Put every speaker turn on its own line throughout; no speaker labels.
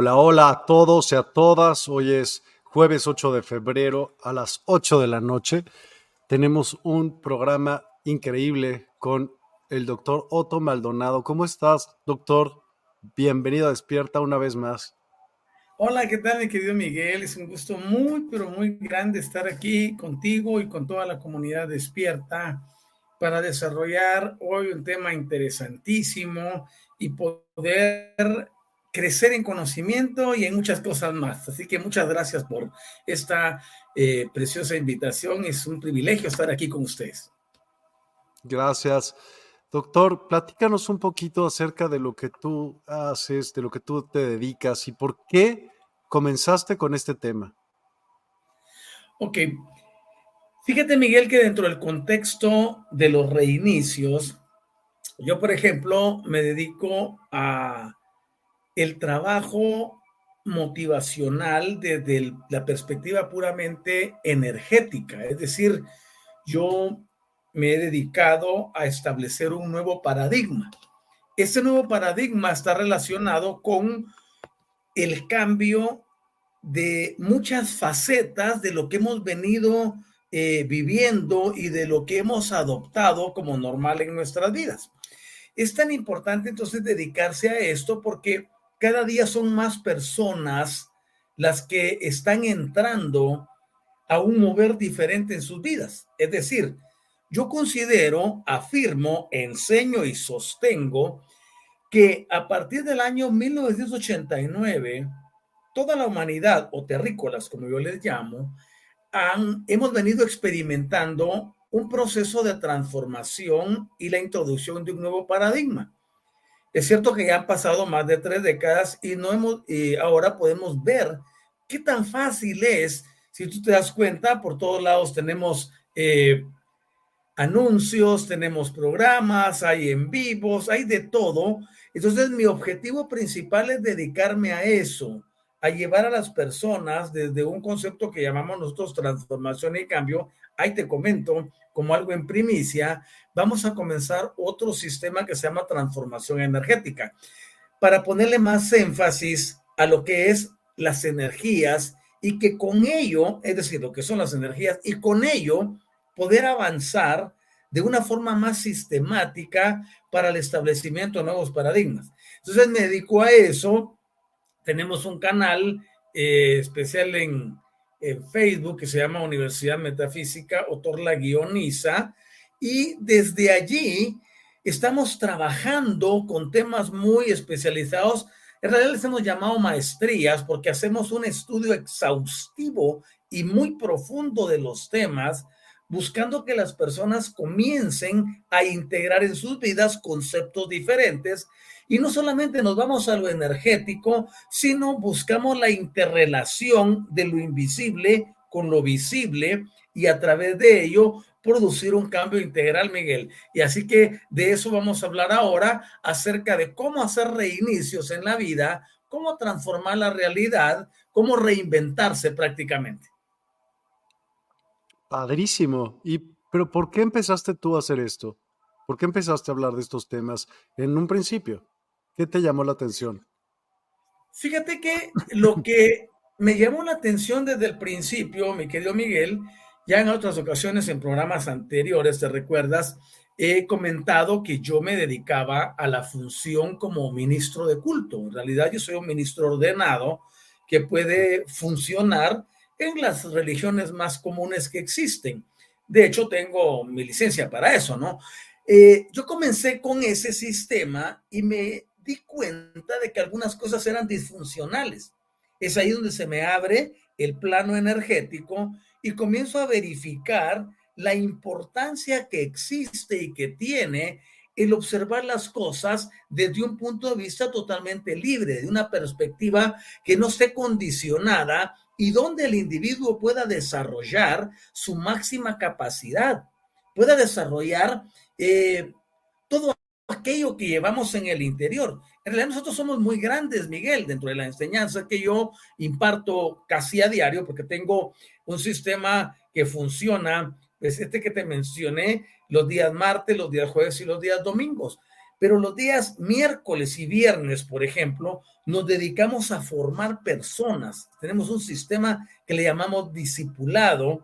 Hola, hola a todos y a todas. Hoy es jueves 8 de febrero a las 8 de la noche. Tenemos un programa increíble con el doctor Otto Maldonado. ¿Cómo estás, doctor? Bienvenido a Despierta una vez más.
Hola, ¿qué tal, mi querido Miguel? Es un gusto muy, pero muy grande estar aquí contigo y con toda la comunidad Despierta para desarrollar hoy un tema interesantísimo y poder crecer en conocimiento y en muchas cosas más. Así que muchas gracias por esta eh, preciosa invitación. Es un privilegio estar aquí con ustedes.
Gracias. Doctor, platícanos un poquito acerca de lo que tú haces, de lo que tú te dedicas y por qué comenzaste con este tema.
Ok. Fíjate, Miguel, que dentro del contexto de los reinicios, yo, por ejemplo, me dedico a el trabajo motivacional desde la perspectiva puramente energética. Es decir, yo me he dedicado a establecer un nuevo paradigma. Ese nuevo paradigma está relacionado con el cambio de muchas facetas de lo que hemos venido eh, viviendo y de lo que hemos adoptado como normal en nuestras vidas. Es tan importante entonces dedicarse a esto porque cada día son más personas las que están entrando a un mover diferente en sus vidas. Es decir, yo considero, afirmo, enseño y sostengo que a partir del año 1989, toda la humanidad, o terrícolas como yo les llamo, han, hemos venido experimentando un proceso de transformación y la introducción de un nuevo paradigma. Es cierto que ya han pasado más de tres décadas y no hemos, y ahora podemos ver qué tan fácil es, si tú te das cuenta, por todos lados tenemos eh, anuncios, tenemos programas, hay en vivos, hay de todo. Entonces mi objetivo principal es dedicarme a eso, a llevar a las personas desde un concepto que llamamos nosotros transformación y cambio. Ahí te comento como algo en primicia, vamos a comenzar otro sistema que se llama transformación energética para ponerle más énfasis a lo que es las energías y que con ello, es decir, lo que son las energías y con ello poder avanzar de una forma más sistemática para el establecimiento de nuevos paradigmas. Entonces me dedico a eso. Tenemos un canal eh, especial en, en Facebook que se llama Universidad Metafísica Otorla Guioniza y desde allí estamos trabajando con temas muy especializados. En realidad les hemos llamado maestrías porque hacemos un estudio exhaustivo y muy profundo de los temas, buscando que las personas comiencen a integrar en sus vidas conceptos diferentes. Y no solamente nos vamos a lo energético, sino buscamos la interrelación de lo invisible con lo visible y a través de ello producir un cambio integral, Miguel. Y así que de eso vamos a hablar ahora, acerca de cómo hacer reinicios en la vida, cómo transformar la realidad, cómo reinventarse prácticamente.
Padrísimo. ¿Y pero por qué empezaste tú a hacer esto? ¿Por qué empezaste a hablar de estos temas en un principio? ¿Qué te llamó la atención?
Fíjate que lo que me llamó la atención desde el principio, mi querido Miguel, ya en otras ocasiones, en programas anteriores, te recuerdas, he comentado que yo me dedicaba a la función como ministro de culto. En realidad yo soy un ministro ordenado que puede funcionar en las religiones más comunes que existen. De hecho, tengo mi licencia para eso, ¿no? Eh, yo comencé con ese sistema y me di cuenta de que algunas cosas eran disfuncionales. Es ahí donde se me abre el plano energético y comienzo a verificar la importancia que existe y que tiene el observar las cosas desde un punto de vista totalmente libre, de una perspectiva que no esté condicionada y donde el individuo pueda desarrollar su máxima capacidad, pueda desarrollar eh, todo aquello que llevamos en el interior. En realidad nosotros somos muy grandes, Miguel, dentro de la enseñanza que yo imparto casi a diario, porque tengo un sistema que funciona, pues este que te mencioné, los días martes, los días jueves y los días domingos. Pero los días miércoles y viernes, por ejemplo, nos dedicamos a formar personas. Tenemos un sistema que le llamamos discipulado,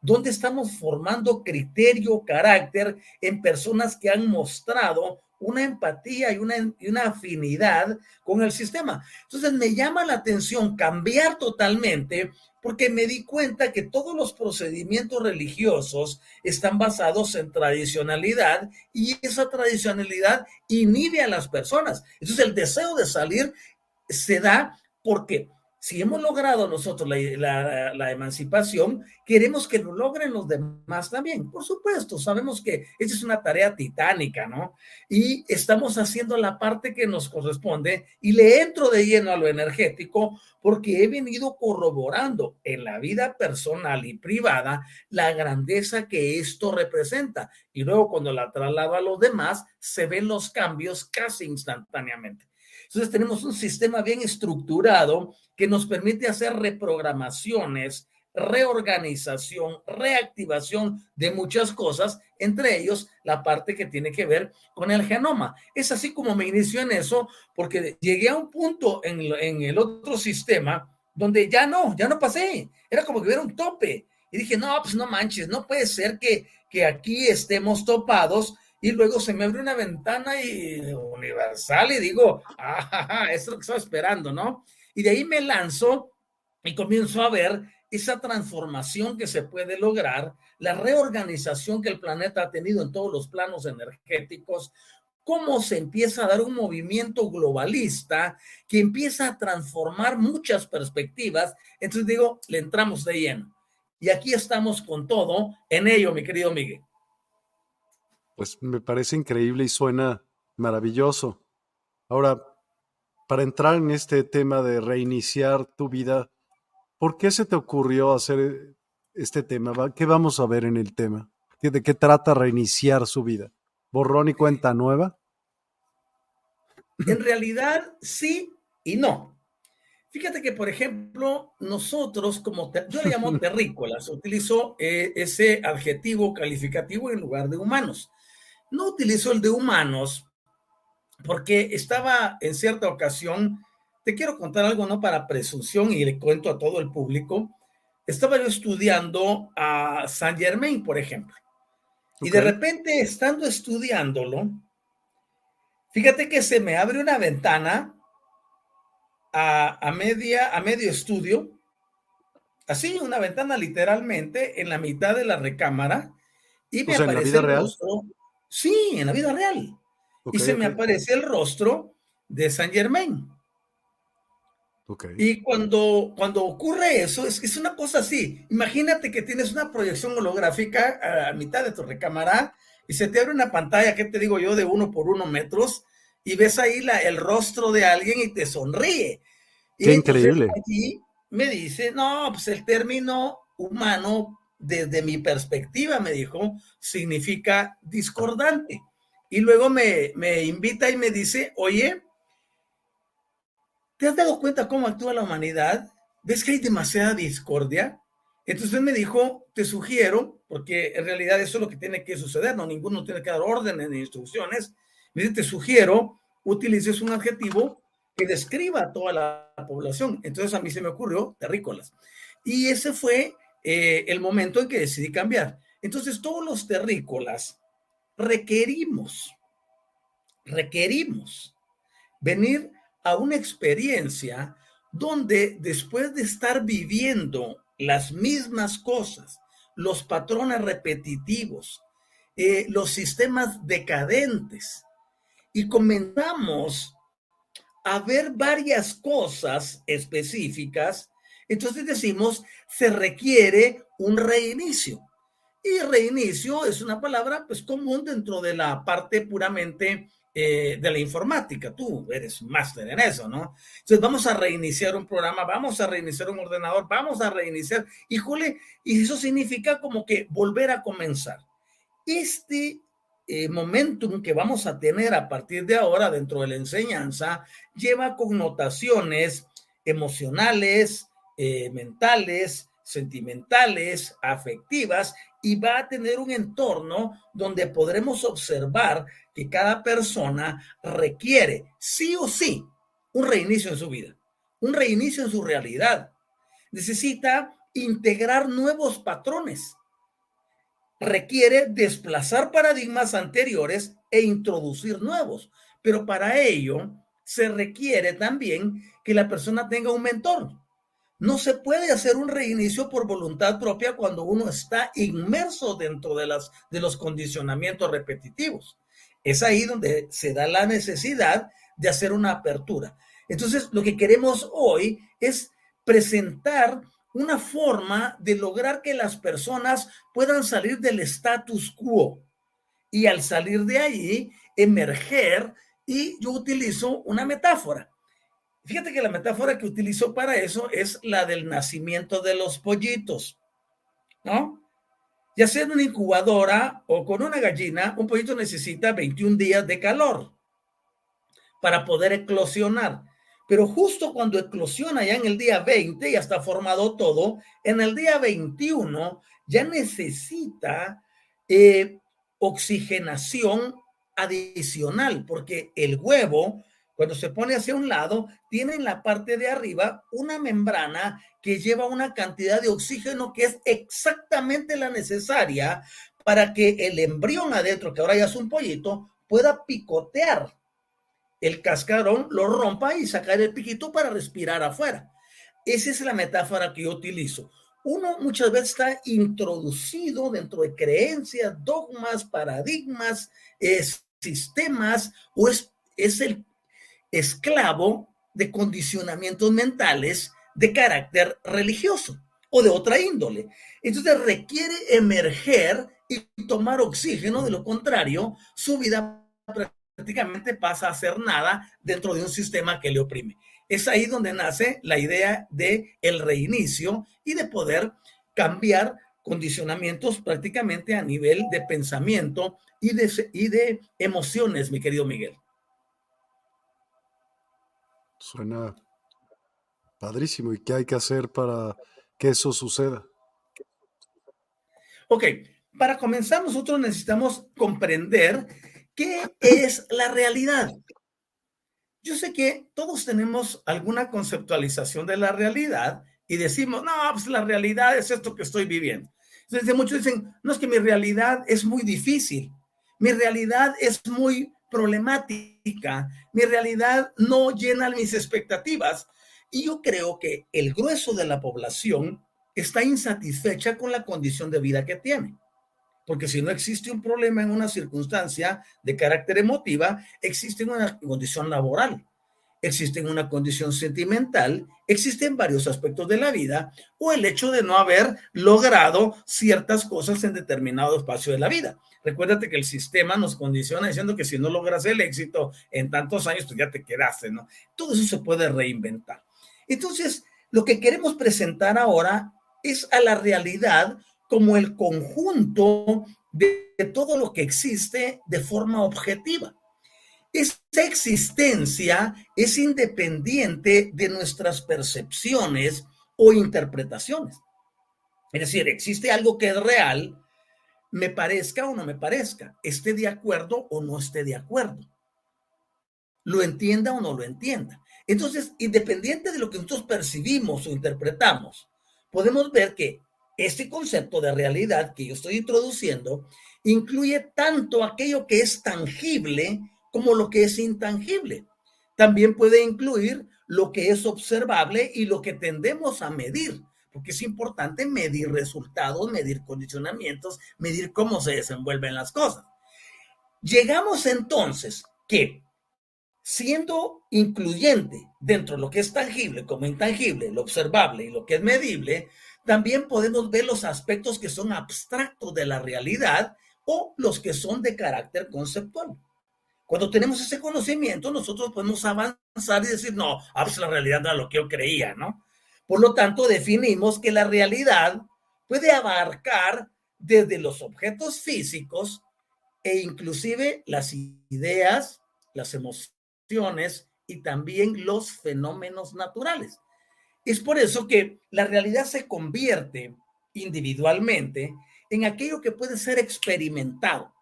donde estamos formando criterio, carácter en personas que han mostrado una empatía y una, una afinidad con el sistema. Entonces me llama la atención cambiar totalmente porque me di cuenta que todos los procedimientos religiosos están basados en tradicionalidad y esa tradicionalidad inhibe a las personas. Entonces el deseo de salir se da porque si hemos logrado nosotros la, emancipación, queremos que lo logren los demás también. Por supuesto, sabemos que esa es una tarea titánica, ¿no? Y estamos haciendo la parte que nos corresponde y le entro de lleno a lo energético porque he venido corroborando en la vida personal y privada la grandeza que esto representa. Y luego cuando la traslado a los demás, se ven los cambios casi instantáneamente. Entonces tenemos un sistema bien estructurado que nos permite hacer reprogramaciones, reorganización, reactivación de muchas cosas, entre ellos la parte que tiene que ver con el genoma. Es así como me inicio en eso, porque llegué a un punto en, el otro sistema donde ya no, ya no pasé. Era como que hubiera un tope. Y dije, no, pues no manches, no puede ser que, que aquí estemos topados y luego se me abre una ventana y universal y digo, ah, es lo que estaba esperando, ¿no? Y de ahí me lanzo y comienzo a ver esa transformación que se puede lograr, la reorganización que el planeta ha tenido en todos los planos energéticos, cómo se empieza a dar un movimiento globalista que empieza a transformar muchas perspectivas. Entonces digo, le entramos de lleno. Y aquí estamos con todo en ello, mi querido Miguel
pues me parece increíble y suena maravilloso. Ahora, para entrar en este tema de reiniciar tu vida, ¿por qué se te ocurrió hacer este tema? ¿Qué vamos a ver en el tema? ¿De qué trata reiniciar su vida? ¿Borrón y cuenta nueva?
En realidad, sí y no. Fíjate que, por ejemplo, nosotros como, yo le llamo terrícolas, utilizo eh, ese adjetivo calificativo en lugar de humanos. No utilizo el de humanos porque estaba en cierta ocasión, te quiero contar algo, no para presunción y le cuento a todo el público, estaba yo estudiando a San Germain, por ejemplo. Y de repente, estando estudiándolo, fíjate que se me abre una ventana a, media, a medio estudio, así una ventana literalmente en la mitad de la recámara y
me aparece en la vida real.
Rostro, sí, en la vida real. Y se me aparece el rostro de Saint Germain. Y cuando, cuando ocurre eso, es, es una cosa así. Imagínate que tienes una proyección holográfica a mitad de tu recámara y se te abre una pantalla, ¿qué te digo yo?, de uno por uno metros y ves ahí la, el rostro de alguien y te sonríe.
Qué increíble.
Y me dice, no, pues el término humano, desde mi perspectiva, me dijo, significa discordante. Y luego me, me invita y me dice, oye, ¿Te has dado cuenta cómo actúa la humanidad? ¿Ves que hay demasiada discordia? Entonces me dijo, te sugiero, porque en realidad eso es lo que tiene que suceder, no ninguno tiene que dar órdenes ni instrucciones. Me dice, te sugiero, utilices un adjetivo que describa a toda la población. Entonces a mí se me ocurrió terrícolas. Y ese fue eh, el momento en que decidí cambiar. Entonces todos los terrícolas requerimos, requerimos venir a una experiencia donde después de estar viviendo las mismas cosas, los patrones repetitivos, eh, los sistemas decadentes, y comenzamos a ver varias cosas específicas, entonces decimos, se requiere un reinicio. Y reinicio es una palabra pues común dentro de la parte puramente eh, de la informática. Tú eres un máster en eso, ¿no? Entonces vamos a reiniciar un programa, vamos a reiniciar un ordenador, vamos a reiniciar. Híjole, y eso significa como que volver a comenzar. Este eh, momentum que vamos a tener a partir de ahora dentro de la enseñanza lleva connotaciones emocionales, eh, mentales, sentimentales, afectivas, y va a tener un entorno donde podremos observar que cada persona requiere sí o sí un reinicio en su vida, un reinicio en su realidad. Necesita integrar nuevos patrones. Requiere desplazar paradigmas anteriores e introducir nuevos. Pero para ello se requiere también que la persona tenga un mentor, no se puede hacer un reinicio por voluntad propia cuando uno está inmerso dentro de, las, de los condicionamientos repetitivos. Es ahí donde se da la necesidad de hacer una apertura. Entonces, lo que queremos hoy es presentar una forma de lograr que las personas puedan salir del status quo y al salir de ahí emerger y yo utilizo una metáfora. Fíjate que la metáfora que utilizó para eso es la del nacimiento de los pollitos, ¿no? Ya sea en una incubadora o con una gallina, un pollito necesita 21 días de calor para poder eclosionar. Pero justo cuando eclosiona ya en el día 20, ya está formado todo, en el día 21 ya necesita eh, oxigenación adicional, porque el huevo cuando se pone hacia un lado, tiene en la parte de arriba una membrana que lleva una cantidad de oxígeno que es exactamente la necesaria para que el embrión adentro, que ahora ya es un pollito, pueda picotear el cascarón, lo rompa y sacar el piquito para respirar afuera. Esa es la metáfora que yo utilizo. Uno muchas veces está introducido dentro de creencias, dogmas, paradigmas, sistemas, o es, es el esclavo de condicionamientos mentales de carácter religioso o de otra índole. Entonces requiere emerger y tomar oxígeno, de lo contrario, su vida prácticamente pasa a ser nada dentro de un sistema que le oprime. Es ahí donde nace la idea de el reinicio y de poder cambiar condicionamientos prácticamente a nivel de pensamiento y de, y de emociones, mi querido Miguel.
Suena padrísimo. ¿Y qué hay que hacer para que eso suceda?
Ok, para comenzar nosotros necesitamos comprender qué es la realidad. Yo sé que todos tenemos alguna conceptualización de la realidad y decimos, no, pues la realidad es esto que estoy viviendo. Entonces muchos dicen, no es que mi realidad es muy difícil, mi realidad es muy problemática, mi realidad no llena mis expectativas. Y yo creo que el grueso de la población está insatisfecha con la condición de vida que tiene. Porque si no existe un problema en una circunstancia de carácter emotiva, existe una condición laboral, existe una condición sentimental, existen varios aspectos de la vida o el hecho de no haber logrado ciertas cosas en determinado espacio de la vida. Recuérdate que el sistema nos condiciona diciendo que si no logras el éxito en tantos años, pues ya te quedaste, ¿no? Todo eso se puede reinventar. Entonces, lo que queremos presentar ahora es a la realidad como el conjunto de, todo lo que existe de forma objetiva. Esta existencia es independiente de nuestras percepciones o interpretaciones. Es decir, existe algo que es real, me parezca o no me parezca, esté de acuerdo o no esté de acuerdo, lo entienda o no lo entienda. Entonces, independiente de lo que nosotros percibimos o interpretamos, podemos ver que este concepto de realidad que yo estoy introduciendo incluye tanto aquello que es tangible como lo que es intangible. También puede incluir lo que es observable y lo que tendemos a medir, porque es importante medir resultados, medir condicionamientos, medir cómo se desenvuelven las cosas. Llegamos entonces que siendo incluyente dentro de lo que es tangible como intangible, lo observable y lo que es medible, también podemos ver los aspectos que son abstractos de la realidad o los que son de carácter conceptual. Cuando tenemos ese conocimiento, nosotros podemos avanzar y decir, no, ah, pues la realidad no era lo que yo creía, ¿no? Por lo tanto, definimos que la realidad puede abarcar desde los objetos físicos e inclusive las ideas, las emociones, y también los fenómenos naturales. Es por eso que la realidad se convierte individualmente en aquello que puede ser experimentado,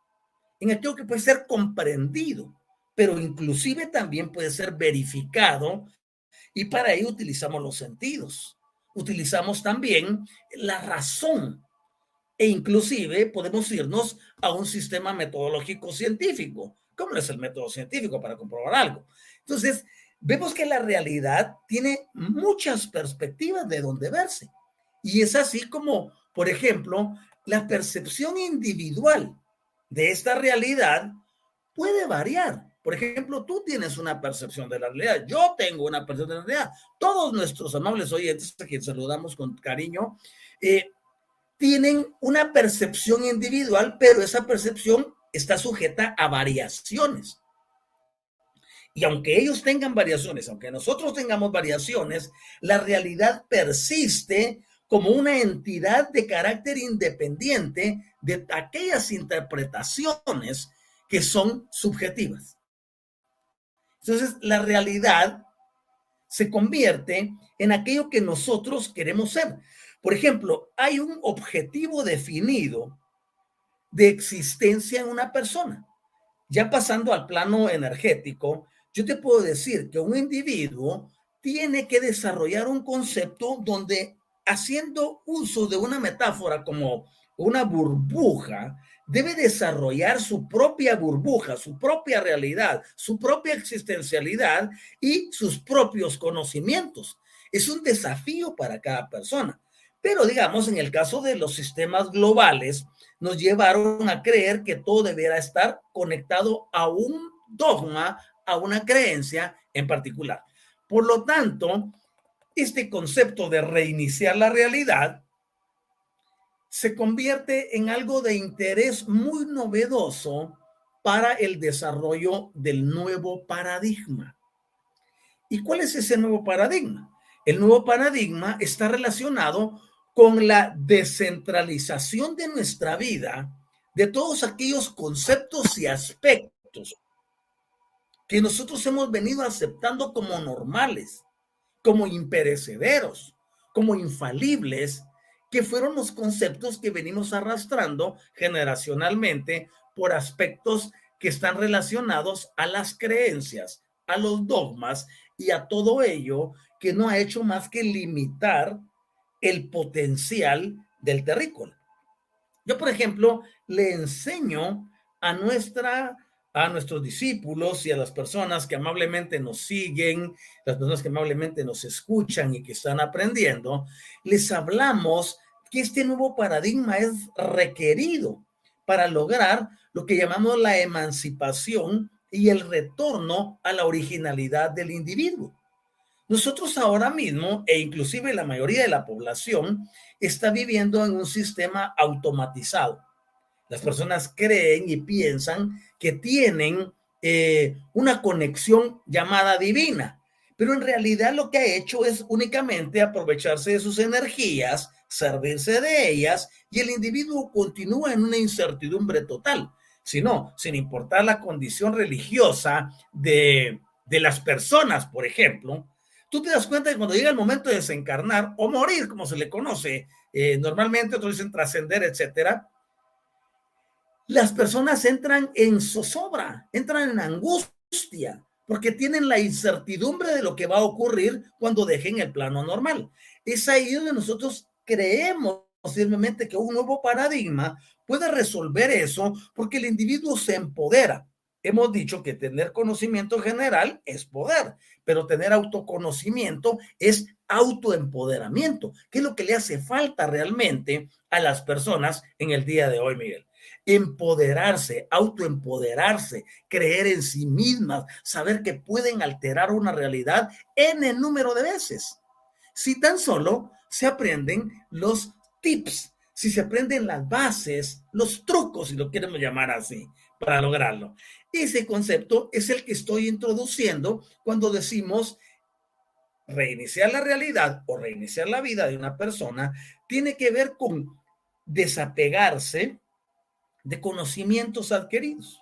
en aquello que puede ser comprendido, pero inclusive también puede ser verificado y para ello utilizamos los sentidos. Utilizamos también la razón e inclusive podemos irnos a un sistema metodológico científico ¿Cómo es el método científico para comprobar algo? Entonces, vemos que la realidad tiene muchas perspectivas de donde verse. Y es así como, por ejemplo, la percepción individual de esta realidad puede variar. Por ejemplo, tú tienes una percepción de la realidad, yo tengo una percepción de la realidad. Todos nuestros amables oyentes, a quienes saludamos con cariño, eh, tienen una percepción individual, pero esa percepción está sujeta a variaciones. Y aunque ellos tengan variaciones, aunque nosotros tengamos variaciones, la realidad persiste como una entidad de carácter independiente de aquellas interpretaciones que son subjetivas. Entonces, la realidad se convierte en aquello que nosotros queremos ser. Por ejemplo, hay un objetivo definido de existencia en una persona. Ya pasando al plano energético, yo te puedo decir que un individuo tiene que desarrollar un concepto donde haciendo uso de una metáfora como una burbuja, debe desarrollar su propia burbuja, su propia realidad, su propia existencialidad y sus propios conocimientos. Es un desafío para cada persona. Pero digamos, en el caso de los sistemas globales, nos llevaron a creer que todo debiera estar conectado a un dogma, a una creencia en particular. Por lo tanto, este concepto de reiniciar la realidad se convierte en algo de interés muy novedoso para el desarrollo del nuevo paradigma. ¿Y cuál es ese nuevo paradigma? El nuevo paradigma está relacionado con la descentralización de nuestra vida, de todos aquellos conceptos y aspectos que nosotros hemos venido aceptando como normales, como imperecederos, como infalibles, que fueron los conceptos que venimos arrastrando generacionalmente por aspectos que están relacionados a las creencias, a los dogmas y a todo ello que no ha hecho más que limitar el potencial del terrícola. Yo, por ejemplo, le enseño a nuestra a nuestros discípulos y a las personas que amablemente nos siguen, las personas que amablemente nos escuchan y que están aprendiendo, les hablamos que este nuevo paradigma es requerido para lograr lo que llamamos la emancipación y el retorno a la originalidad del individuo. Nosotros ahora mismo, e inclusive la mayoría de la población, está viviendo en un sistema automatizado. Las personas creen y piensan que tienen eh, una conexión llamada divina, pero en realidad lo que ha hecho es únicamente aprovecharse de sus energías, servirse de ellas y el individuo continúa en una incertidumbre total, sino sin importar la condición religiosa de, de las personas, por ejemplo, tú te das cuenta que cuando llega el momento de desencarnar o morir, como se le conoce eh, normalmente, otros dicen trascender, etcétera, las personas entran en zozobra, entran en angustia, porque tienen la incertidumbre de lo que va a ocurrir cuando dejen el plano normal. Es ahí donde nosotros creemos firmemente que un nuevo paradigma puede resolver eso porque el individuo se empodera. Hemos dicho que tener conocimiento general es poder, pero tener autoconocimiento es autoempoderamiento, que es lo que le hace falta realmente a las personas en el día de hoy, Miguel. Empoderarse, autoempoderarse, creer en sí mismas, saber que pueden alterar una realidad en el número de veces. Si tan solo se aprenden los tips, si se aprenden las bases, los trucos, si lo queremos llamar así, para lograrlo. Ese concepto es el que estoy introduciendo cuando decimos reiniciar la realidad o reiniciar la vida de una persona, tiene que ver con desapegarse de conocimientos adquiridos.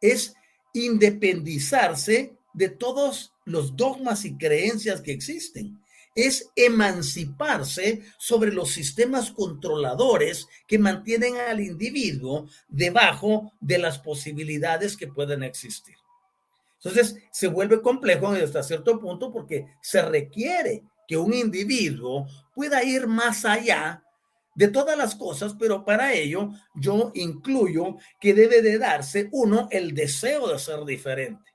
Es independizarse de todos los dogmas y creencias que existen es emanciparse sobre los sistemas controladores que mantienen al individuo debajo de las posibilidades que pueden existir. Entonces, se vuelve complejo hasta cierto punto porque se requiere que un individuo pueda ir más allá de todas las cosas, pero para ello yo incluyo que debe de darse, uno, el deseo de ser diferente.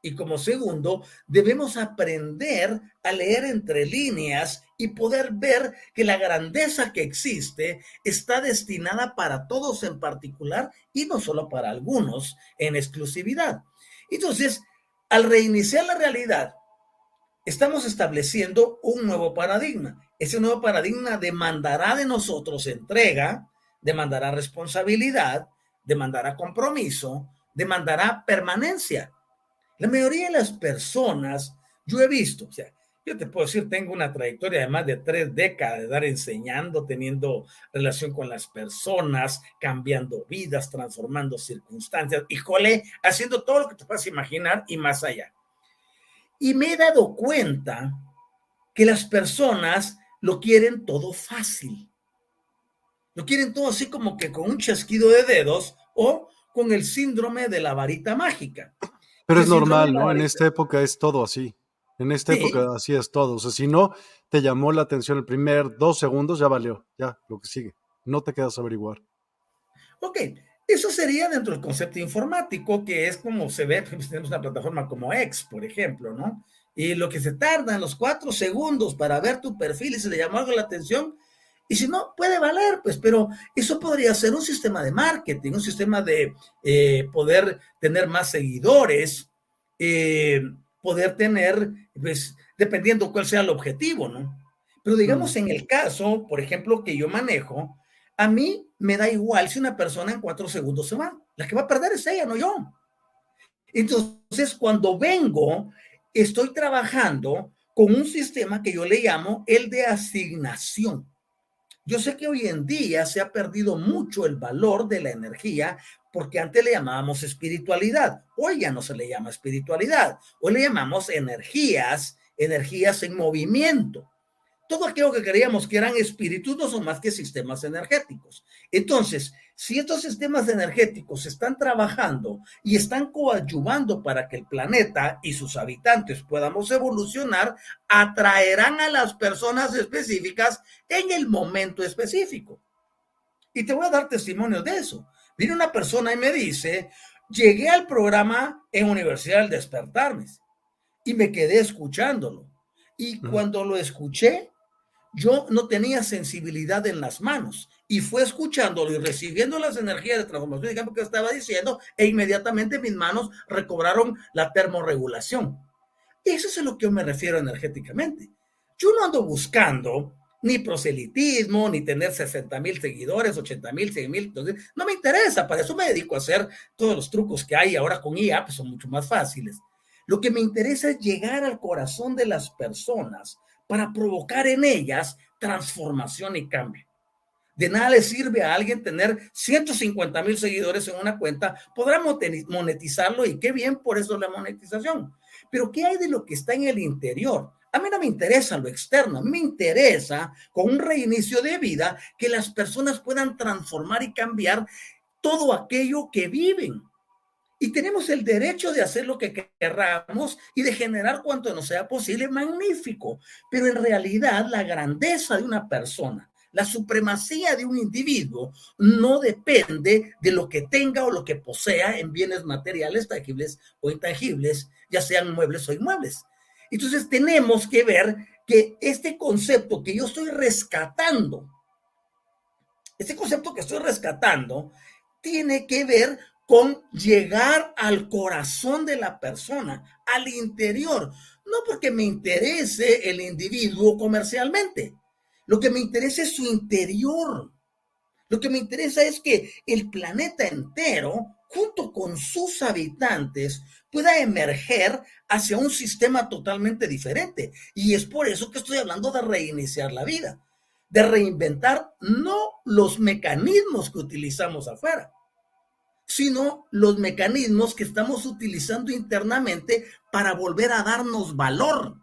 Y como segundo, debemos aprender a leer entre líneas y poder ver que la grandeza que existe está destinada para todos en particular y no solo para algunos en exclusividad. Entonces, al reiniciar la realidad, estamos estableciendo un nuevo paradigma. Ese nuevo paradigma demandará de nosotros entrega, demandará responsabilidad, demandará compromiso, demandará permanencia. La mayoría de las personas, yo he visto, o sea, yo te puedo decir, tengo una trayectoria de más de tres décadas de dar enseñando, teniendo relación con las personas, cambiando vidas, transformando circunstancias, híjole, haciendo todo lo que te puedas imaginar y más allá. Y me he dado cuenta que las personas lo quieren todo fácil. Lo quieren todo así como que con un chasquido de dedos o con el síndrome de la varita mágica.
Pero es normal, ¿no? En esta época es todo así. En esta época así es todo. O sea, si no te llamó la atención el primer dos segundos, ya valió. Ya, lo que sigue. No te quedas a averiguar.
Ok, eso sería dentro del concepto informático, que es como se ve, pues, tenemos una plataforma como X, por ejemplo, ¿no? Y lo que se tarda en los cuatro segundos para ver tu perfil y se le llamó algo la atención, y si no, puede valer, pues, pero eso podría ser un sistema de marketing, un sistema de eh, poder tener más seguidores, eh, poder tener, pues, dependiendo cuál sea el objetivo, ¿no? Pero digamos, mm. en el caso, por ejemplo, que yo manejo, a mí me da igual si una persona en cuatro segundos se va. La que va a perder es ella, no yo. Entonces, cuando vengo, estoy trabajando con un sistema que yo le llamo el de asignación. Yo sé que hoy en día se ha perdido mucho el valor de la energía porque antes le llamábamos espiritualidad. Hoy ya no se le llama espiritualidad. Hoy le llamamos energías, energías en movimiento todo aquello que creíamos que eran espíritus no son más que sistemas energéticos. Entonces, si estos sistemas energéticos están trabajando y están coadyuvando para que el planeta y sus habitantes podamos evolucionar, atraerán a las personas específicas en el momento específico. Y te voy a dar testimonio de eso. Viene una persona y me dice, llegué al programa en Universidad del Despertarme y me quedé escuchándolo. Y cuando lo escuché, yo no tenía sensibilidad en las manos y fue escuchándolo y recibiendo las energías de transformación de campo que estaba diciendo e inmediatamente mis manos recobraron la termorregulación. Eso es a lo que yo me refiero energéticamente. Yo no ando buscando ni proselitismo, ni tener 60 mil seguidores, 80 mil, 100 mil. No me interesa, para eso me dedico a hacer todos los trucos que hay ahora con IA, pues son mucho más fáciles. Lo que me interesa es llegar al corazón de las personas para provocar en ellas transformación y cambio. De nada le sirve a alguien tener 150 mil seguidores en una cuenta, podrá monetizarlo y qué bien por eso la monetización. Pero ¿qué hay de lo que está en el interior? A mí no me interesa lo externo, me interesa con un reinicio de vida que las personas puedan transformar y cambiar todo aquello que viven. Y tenemos el derecho de hacer lo que queramos y de generar cuanto nos sea posible, magnífico. Pero en realidad la grandeza de una persona, la supremacía de un individuo no depende de lo que tenga o lo que posea en bienes materiales, tangibles o intangibles, ya sean muebles o inmuebles. Entonces tenemos que ver que este concepto que yo estoy rescatando, este concepto que estoy rescatando, tiene que ver con llegar al corazón de la persona, al interior, no porque me interese el individuo comercialmente, lo que me interesa es su interior. Lo que me interesa es que el planeta entero, junto con sus habitantes, pueda emerger hacia un sistema totalmente diferente. Y es por eso que estoy hablando de reiniciar la vida, de reinventar no los mecanismos que utilizamos afuera, sino los mecanismos que estamos utilizando internamente para volver a darnos valor.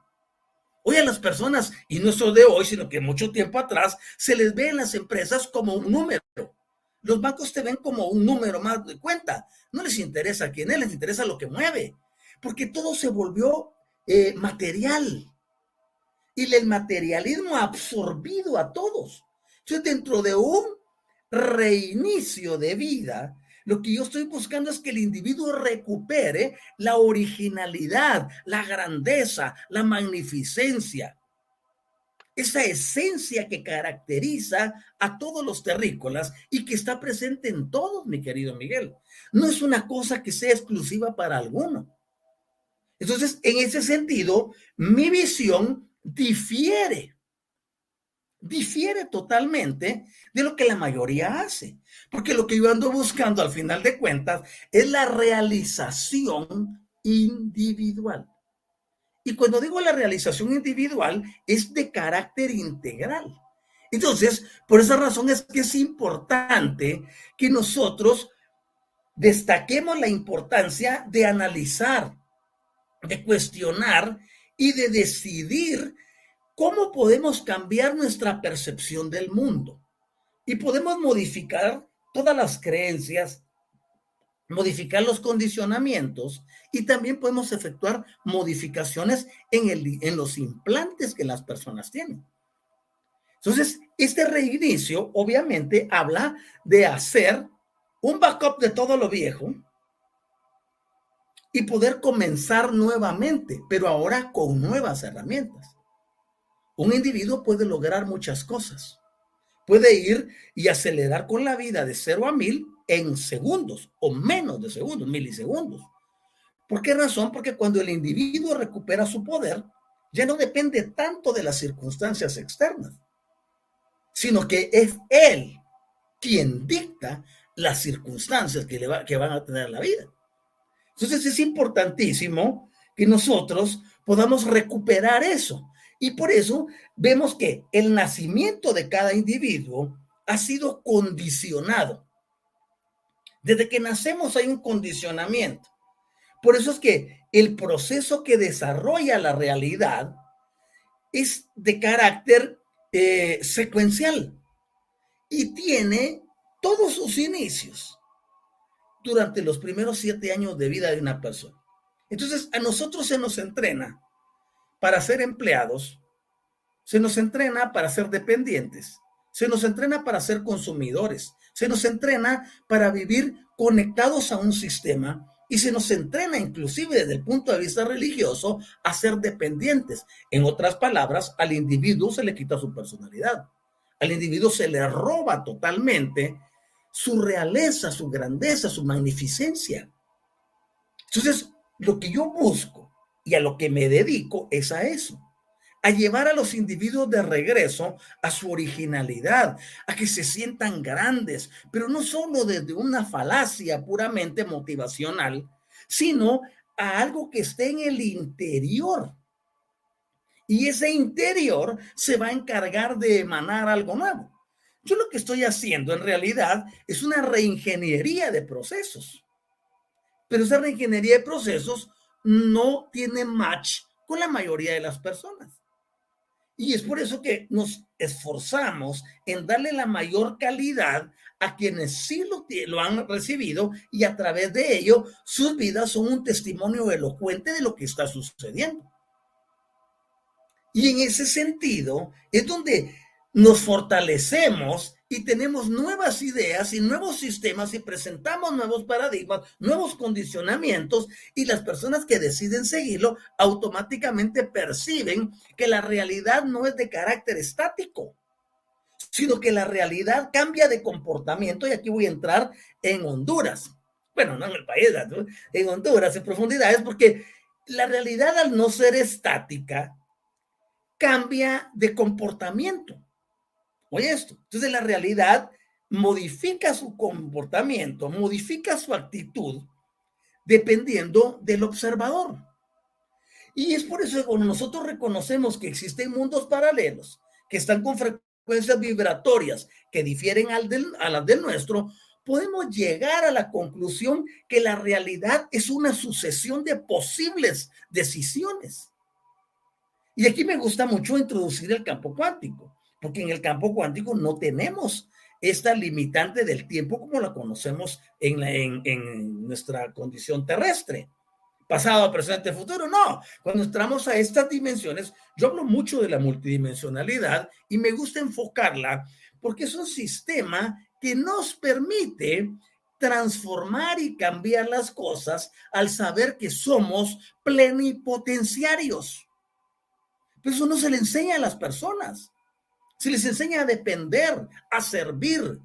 Hoy a las personas, y no solo de hoy, sino que mucho tiempo atrás, se les ve en las empresas como un número. Los bancos te ven como un número más de cuenta. No les interesa quién es, les interesa lo que mueve. Porque todo se volvió eh, material. Y el materialismo ha absorbido a todos. Entonces, dentro de un reinicio de vida, lo que yo estoy buscando es que el individuo recupere la originalidad, la grandeza, la magnificencia, esa esencia que caracteriza a todos los terrícolas y que está presente en todos, mi querido Miguel. No es una cosa que sea exclusiva para alguno. Entonces, en ese sentido, mi visión difiere difiere totalmente de lo que la mayoría hace. Porque lo que yo ando buscando al final de cuentas es la realización individual. Y cuando digo la realización individual, es de carácter integral. Entonces, por esa razón es que es importante que nosotros destaquemos la importancia de analizar, de cuestionar y de decidir cómo podemos cambiar nuestra percepción del mundo. Y podemos modificar todas las creencias, modificar los condicionamientos y también podemos efectuar modificaciones en, el, en los implantes que las personas tienen. Entonces, este reinicio obviamente habla de hacer un backup de todo lo viejo y poder comenzar nuevamente, pero ahora con nuevas herramientas. Un individuo puede lograr muchas cosas. Puede ir y acelerar con la vida de cero a mil en segundos o menos de segundos, milisegundos. ¿Por qué razón? Porque cuando el individuo recupera su poder, ya no depende tanto de las circunstancias externas, sino que es él quien dicta las circunstancias que, que van a tener la vida. Entonces es importantísimo que nosotros podamos recuperar eso. Y por eso vemos que el nacimiento de cada individuo ha sido condicionado. Desde que nacemos hay un condicionamiento. Por eso es que el proceso que desarrolla la realidad es de carácter eh, secuencial y tiene todos sus inicios durante los primeros siete años de vida de una persona. Entonces, a nosotros se nos entrena para ser empleados, se nos entrena para ser dependientes, se nos entrena para ser consumidores, se nos entrena para vivir conectados a un sistema y se nos entrena inclusive desde el punto de vista religioso a ser dependientes. En otras palabras, al individuo se le quita su personalidad. Al individuo se le roba totalmente su realeza, su grandeza, su magnificencia. Entonces, lo que yo busco y a lo que me dedico es a eso, a llevar a los individuos de regreso a su originalidad, a que se sientan grandes, pero no solo desde una falacia puramente motivacional, sino a algo que esté en el interior. Y ese interior se va a encargar de emanar algo nuevo. Yo lo que estoy haciendo en realidad es una reingeniería de procesos. Pero esa reingeniería de procesos no tiene match con la mayoría de las personas. Y es por eso que nos esforzamos en darle la mayor calidad a quienes sí lo, lo, han recibido y a través de ello sus vidas son un testimonio elocuente de lo que está sucediendo. Y en ese sentido es donde nos fortalecemos y tenemos nuevas ideas y nuevos sistemas y presentamos nuevos paradigmas, nuevos condicionamientos y las personas que deciden seguirlo automáticamente perciben que la realidad no es de carácter estático, sino que la realidad cambia de comportamiento y aquí voy a entrar en Honduras. Bueno, no en el país, en Honduras, en profundidades, porque la realidad al no ser estática cambia de comportamiento. Oye esto. Entonces la realidad modifica su comportamiento, modifica su actitud dependiendo del observador. Y es por eso que cuando nosotros reconocemos que existen mundos paralelos que están con frecuencias vibratorias que difieren al a las del nuestro, podemos llegar a la conclusión que la realidad es una sucesión de posibles decisiones. Y aquí me gusta mucho introducir el campo cuántico porque en el campo cuántico no tenemos esta limitante del tiempo como la conocemos en, en, nuestra condición terrestre. Pasado, presente, futuro, no. Cuando entramos a estas dimensiones, yo hablo mucho de la multidimensionalidad y me gusta enfocarla porque es un sistema que nos permite transformar y cambiar las cosas al saber que somos plenipotenciarios. Pero eso no se le enseña a las personas. Se les enseña a depender, a servir.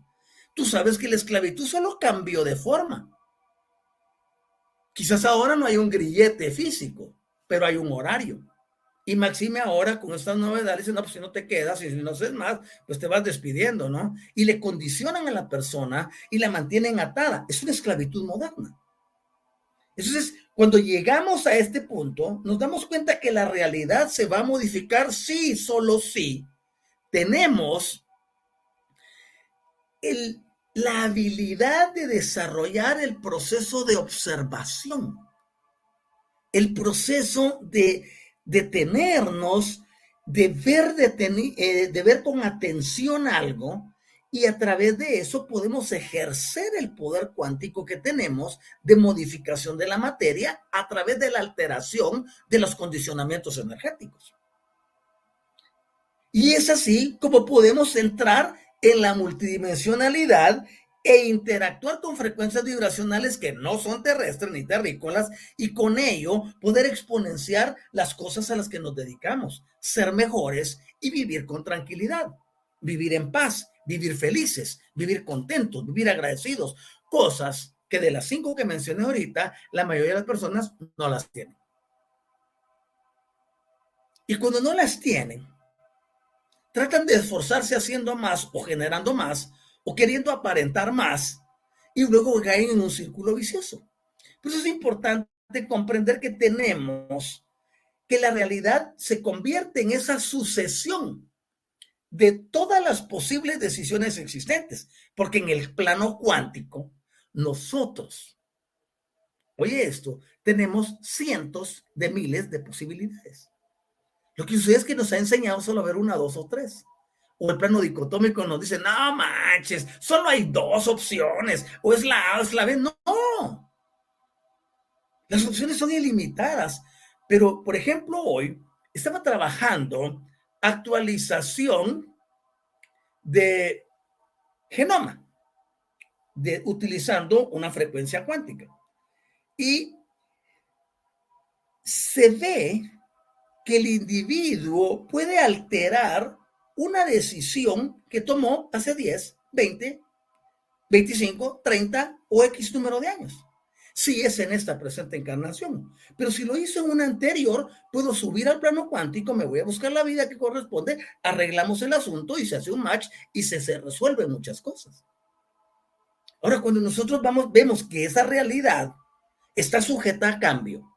Tú sabes que la esclavitud solo cambió de forma. Quizás ahora no hay un grillete físico, pero hay un horario. Y Maxime ahora con estas novedades dice, no, pues si no te quedas y si no haces más, pues te vas despidiendo, ¿no? Y le condicionan a la persona y la mantienen atada. Es una esclavitud moderna. Entonces, cuando llegamos a este punto, nos damos cuenta que la realidad se va a modificar, sí, solo sí, tenemos la habilidad de desarrollar el proceso de observación, el proceso de detenernos, de ver, eh, de ver con atención algo y a través de eso podemos ejercer el poder cuántico que tenemos de modificación de la materia a través de la alteración de los condicionamientos energéticos. Y es así como podemos entrar en la multidimensionalidad e interactuar con frecuencias vibracionales que no son terrestres ni terrícolas y con ello poder exponenciar las cosas a las que nos dedicamos, ser mejores y vivir con tranquilidad, vivir en paz, vivir felices, vivir contentos, vivir agradecidos, cosas que de las cinco que mencioné ahorita, la mayoría de las personas no las tienen. Y cuando no las tienen, tratan de esforzarse haciendo más o generando más o queriendo aparentar más y luego caen en un círculo vicioso. Por eso es importante comprender que tenemos que la realidad se convierte en esa sucesión de todas las posibles decisiones existentes, porque en el plano cuántico nosotros, oye esto, tenemos cientos de miles de posibilidades. Lo que sucede es que nos ha enseñado solo a ver una, dos o tres. O el plano dicotómico nos dice, no manches, solo hay dos opciones, o es la A o es la B. No, las opciones son ilimitadas. Pero, por ejemplo, hoy estaba trabajando actualización de genoma, de, utilizando una frecuencia cuántica. Y se ve que el individuo puede alterar una decisión que tomó hace 10, 20, 25, 30 o X número de años. Si es en esta presente encarnación. Pero si lo hizo en una anterior, puedo subir al plano cuántico, me voy a buscar la vida que corresponde, arreglamos el asunto y se hace un match y se, se resuelven muchas cosas. Ahora, cuando nosotros vamos, vemos que esa realidad está sujeta a cambio,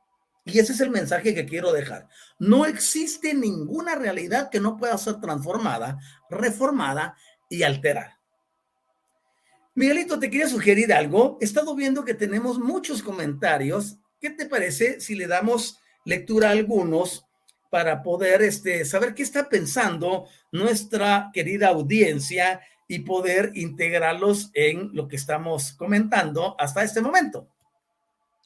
y ese es el mensaje que quiero dejar. No existe ninguna realidad que no pueda ser transformada, reformada y alterada. Miguelito, te quería sugerir algo. He estado viendo que tenemos muchos comentarios. ¿Qué te parece si le damos lectura a algunos para poder este, saber qué está pensando nuestra querida audiencia y poder integrarlos en lo que estamos comentando hasta este momento?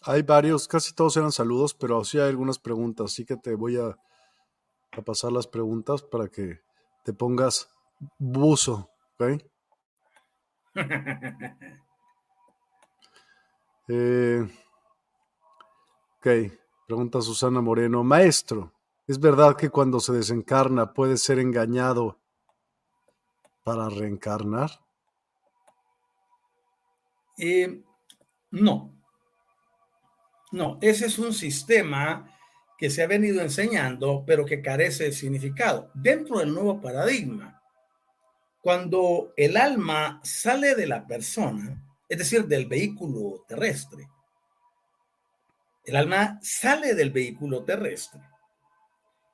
Hay varios, casi todos eran saludos, pero sí hay algunas preguntas, así que te voy a, pasar las preguntas para que te pongas buzo, ¿ok? Eh, ok, pregunta Susana Moreno. Maestro, ¿es verdad que cuando se desencarna puede ser engañado para reencarnar?
Eh, no, no, ese es un sistema que se ha venido enseñando, pero que carece de significado. Dentro del nuevo paradigma, cuando el alma sale de la persona, es decir, del vehículo terrestre, el alma sale del vehículo terrestre.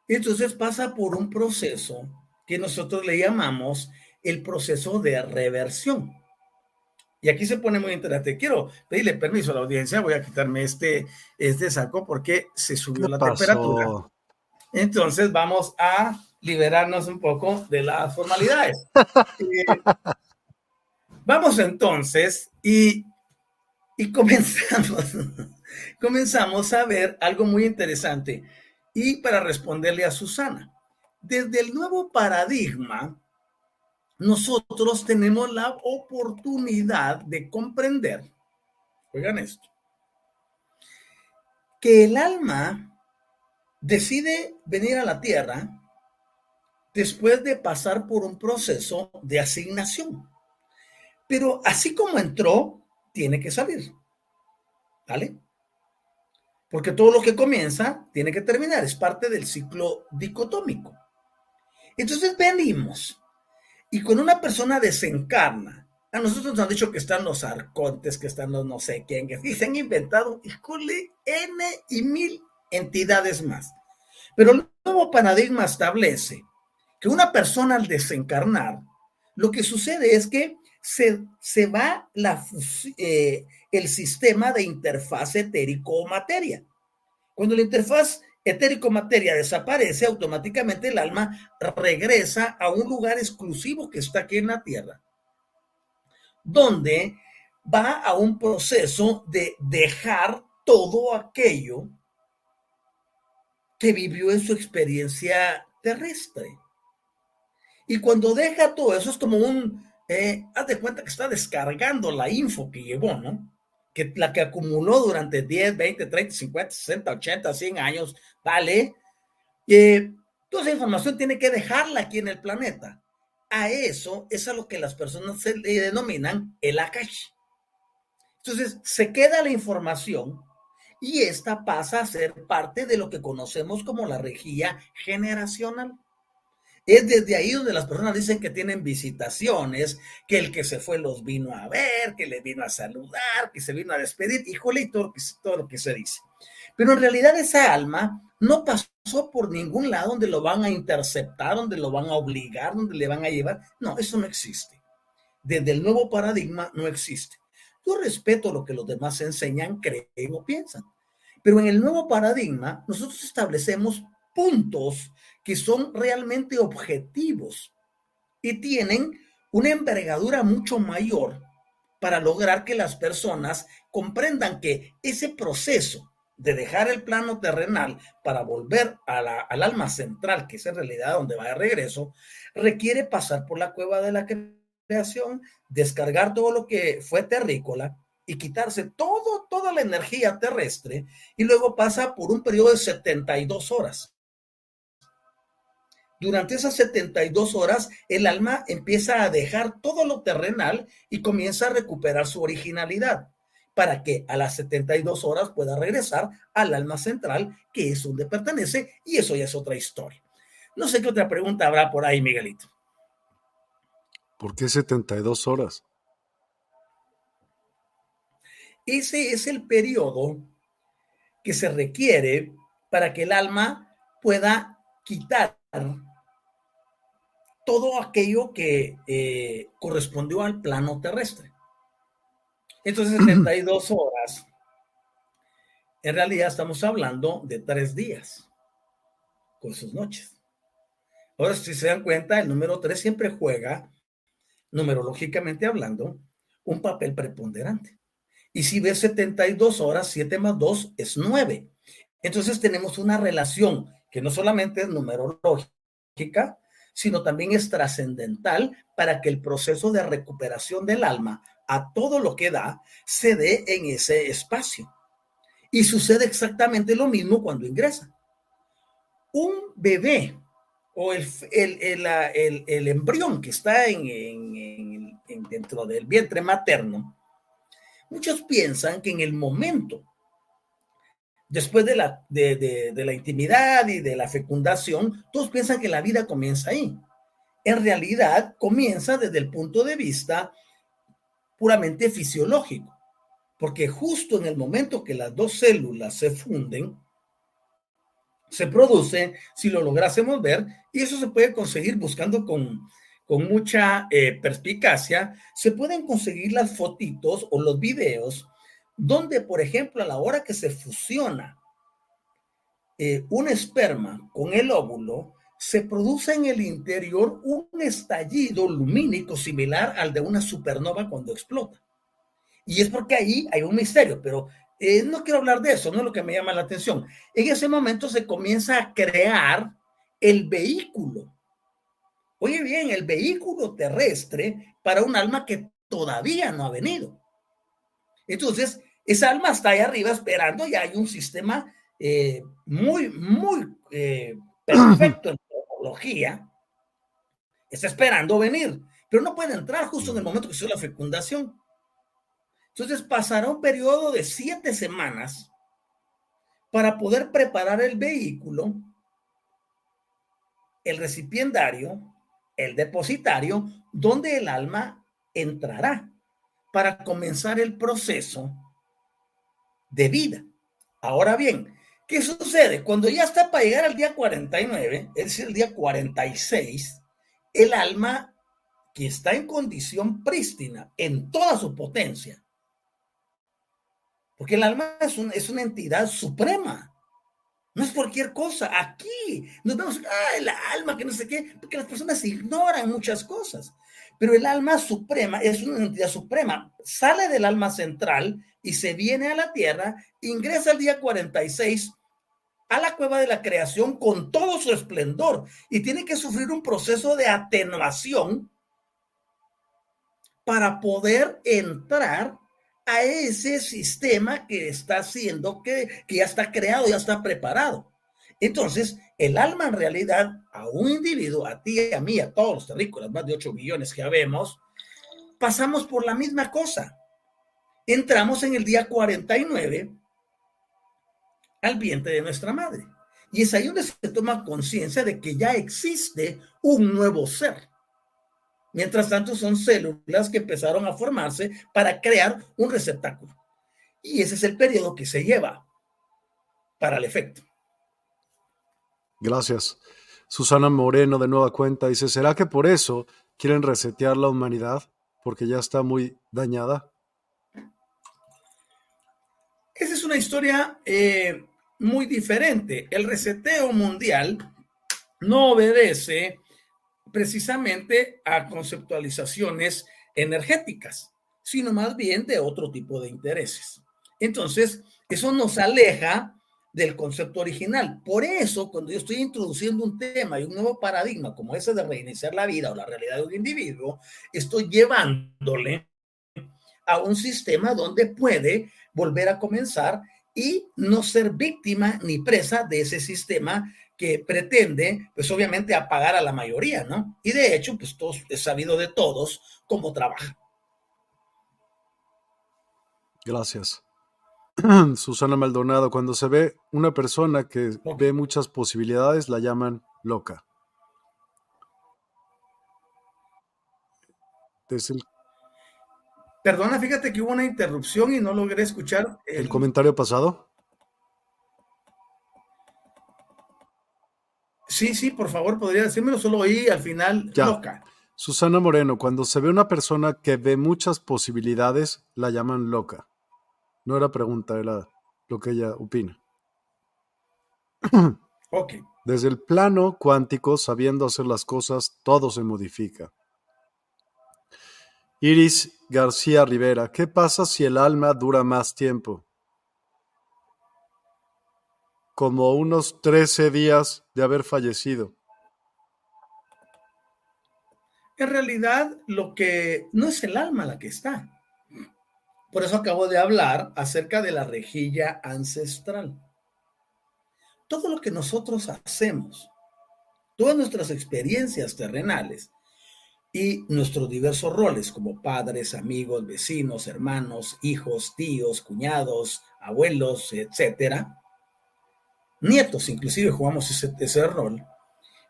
Entonces pasa por un proceso que nosotros le llamamos el proceso de reversión. Y aquí se pone muy interesante. Quiero pedirle permiso a la audiencia, voy a quitarme este, este saco porque se subió la temperatura. Entonces vamos a liberarnos un poco de las formalidades. Eh, vamos entonces y, y comenzamos, comenzamos a ver algo muy interesante. Y para responderle a Susana, desde el nuevo paradigma, nosotros tenemos la oportunidad de comprender, oigan esto, que el alma decide venir a la tierra después de pasar por un proceso de asignación. Pero así como entró, tiene que salir. ¿Vale? Porque todo lo que comienza tiene que terminar, es parte del ciclo dicotómico. Entonces venimos y cuando una persona desencarna, a nosotros nos han dicho que están los arcontes, que están los no sé quién, y se han inventado, híjole, N y mil entidades más. Pero el nuevo paradigma establece que una persona al desencarnar, lo que sucede es que se, se va la, eh, el sistema de interfaz etérico-materia. Cuando la interfaz etérico-materia desaparece, automáticamente el alma regresa a un lugar exclusivo que está aquí en la Tierra, donde va a un proceso de dejar todo aquello que vivió en su experiencia terrestre. Y cuando deja todo eso es como un, eh, haz de cuenta que está descargando la info que llevó, ¿no? Que la que acumuló durante 10, 20, 30, 50, 60, 80, 100 años, ¿vale? Eh, toda esa información tiene que dejarla aquí en el planeta. A eso es a lo que las personas se le denominan el Akash. Entonces, se queda la información y esta pasa a ser parte de lo que conocemos como la regía generacional. Es desde ahí donde las personas dicen que tienen visitaciones, que el que se fue los vino a ver, que le vino a saludar, que se vino a despedir, híjole, y todo, todo lo que se dice. Pero en realidad esa alma no pasó por ningún lado donde lo van a interceptar, donde lo van a obligar, donde le van a llevar. No, eso no existe. Desde el nuevo paradigma no existe. Yo respeto lo que los demás enseñan, creen o piensan. Pero en el nuevo paradigma, nosotros establecemos puntos que son realmente objetivos y tienen una envergadura mucho mayor para lograr que las personas comprendan que ese proceso de dejar el plano terrenal para volver al alma central, que es en realidad donde va de regreso, requiere pasar por la cueva de la creación, descargar todo lo que fue terrícola y quitarse todo, toda la energía terrestre y luego pasa por un periodo de 72 horas. Durante esas 72 horas, el alma empieza a dejar todo lo terrenal y comienza a recuperar su originalidad para que a las 72 horas pueda regresar al alma central, que es donde pertenece, y eso ya es otra historia. No sé qué otra pregunta habrá por ahí, Miguelito.
¿Por qué 72 horas?
Ese es el periodo que se requiere para que el alma pueda quitar todo aquello que eh, correspondió al plano terrestre. Entonces, 72 horas. En realidad estamos hablando de tres días con sus noches. Ahora, si se dan cuenta, el número 3 siempre juega, numerológicamente hablando, un papel preponderante. Y si ves 72 horas, 7 más 2 es 9. Entonces tenemos una relación que no solamente es numerológica, sino también es trascendental para que el proceso de recuperación del alma a todo lo que da se dé en ese espacio. Y sucede exactamente lo mismo cuando ingresa. Un bebé o el, el, embrión que está en, dentro del vientre materno, muchos piensan que en el momento, después de la, de la intimidad y de la fecundación, todos piensan que la vida comienza ahí. En realidad, comienza desde el punto de vista puramente fisiológico, porque justo en el momento que las dos células se funden, se produce, si lo lográsemos ver, y eso se puede conseguir buscando con, con mucha eh, perspicacia, se pueden conseguir las fotitos o los videos donde, por ejemplo, a la hora que se fusiona eh, un esperma con el óvulo, se produce en el interior un estallido lumínico similar al de una supernova cuando explota. Y es porque ahí hay un misterio, pero eh, no quiero hablar de eso, no es lo que me llama la atención. En ese momento se comienza a crear el vehículo. Oye bien, el vehículo terrestre para un alma que todavía no ha venido. Entonces, esa alma está ahí arriba esperando y hay un sistema eh, muy, muy eh, perfecto está esperando venir, pero no puede entrar justo en el momento que sucede la fecundación. Entonces pasará un periodo de siete semanas para poder preparar el vehículo, el recipiendario, el depositario, donde el alma entrará para comenzar el proceso de vida. Ahora bien, ¿Qué sucede? Cuando ya está para llegar al día 49, es decir, el día 46, el alma que está en condición prístina en toda su potencia, porque el alma es, una entidad suprema, no es cualquier cosa. Aquí nos vemos, ah, el alma, que no sé qué, porque las personas ignoran muchas cosas. Pero el alma suprema es una entidad suprema. Sale del alma central y se viene a la tierra, ingresa el día 46 a la cueva de la creación con todo su esplendor y tiene que sufrir un proceso de atenuación para poder entrar a ese sistema que está haciendo, que, que ya está creado, ya está preparado. Entonces, el alma en realidad a un individuo, a ti, a mí, a todos los terrícolas, más de 8 millones que habemos, pasamos por la misma cosa. Entramos en el día 49 al vientre de nuestra madre. Y es ahí donde se toma conciencia de que ya existe un nuevo ser. Mientras tanto, son células que empezaron a formarse para crear un receptáculo. Y ese es el periodo que se lleva para el efecto.
Gracias. Susana Moreno de nueva cuenta dice, ¿será que por eso quieren resetear la humanidad? Porque ya está muy dañada.
Esa es una historia eh, muy diferente. El reseteo mundial no obedece precisamente a conceptualizaciones energéticas, sino más bien de otro tipo de intereses. Entonces, Eso nos aleja del concepto original. Por eso, cuando yo estoy introduciendo un tema y un nuevo paradigma como ese de reiniciar la vida o la realidad de un individuo, estoy llevándole a un sistema donde puede volver a comenzar y no ser víctima ni presa de ese sistema que pretende, pues obviamente, apagar a la mayoría, ¿no? Y de hecho, pues todos, es sabido de todos cómo trabaja.
Gracias. Susana Maldonado, cuando se ve una persona que ve muchas posibilidades, la llaman loca.
Perdona, fíjate que hubo una interrupción y no logré escuchar.
¿El, comentario pasado?
Sí, sí, por favor, podría decírmelo, solo oí al final loca.
Susana Moreno, cuando se ve una persona que ve muchas posibilidades, la llaman loca. No era pregunta, era lo que ella opina.
Ok.
Desde el plano cuántico, sabiendo hacer las cosas, todo se modifica. Iris García Rivera, ¿qué pasa si el alma dura más tiempo? Como unos 13 días de haber fallecido.
En realidad, lo que no es el alma la que está, por eso acabo de hablar acerca de la rejilla ancestral. Todo lo que nosotros hacemos, todas nuestras experiencias terrenales y nuestros diversos roles como padres, amigos, vecinos, hermanos, hijos, tíos, cuñados, abuelos, etcétera, nietos, inclusive jugamos ese, rol.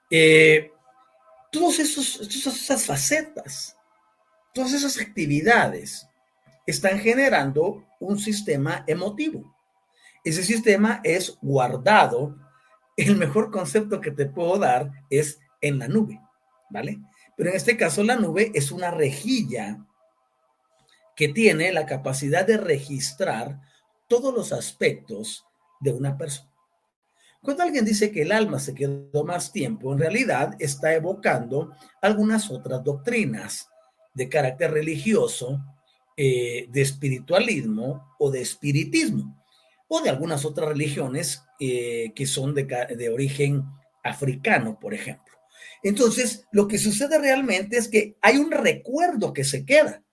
Eh, todas esas facetas, todas esas actividades están generando un sistema emotivo. Ese sistema es guardado. El mejor concepto que te puedo dar es en la nube, ¿vale? Pero en este caso la nube es una rejilla que tiene la capacidad de registrar todos los aspectos de una persona. Cuando alguien dice que el alma se quedó más tiempo, en realidad está evocando algunas otras doctrinas de carácter religioso eh, de espiritualismo o de espiritismo, o de algunas otras religiones eh, que son de, de origen africano, por ejemplo. Entonces, lo que sucede realmente es que hay un recuerdo que se queda.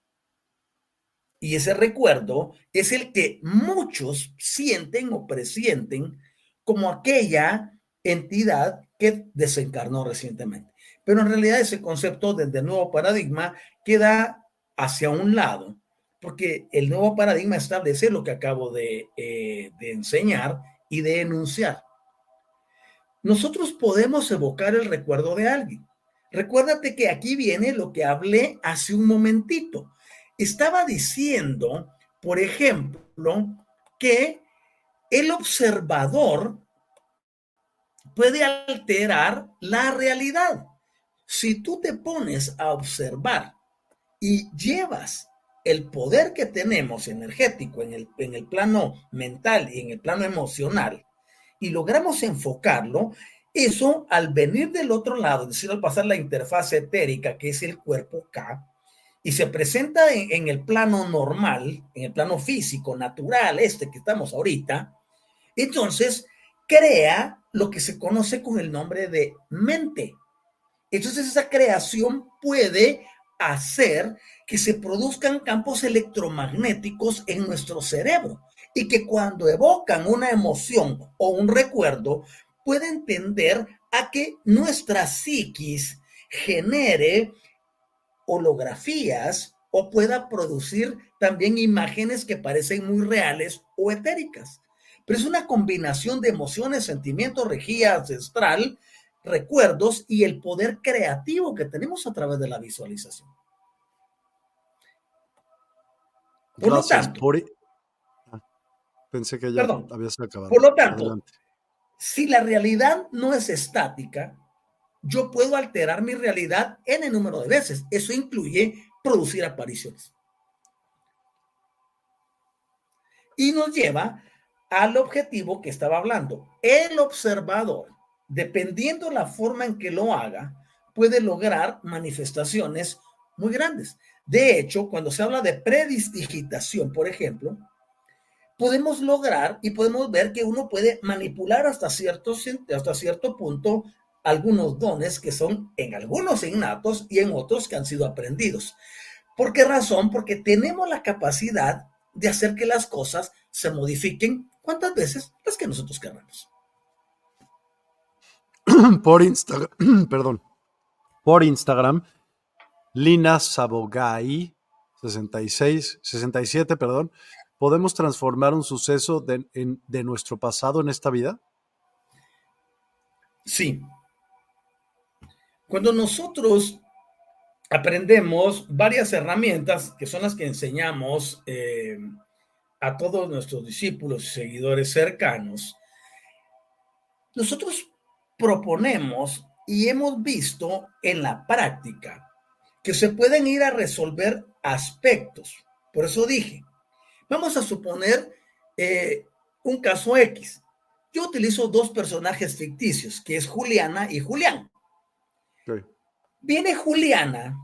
Y ese recuerdo es el que muchos sienten o presienten como aquella entidad que desencarnó recientemente. Pero en realidad ese concepto desde el nuevo paradigma queda hacia un lado porque el nuevo paradigma establece lo que acabo de, eh, de enseñar y de enunciar. Nosotros podemos evocar el recuerdo de alguien. Recuérdate que aquí viene lo que hablé hace un momentito. Estaba diciendo, por ejemplo, que el observador puede alterar la realidad. Si tú te pones a observar y llevas el poder que tenemos energético en el, en el plano mental y en el plano emocional y logramos enfocarlo, eso al venir del otro lado, es decir, al pasar la interfaz etérica, que es el cuerpo K, y se presenta en, en, el plano normal, en el plano físico, natural, este que estamos ahorita, entonces crea lo que se conoce con el nombre de mente. Entonces esa creación puede hacer que se produzcan campos electromagnéticos en nuestro cerebro y que cuando evocan una emoción o un recuerdo, pueden tender a que nuestra psiquis genere holografías o pueda producir también imágenes que parecen muy reales o etéricas. Pero es una combinación de emociones, sentimientos, regía ancestral, recuerdos y el poder creativo que tenemos a través de la visualización. Por lo tanto,
ah, pensé que ya habías acabado.
Por lo tanto, si la realidad no es estática, yo puedo alterar mi realidad en el número de veces. Eso incluye producir apariciones. Y nos lleva al objetivo que estaba hablando. El observador, dependiendo la forma en que lo haga, puede lograr manifestaciones muy grandes. De hecho, cuando se habla de predistigitación, por ejemplo, podemos lograr y podemos ver que uno puede manipular hasta cierto, hasta cierto punto algunos dones que son en algunos innatos y en otros que han sido aprendidos. ¿Por qué razón? Porque tenemos la capacidad de hacer que las cosas se modifiquen cuantas veces las que nosotros queramos.
Por Instagram, perdón, por Instagram, Lina Sabogai, 66, 67, perdón, ¿podemos transformar un suceso de, de nuestro pasado en esta vida?
Sí. Cuando nosotros aprendemos varias herramientas que son las que enseñamos eh, a todos nuestros discípulos y seguidores cercanos, nosotros proponemos y hemos visto en la práctica que se pueden ir a resolver aspectos. Por eso dije, vamos a suponer eh, un caso X. Yo utilizo dos personajes ficticios, que es Juliana y Julián. Viene Juliana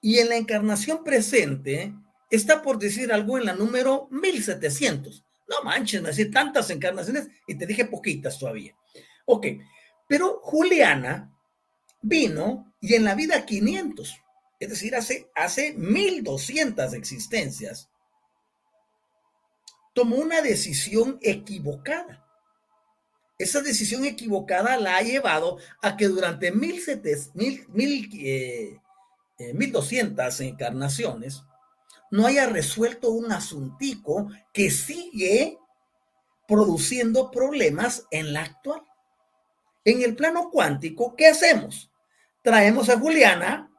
y en la encarnación presente está por decir algo en la número 1700. No manches, me decir tantas encarnaciones y te dije poquitas todavía. Ok, pero Juliana vino y en la vida 500, es decir, hace, hace 1200 existencias, tomó una decisión equivocada. Esa decisión equivocada la ha llevado a que durante 1700, mil, mil, eh, 1200 eh, encarnaciones no haya resuelto un asuntico que sigue produciendo problemas en la actual. En el plano cuántico, ¿qué hacemos? Traemos a Juliana,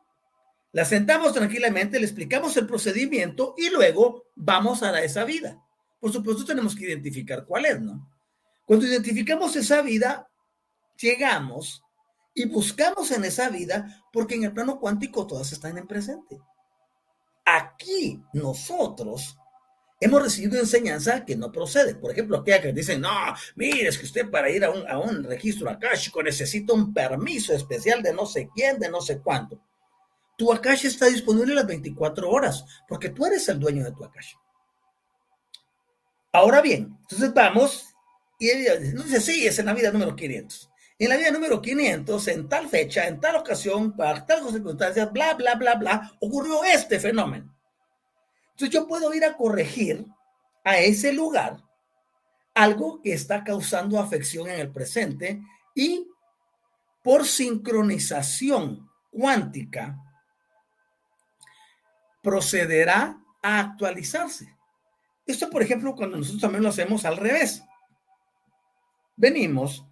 la sentamos tranquilamente, le explicamos el procedimiento y luego vamos a esa vida. Por supuesto, tenemos que identificar cuál es, ¿no? Cuando identificamos esa vida, llegamos y buscamos en esa vida porque en el plano cuántico todas están en presente. Aquí nosotros hemos recibido enseñanza que no procede. Por ejemplo, aquella que dicen, no, mire, es que usted para ir a un, a un registro necesita un permiso especial de no sé quién, de no sé cuánto. Tu akash está disponible las 24 horas porque tú eres el dueño de tu akash. Ahora bien, entonces vamos y ella dice, sí, es en la vida número 500. En la vida número 500, en tal fecha, en tal ocasión, para tal circunstancias, bla, bla, bla, bla, ocurrió este fenómeno. Entonces yo puedo ir a corregir a ese lugar algo que está causando afección en el presente y por sincronización cuántica procederá a actualizarse. Esto, por ejemplo, cuando nosotros también lo hacemos al revés. Venimos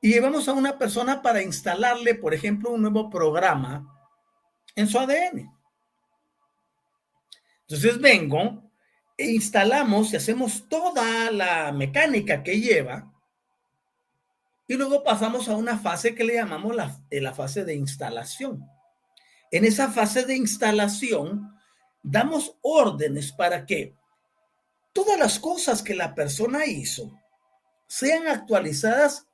y llevamos a una persona para instalarle, por ejemplo, un nuevo programa en su ADN. Entonces vengo e instalamos y hacemos toda la mecánica que lleva y luego pasamos a una fase que le llamamos la, la fase de instalación. En esa fase de instalación damos órdenes para que todas las cosas que la persona hizo sean actualizadas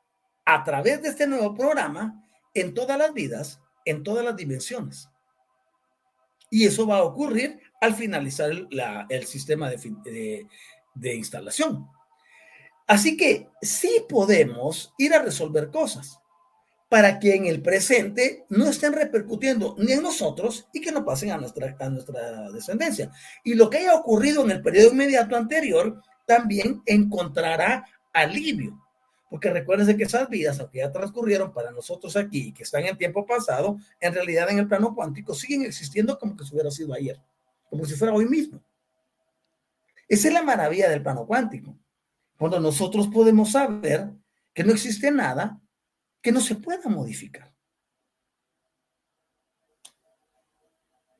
a través de este nuevo programa en todas las vidas, en todas las dimensiones. Y eso va a ocurrir al finalizar el, sistema de, de instalación. Así que sí podemos ir a resolver cosas para que en el presente no estén repercutiendo ni en nosotros y que no pasen a nuestra, a nuestra descendencia. Y lo que haya ocurrido en el periodo inmediato anterior también encontrará alivio. Porque recuérdense que esas vidas, aunque ya transcurrieron para nosotros aquí, que están en tiempo pasado, en realidad en el plano cuántico siguen existiendo como que hubiera sido ayer, como si fuera hoy mismo. Esa es la maravilla del plano cuántico. Cuando nosotros podemos saber que no existe nada que no se pueda modificar.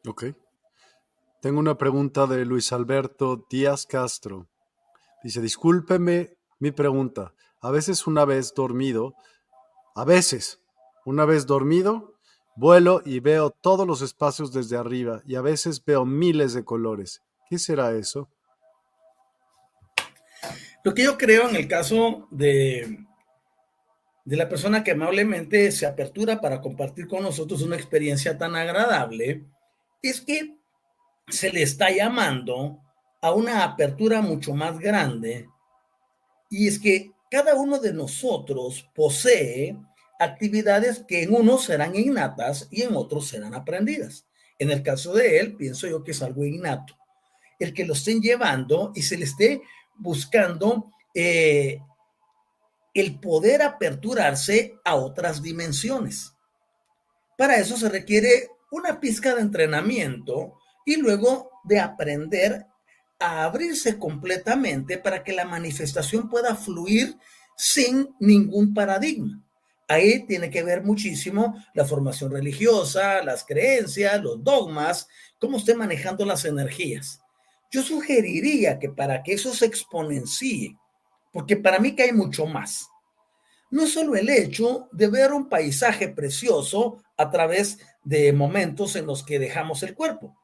Ok. Tengo una pregunta de Luis Alberto Díaz Castro. Dice, discúlpeme mi pregunta. A veces una vez dormido, a veces una vez dormido, vuelo y veo todos los espacios desde arriba y a veces veo miles de colores. ¿Qué será eso?
Lo que yo creo en el caso de de la persona que amablemente se apertura para compartir con nosotros una experiencia tan agradable, es que se le está llamando a una apertura mucho más grande, y es que cada uno de nosotros posee actividades que en unos serán innatas y en otros serán aprendidas. En el caso de él, pienso yo que es algo innato. El que lo estén llevando y se le esté buscando eh, el poder aperturarse a otras dimensiones. Para eso se requiere una pizca de entrenamiento y luego de aprender a abrirse completamente para que la manifestación pueda fluir sin ningún paradigma. Ahí tiene que ver muchísimo la formación religiosa, las creencias, los dogmas, cómo esté manejando las energías. Yo sugeriría que para que eso se exponencie, porque para mí que hay mucho más, no es solo el hecho de ver un paisaje precioso a través de momentos en los que dejamos el cuerpo.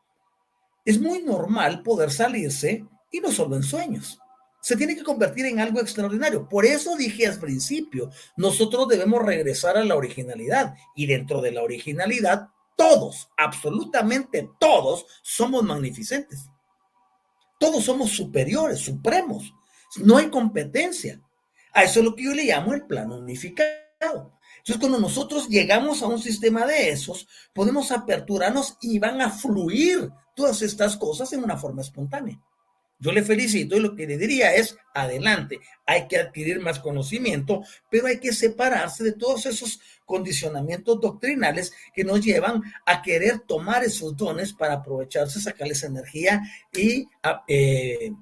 Es muy normal poder salirse y no solo en sueños se tiene que convertir en algo extraordinario. Por eso dije al principio, nosotros debemos regresar a la originalidad y dentro de la originalidad, todos, absolutamente todos, somos magnificentes. Todos somos superiores, supremos. No hay competencia. A eso es lo que yo le llamo el plano unificado. Entonces, cuando nosotros llegamos a un sistema de esos, podemos aperturarnos y van a fluir todas estas cosas en una forma espontánea. Yo le felicito y lo que le diría es, adelante, hay que adquirir más conocimiento, pero hay que separarse de todos esos condicionamientos doctrinales que nos llevan a querer tomar esos dones para aprovecharse, sacarles energía y eh,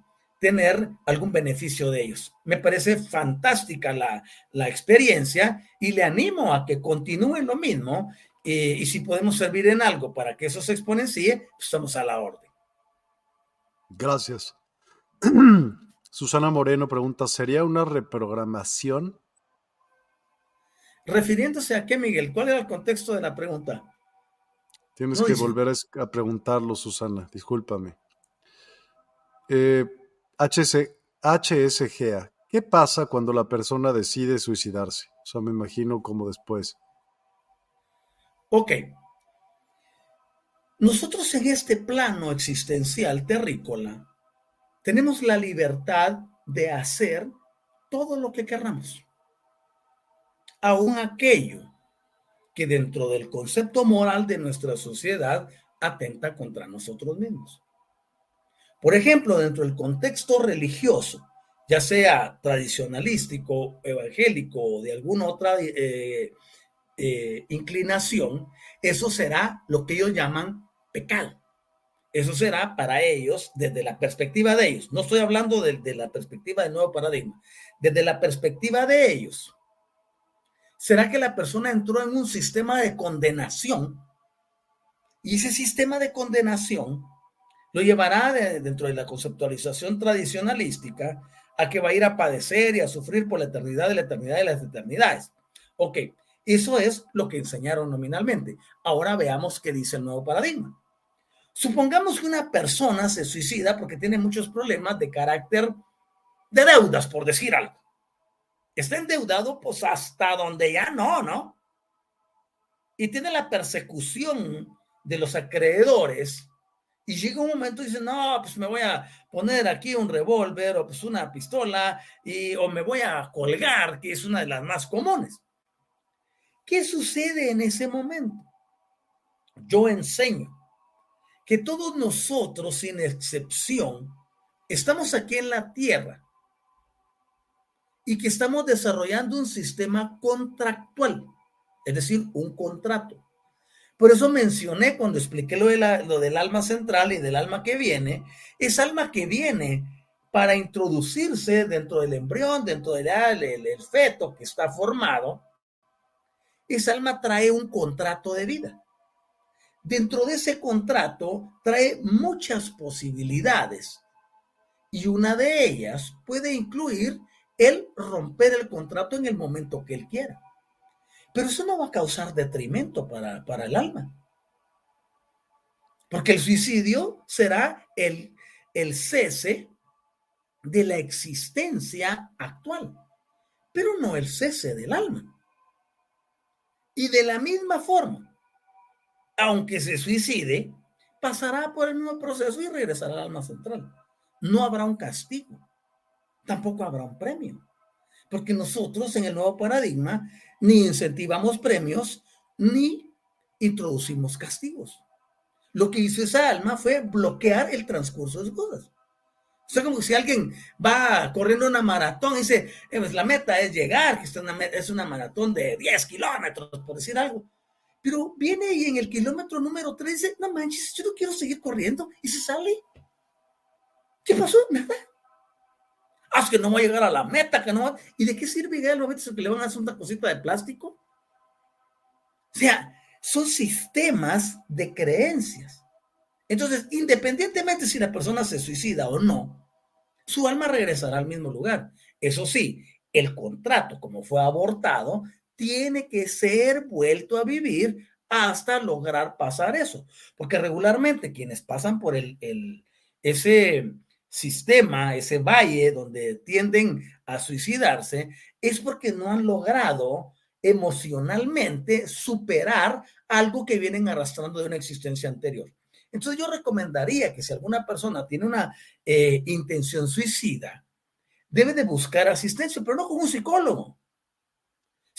tener algún beneficio de ellos. Me parece fantástica la, experiencia y le animo a que continúe lo mismo eh, y si podemos servir en algo para que eso se exponencie, pues estamos a la orden.
Gracias. Susana Moreno pregunta, ¿sería una reprogramación?
Refiriéndose a qué, Miguel? ¿Cuál era el contexto de la pregunta?
Tienes que volver a, preguntarlo, Susana, discúlpame. Eh, HSGA, ¿qué pasa cuando la persona decide suicidarse? O sea, me imagino como después.
Ok. Nosotros en este plano existencial terrícola tenemos la libertad de hacer todo lo que queramos, aun aquello que dentro del concepto moral de nuestra sociedad atenta contra nosotros mismos. Por ejemplo, dentro del contexto religioso, ya sea tradicionalístico, evangélico o de alguna otra eh, eh, inclinación, eso será lo que ellos llaman pecado. Eso será para ellos, desde la perspectiva de ellos, no estoy hablando de, la perspectiva del nuevo paradigma, desde la perspectiva de ellos, será que la persona entró en un sistema de condenación y ese sistema de condenación lo llevará dentro de la conceptualización tradicionalística a que va a ir a padecer y a sufrir por la eternidad de la eternidad de las eternidades. Ok, eso es lo que enseñaron nominalmente. Ahora veamos qué dice el nuevo paradigma. Supongamos que una persona se suicida porque tiene muchos problemas de carácter de deudas, por decir algo. Está endeudado pues hasta donde ya no, ¿no? Y tiene la persecución de los acreedores y llega un momento y dice, no, pues me voy a poner aquí un revólver o pues una pistola y, o me voy a colgar, que es una de las más comunes. ¿Qué sucede en ese momento? Yo enseño que todos nosotros, sin excepción, estamos aquí en la Tierra y que estamos desarrollando un sistema contractual, es decir, un contrato. Por eso mencioné cuando expliqué lo, de lo del alma central y del alma que viene, es alma que viene para introducirse dentro del embrión, dentro del el, el feto que está formado, esa alma trae un contrato de vida dentro de ese contrato trae muchas posibilidades y una de ellas puede incluir el romper el contrato en el momento que él quiera. Pero eso no va a causar detrimento para, para el alma. Porque el suicidio será el, el cese de la existencia actual, pero no el cese del alma. Y de la misma forma, aunque se suicide, pasará por el mismo proceso y regresará al alma central. no habrá un castigo, tampoco habrá un premio, porque nosotros en el nuevo paradigma ni incentivamos premios ni introducimos castigos. Lo que hizo esa alma fue bloquear el transcurso de las cosas. O sea, como si alguien va corriendo una maratón y dice, eh, pues la meta es llegar, que es una, es una maratón de 10 kilómetros, por decir algo. Pero viene y en el kilómetro número 3 dice, no manches, yo no quiero seguir corriendo, y se sale. ¿Qué pasó? Nada. Ah, que no va a llegar a la meta, que no. ¿Y de qué sirve al momento que le van a hacer una cosita de plástico? O sea, son sistemas de creencias. Entonces, independientemente si la persona se suicida o no, su alma regresará al mismo lugar. Eso sí, el contrato, como fue abortado, tiene que ser vuelto a vivir hasta lograr pasar eso. Porque regularmente quienes pasan por el, ese sistema, ese valle donde tienden a suicidarse, es porque no han logrado emocionalmente superar algo que vienen arrastrando de una existencia anterior. Entonces yo recomendaría que si alguna persona tiene una eh, intención suicida, debe de buscar asistencia, pero no con un psicólogo,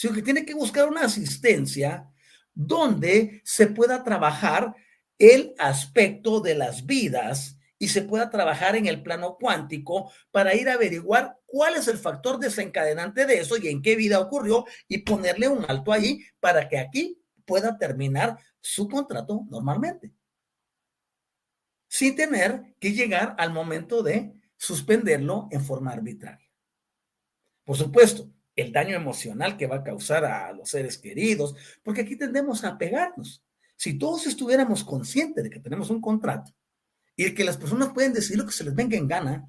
sino que tiene que buscar una asistencia donde se pueda trabajar el aspecto de las vidas y se pueda trabajar en el plano cuántico para ir a averiguar cuál es el factor desencadenante de eso y en qué vida ocurrió y ponerle un alto ahí para que aquí pueda terminar su contrato normalmente, sin tener que llegar al momento de suspenderlo en forma arbitraria. Por supuesto, el daño emocional que va a causar a los seres queridos, porque aquí tendemos a pegarnos. Si todos estuviéramos conscientes de que tenemos un contrato y que las personas pueden decir lo que se les venga en gana.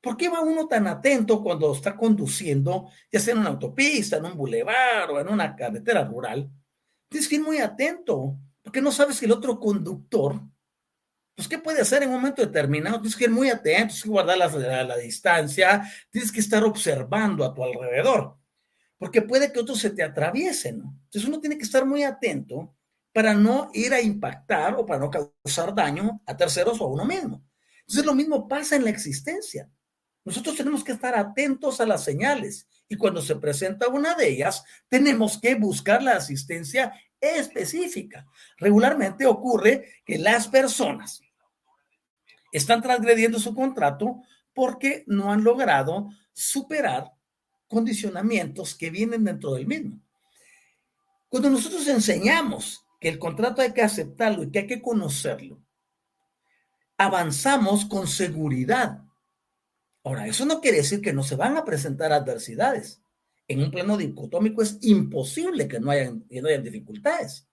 ¿Por qué va uno tan atento cuando está conduciendo, ya sea en una autopista, en un bulevar o en una carretera rural? Tienes que ir muy atento, porque no sabes que el otro conductor, pues, ¿qué puede hacer en un momento determinado? Tienes que ir muy atento, tienes que guardar la, la distancia, tienes que estar observando a tu alrededor, porque puede que otros se te atraviesen. Entonces uno tiene que estar muy atento para no ir a impactar o para no causar daño a terceros o a uno mismo. Entonces lo mismo pasa en la existencia. Nosotros tenemos que estar atentos a las señales y cuando se presenta una de ellas, tenemos que buscar la asistencia específica. Regularmente ocurre que las personas están transgrediendo su contrato porque no han logrado superar condicionamientos que vienen dentro del mismo. Cuando nosotros enseñamos que el contrato hay que aceptarlo y que hay que conocerlo, avanzamos con seguridad. Ahora, eso no quiere decir que no se van a presentar adversidades. En un plano dicotómico es imposible que no hayan, que no hayan dificultades.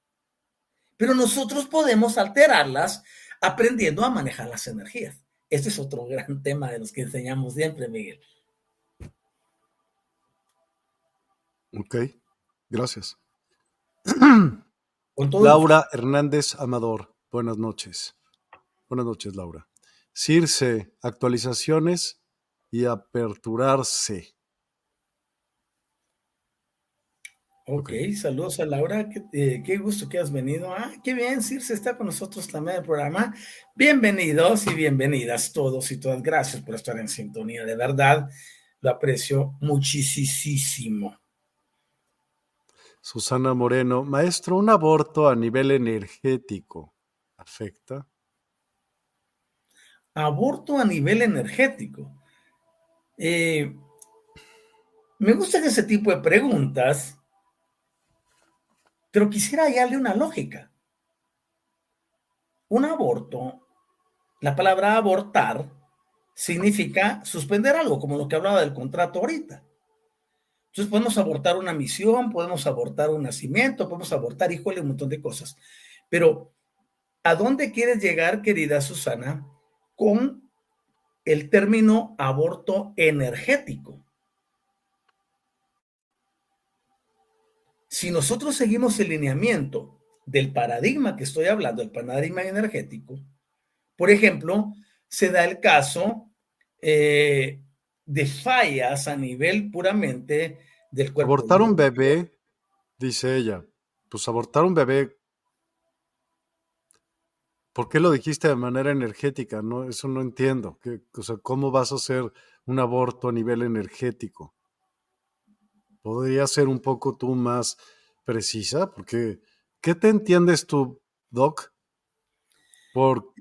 Pero nosotros podemos alterarlas aprendiendo a manejar las energías. Este es otro gran tema de los que enseñamos siempre, Miguel.
Ok, gracias. Laura Hernández Amador, buenas noches. Buenas noches, Laura. Circe, actualizaciones y aperturarse.
Ok, saludos a Laura, qué, eh, qué, gusto que has venido. Ah, qué bien, Circe está con nosotros también en el programa. Bienvenidos y bienvenidas todos y todas. Gracias por estar en sintonía, de verdad, lo aprecio muchísimo.
Susana Moreno, maestro, ¿un aborto a nivel energético afecta?
Aborto a nivel energético. Eh, me gustan ese tipo de preguntas, pero quisiera hallarle una lógica. Un aborto, la palabra abortar significa suspender algo, como lo que hablaba del contrato ahorita. Entonces podemos abortar una misión, podemos abortar un nacimiento, podemos abortar, híjole, un montón de cosas. Pero, ¿a dónde quieres llegar, querida Susana, con el término aborto energético? Si nosotros seguimos el lineamiento del paradigma que estoy hablando, el paradigma energético, por ejemplo, se da el caso eh, de fallas a nivel puramente del cuerpo.
Abortar un bebé, dice ella, pues abortar un bebé ¿Por qué lo dijiste de manera energética? No, eso no entiendo. o sea, ¿cómo vas a hacer un aborto a nivel energético? ¿Podría ser un poco tú más precisa? Porque, ¿qué te entiendes tú, Doc, por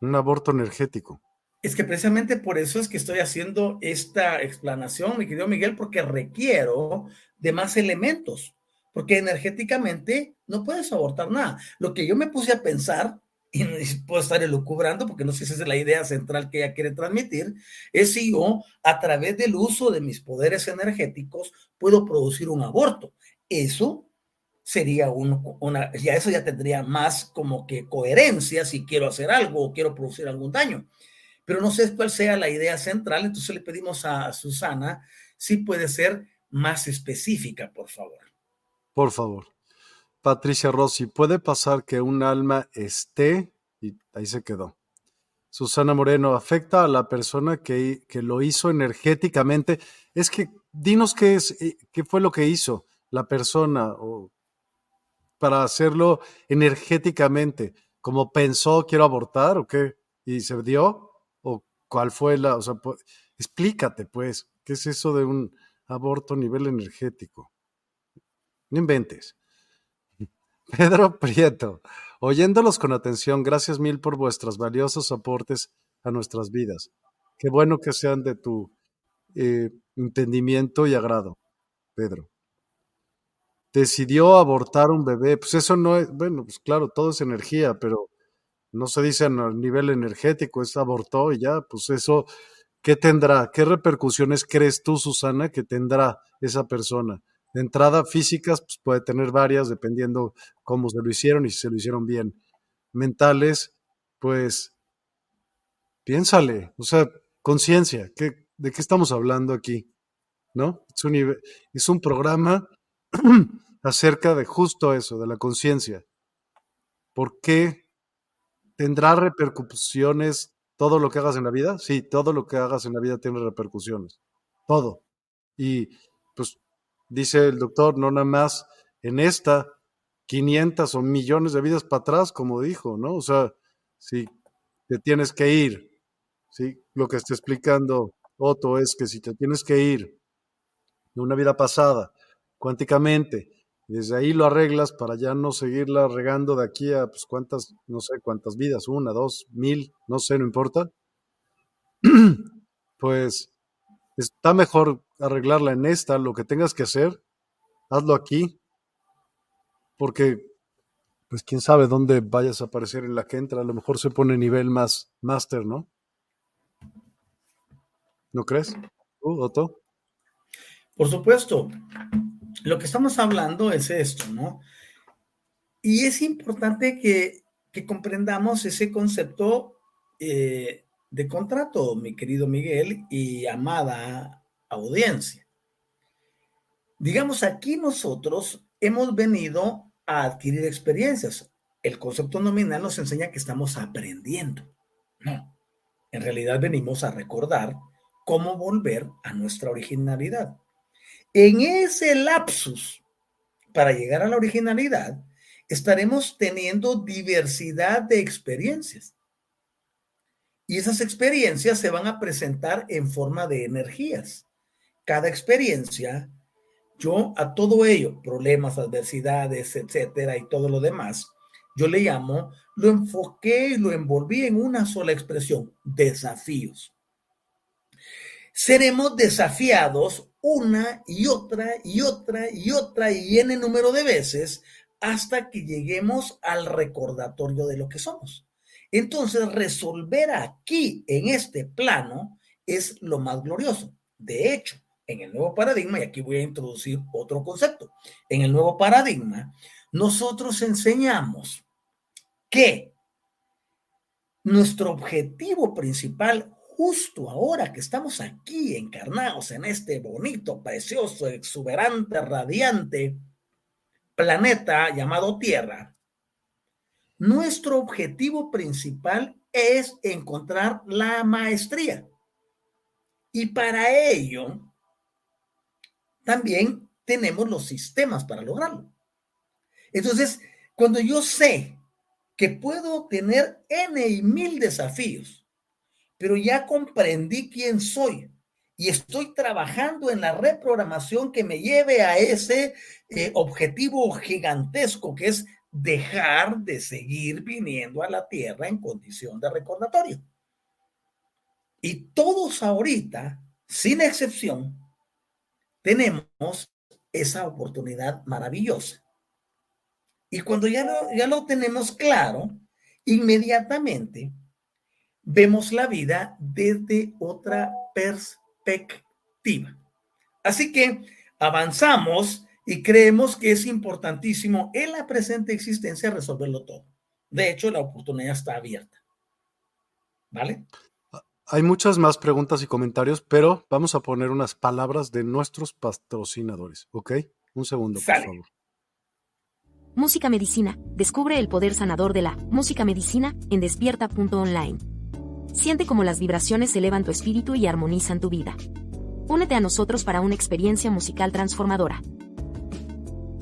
un aborto energético?
Es que precisamente por eso es que estoy haciendo esta explanación, mi querido Miguel, porque requiero de más elementos porque energéticamente no puedes abortar nada. Lo que yo me puse a pensar, y puedo estar elucubrando porque no sé si esa es la idea central que ella quiere transmitir, es si yo a través del uso de mis poderes energéticos puedo producir un aborto. Eso sería una, ya eso ya tendría más como que coherencia si quiero hacer algo o quiero producir algún daño. Pero no sé cuál sea la idea central, entonces le pedimos a Susana si puede ser más específica, por favor.
Por favor. Patricia Rossi, ¿puede pasar que un alma esté? Y ahí se quedó. Susana Moreno, ¿afecta a la persona que, que lo hizo energéticamente? Es que dinos qué, es, eh, qué fue lo que hizo la persona para hacerlo energéticamente. ¿Cómo pensó quiero abortar o qué? ¿Y se dio? ¿O cuál fue la...? O sea, explícate pues, ¿qué es eso de un aborto a nivel energético? No inventes. Pedro Prieto, oyéndolos con atención, gracias mil por vuestros valiosos aportes a nuestras vidas. Qué bueno que sean de tu eh, entendimiento y agrado, Pedro. Decidió abortar un bebé, pues eso no es, bueno, pues claro, todo es energía, pero no se dice a nivel energético, es abortó y ya, pues eso, ¿qué tendrá? ¿Qué repercusiones crees tú, Susana, que tendrá esa persona? De entrada, físicas, pues puede tener varias, dependiendo cómo se lo hicieron y si se lo hicieron bien. Mentales, pues piénsale, o sea, conciencia, ¿de qué estamos hablando aquí? ¿No? Es un, es un programa acerca de justo eso, de la conciencia. ¿Por qué tendrá repercusiones todo lo que hagas en la vida? Sí, todo lo que hagas en la vida tiene repercusiones. Todo. Y pues dice el doctor, no nada más en esta 500 o millones de vidas para atrás, como dijo, ¿no? O sea, si te tienes que ir, ¿sí? Lo que está explicando Otto es que si te tienes que ir de una vida pasada, cuánticamente, desde ahí lo arreglas para ya no seguirla regando de aquí a, pues, cuántas, no sé, cuántas vidas, una, dos, mil, no sé, no importa. pues está mejor arreglarla en esta, lo que tengas que hacer, hazlo aquí, porque pues quién sabe dónde vayas a aparecer en la que entra, a lo mejor se pone nivel más máster, ¿no? ¿No crees? ¿Tú, Otto?
Por supuesto. Lo que estamos hablando es esto, ¿no? Y es importante que, que comprendamos ese concepto eh, de contrato, mi querido Miguel y amada audiencia. Digamos, aquí nosotros hemos venido a adquirir experiencias. El concepto nominal nos enseña que estamos aprendiendo. No, en realidad venimos a recordar cómo volver a nuestra originalidad. En ese lapsus, para llegar a la originalidad, estaremos teniendo diversidad de experiencias. Y esas experiencias se van a presentar en forma de energías. Cada experiencia, yo a todo ello, problemas, adversidades, etcétera, y todo lo demás, yo le llamo, lo enfoqué y lo envolví en una sola expresión, desafíos. Seremos desafiados una y otra y otra y otra y en el número de veces hasta que lleguemos al recordatorio de lo que somos. Entonces, resolver aquí, en este plano, es lo más glorioso. De hecho, en el nuevo paradigma, y aquí voy a introducir otro concepto, en el nuevo paradigma, nosotros enseñamos que nuestro objetivo principal, justo ahora que estamos aquí encarnados en este bonito, precioso, exuberante, radiante planeta llamado Tierra, nuestro objetivo principal es encontrar la maestría. Y para ello, también tenemos los sistemas para lograrlo. Entonces, cuando yo sé que puedo tener N y mil desafíos, pero ya comprendí quién soy y estoy trabajando en la reprogramación que me lleve a ese eh, objetivo gigantesco que es dejar de seguir viniendo a la tierra en condición de recordatorio. Y todos ahorita, sin excepción, tenemos esa oportunidad maravillosa. Y cuando ya lo, ya lo tenemos claro, inmediatamente vemos la vida desde otra perspectiva. Así que avanzamos y creemos que es importantísimo en la presente existencia resolverlo todo. De hecho, la oportunidad está abierta. ¿Vale?
Hay muchas más preguntas y comentarios, pero vamos a poner unas palabras de nuestros patrocinadores, ¿ok? Un segundo, por favor.
Música Medicina. Descubre el poder sanador de la música medicina en despierta.online. Siente cómo las vibraciones elevan tu espíritu y armonizan tu vida. Únete a nosotros para una experiencia musical transformadora.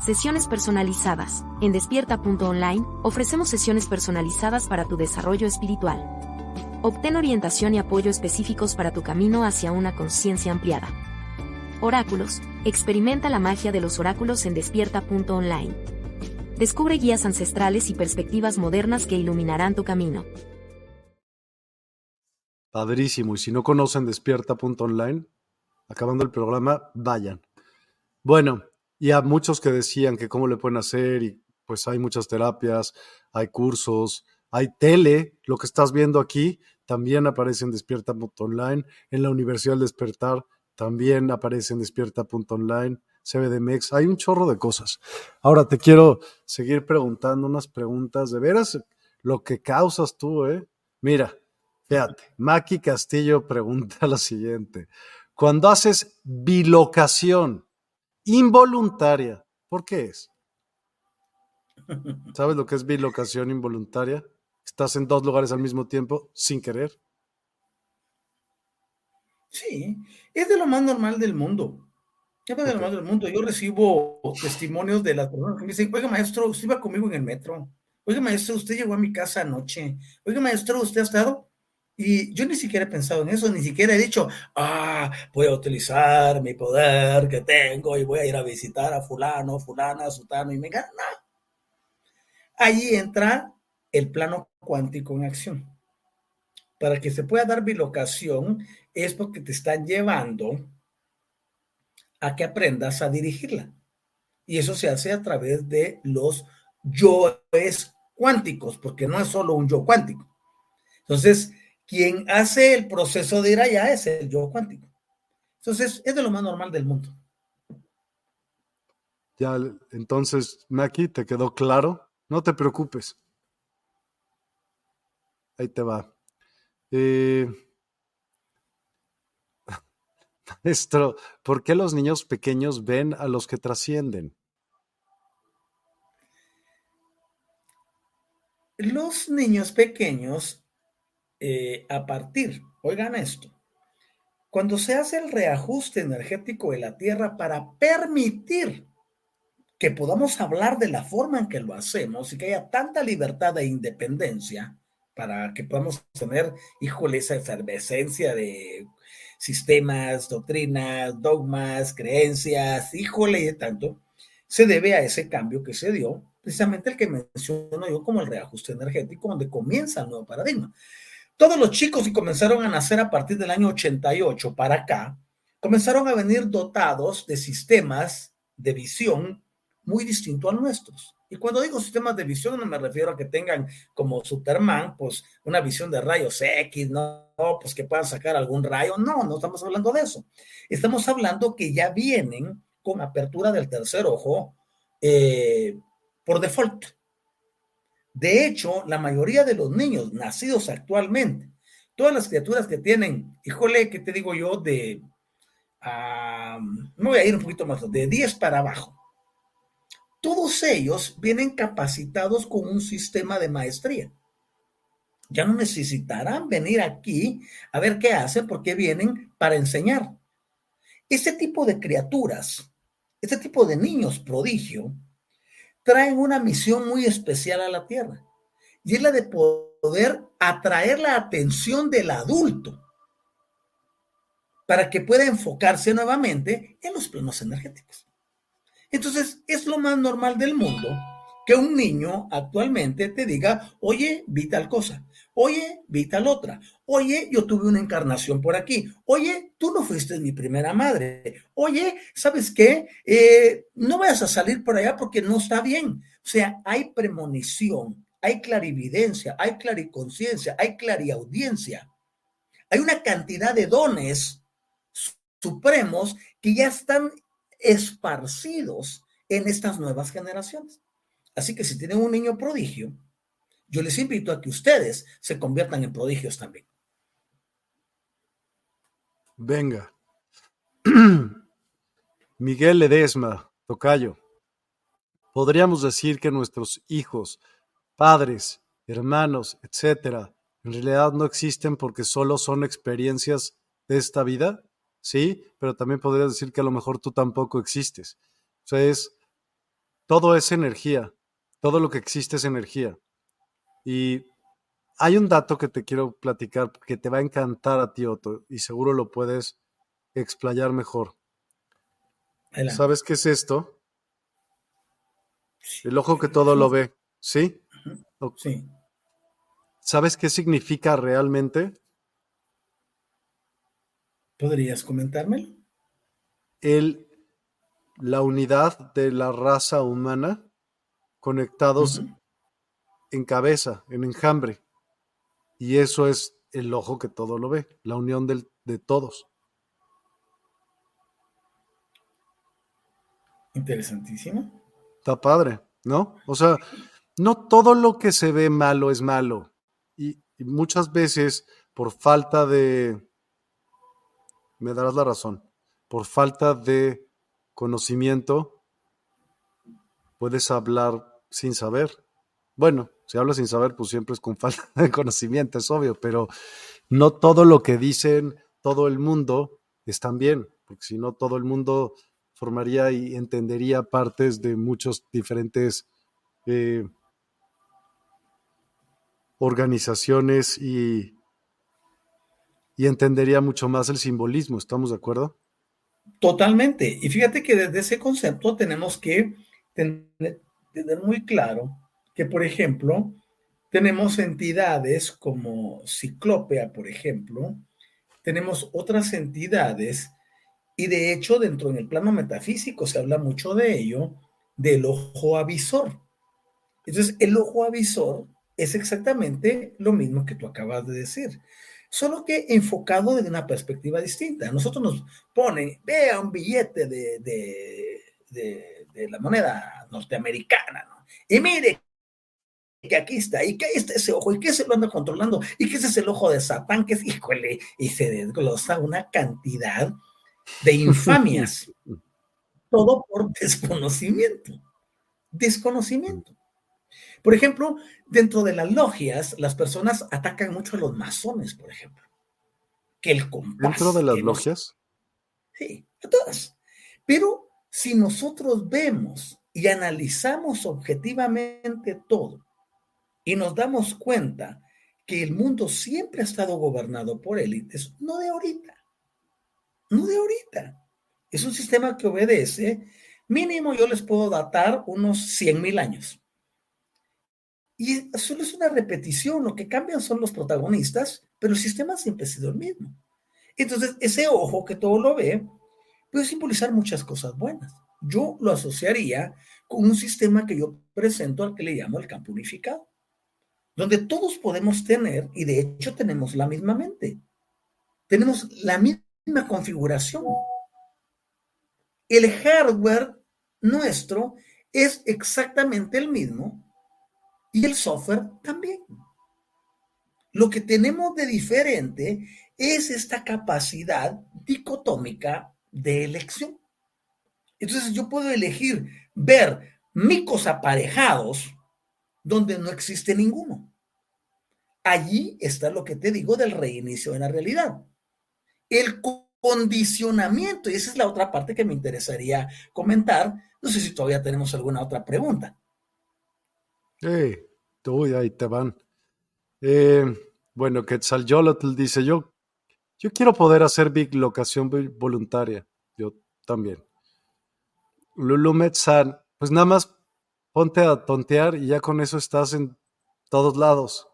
Sesiones personalizadas. En despierta.online, ofrecemos sesiones personalizadas para tu desarrollo espiritual. Obtén orientación y apoyo específicos para tu camino hacia una conciencia ampliada. Oráculos. Experimenta la magia de los oráculos en despierta.online. Descubre guías ancestrales y perspectivas modernas que iluminarán tu camino.
Padrísimo. Y si no conocen despierta.online, acabando el programa, vayan. Bueno, y a muchos que decían que cómo le pueden hacer, y pues hay muchas terapias, hay cursos, hay tele, lo que estás viendo aquí también aparece en despierta.online, en la Universidad del Despertar también aparece en despierta.online, CBDMX, hay un chorro de cosas. Ahora te quiero seguir preguntando unas preguntas de veras, lo que causas tú, ¿eh? Mira, Fíjate, Maki Castillo pregunta lo siguiente. Cuando haces bilocación involuntaria, ¿por qué es? ¿Sabes lo que es bilocación involuntaria? Estás en dos lugares al mismo tiempo sin querer.
Sí, es de lo más normal del mundo. Es de lo más del mundo. Yo recibo testimonios de las personas que me dicen, oiga maestro, usted iba conmigo en el metro. Oiga maestro, usted llegó a mi casa anoche. Oiga maestro, usted ha estado y yo ni siquiera he pensado en eso, ni siquiera he dicho, ah, voy a utilizar mi poder que tengo y voy a ir a visitar a fulano, fulana, sutano y me gana. Ahí entra el plano cuántico en acción. Para que se pueda dar bilocación es porque te están llevando a que aprendas a dirigirla. Y eso se hace a través de los yoes cuánticos, porque no es solo un yo cuántico. Entonces, quien hace el proceso de ir allá es el yo cuántico. Entonces, es de lo más normal del mundo.
Ya, entonces, Maki, ¿te quedó claro? No te preocupes. Ahí te va. Eh, maestro, ¿por qué los niños pequeños ven a los que trascienden?
Los niños pequeños eh, a partir, oigan esto, cuando se hace el reajuste energético de la Tierra para permitir que podamos hablar de la forma en que lo hacemos y que haya tanta libertad e independencia para que podamos tener, híjole, esa efervescencia de sistemas, doctrinas, dogmas, creencias, híjole, de tanto, se debe a ese cambio que se dio, precisamente el que menciono yo como el reajuste energético, donde comienza el nuevo paradigma. Todos los chicos que comenzaron a nacer a partir del año 88 para acá, comenzaron a venir dotados de sistemas de visión muy distintos a nuestros. Y cuando digo sistemas de visión, no me refiero a que tengan como Superman, pues una visión de rayos X, no, pues que puedan sacar algún rayo. No, no estamos hablando de eso. Estamos hablando que ya vienen con apertura del tercer ojo eh, por default. De hecho, la mayoría de los niños nacidos actualmente todas las criaturas que tienen, híjole, ¿qué te digo yo? De, me voy a ir un poquito más, de 10 para abajo. Todos ellos vienen capacitados con un sistema de maestría. Ya no necesitarán venir aquí a ver qué hacen porque vienen para enseñar. Este tipo de criaturas, este tipo de niños prodigio, traen una misión muy especial a la Tierra y es la de poder atraer la atención del adulto para que pueda enfocarse nuevamente en los planos energéticos. Entonces, es lo más normal del mundo que un niño actualmente te diga, oye, vi tal cosa, oye, vi tal otra, oye, yo tuve una encarnación por aquí, oye, tú no fuiste mi primera madre, oye, ¿sabes qué? Eh, no vayas a salir por allá porque no está bien. O sea, hay premonición, hay clarividencia, hay clariconciencia, hay clariaudiencia. Hay una cantidad de dones supremos que ya están esparcidos en estas nuevas generaciones. Así que si tienen un niño prodigio, yo les invito a que ustedes se conviertan en prodigios también.
Venga. Miguel Ledesma, Tocayo. Podríamos decir que nuestros hijos, padres, hermanos, etcétera, en realidad no existen porque solo son experiencias de esta vida, sí, pero también podrías decir que a lo mejor tú tampoco existes. O sea, es todo es energía. Todo lo que existe es energía. Y hay un dato que te quiero platicar que te va a encantar a ti, Otto, y seguro lo puedes explayar mejor. ¿Sabes qué es esto? El ojo que todo lo ve, ¿sí?
Sí.
¿Sabes qué significa realmente?
¿Podrías comentármelo?
El, la unidad de la raza humana conectados en cabeza, en enjambre. Y eso es el ojo que todo lo ve, la unión de todos.
Interesantísimo.
Está padre, ¿no? O sea, no todo lo que se ve malo es malo. Y, y muchas veces, por falta de, me darás la razón, por falta de conocimiento, puedes hablar sin saber. Bueno, si hablas sin saber, pues siempre es con falta de conocimiento, es obvio, pero no todo lo que dicen todo el mundo están bien, porque si no todo el mundo formaría y entendería partes de muchos diferentes eh, organizaciones y, y entendería mucho más el simbolismo, ¿estamos de acuerdo?
Totalmente. Y fíjate que desde ese concepto tenemos que tener muy claro que, por ejemplo, tenemos entidades como Ciclópea, por ejemplo, tenemos otras entidades y de hecho dentro del plano metafísico se habla mucho de ello, del ojo avisor. Entonces, el ojo avisor es exactamente lo mismo que tú acabas de decir, solo que enfocado desde una perspectiva distinta. nosotros nos ponen, vea un billete de, de, de la moneda norteamericana, ¿no? Y mire que aquí está, y que ahí está ese ojo, y que se lo anda controlando, y que ese es el ojo de Satán, que es, híjole, y se desglosa una cantidad de infamias. Todo por desconocimiento. Desconocimiento. Por ejemplo, dentro de las logias, las personas atacan mucho a los masones, por ejemplo. Que el compás.
¿Dentro de las logias?
Sí, a todas. Pero si nosotros vemos y analizamos objetivamente todo y nos damos cuenta que el mundo siempre ha estado gobernado por élites, no de ahorita, no de ahorita. Es un sistema que obedece, mínimo yo les puedo datar unos 100 mil años. Y solo es una repetición, lo que cambian son los protagonistas, pero el sistema siempre ha sido el mismo. Entonces, ese ojo que todo lo ve, puede simbolizar muchas cosas buenas. Yo lo asociaría con un sistema que yo presento al que le llamo el campo unificado, donde todos podemos tener, y de hecho tenemos la misma mente, tenemos la misma configuración. El hardware nuestro es exactamente el mismo y el software también. Lo que tenemos de diferente es esta capacidad dicotómica de elección. Entonces yo puedo elegir ver micos aparejados donde no existe ninguno. Allí está lo que te digo del reinicio en la realidad. El condicionamiento, y esa es la otra parte que me interesaría comentar. No sé si todavía tenemos alguna otra pregunta.
Eh, tú, ahí te van. Eh, bueno, Quetzalcoatl dice, yo, yo quiero poder hacer big locación voluntaria. Yo también. Lulu Metzan, pues nada más ponte a tontear y ya con eso estás en todos lados.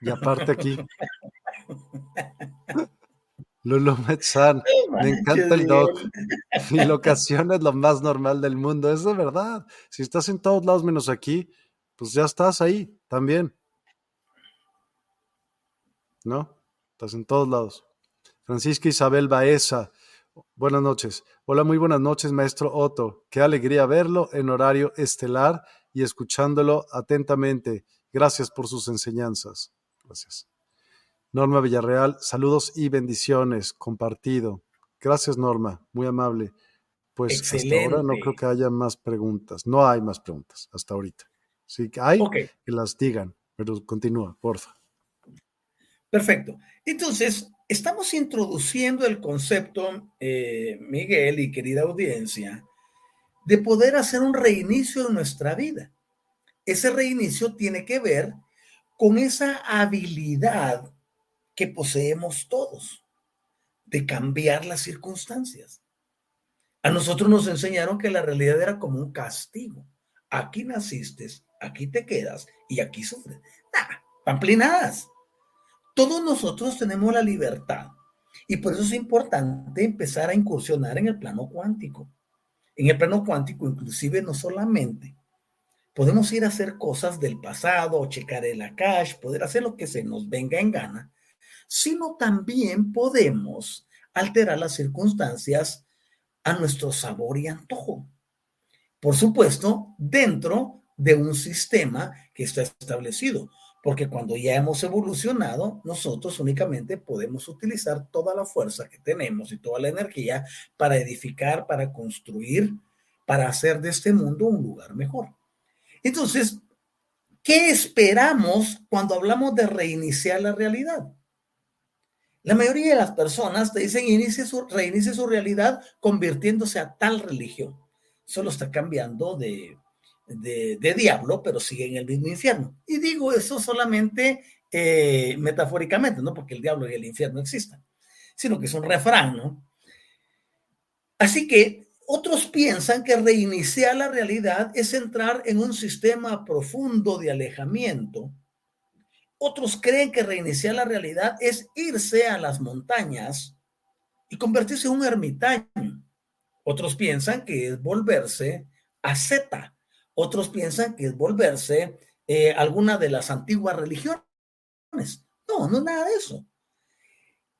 Y aparte aquí. Lulu Metzan, me encanta el doc. Mi locación es lo más normal del mundo, es de verdad. Si estás en todos lados menos aquí, pues ya estás ahí también. ¿No? Estás en todos lados. Francisca Isabel Baeza, buenas noches. Hola, muy buenas noches, maestro Otto. Qué alegría verlo en horario estelar y escuchándolo atentamente. Gracias por sus enseñanzas. Gracias. Norma Villarreal, saludos y bendiciones. Compartido. Gracias, Norma. Muy amable. Pues hasta ahora no creo que haya más preguntas. No hay más preguntas hasta ahorita. Sí que hay que las digan, pero continúa, porfa.
Perfecto. Entonces, estamos introduciendo el concepto, eh, Miguel y querida audiencia, de poder hacer un reinicio en nuestra vida. Ese reinicio tiene que ver con esa habilidad que poseemos todos de cambiar las circunstancias. A nosotros nos enseñaron que la realidad era como un castigo. Aquí naciste, aquí te quedas y aquí sufres. Nada, pamplinadas. Todos nosotros tenemos la libertad y por eso es importante empezar a incursionar en el plano cuántico. En el plano cuántico, inclusive, no solamente podemos ir a hacer cosas del pasado, checar el cash, poder hacer lo que se nos venga en gana, sino también podemos alterar las circunstancias a nuestro sabor y antojo. Por supuesto, dentro de un sistema que está establecido, porque cuando ya hemos evolucionado, nosotros únicamente podemos utilizar toda la fuerza que tenemos y toda la energía para edificar, para construir, para hacer de este mundo un lugar mejor. Entonces, ¿qué esperamos cuando hablamos de reiniciar la realidad? La mayoría de las personas te dicen inicie su, reinicie su realidad convirtiéndose a tal religión. Solo está cambiando de, de, diablo, pero sigue en el mismo infierno. Y digo eso solamente eh, metafóricamente, no porque el diablo y el infierno existan, sino que es un refrán, ¿no? Así que otros piensan que reiniciar la realidad es entrar en un sistema profundo de alejamiento. Otros creen que reiniciar la realidad es irse a las montañas y convertirse en un ermitaño. Otros piensan que es volverse a Z, otros piensan que es volverse eh, alguna de las antiguas religiones. No, no es nada de eso.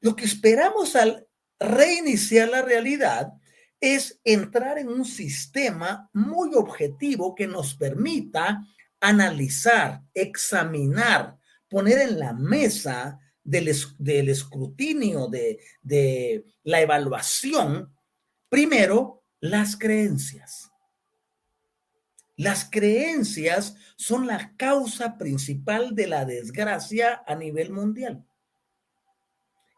Lo que esperamos al reiniciar la realidad es entrar en un sistema muy objetivo que nos permita analizar, examinar, poner en la mesa del, del escrutinio, de, de la evaluación, primero las creencias. Las creencias son la causa principal de la desgracia a nivel mundial.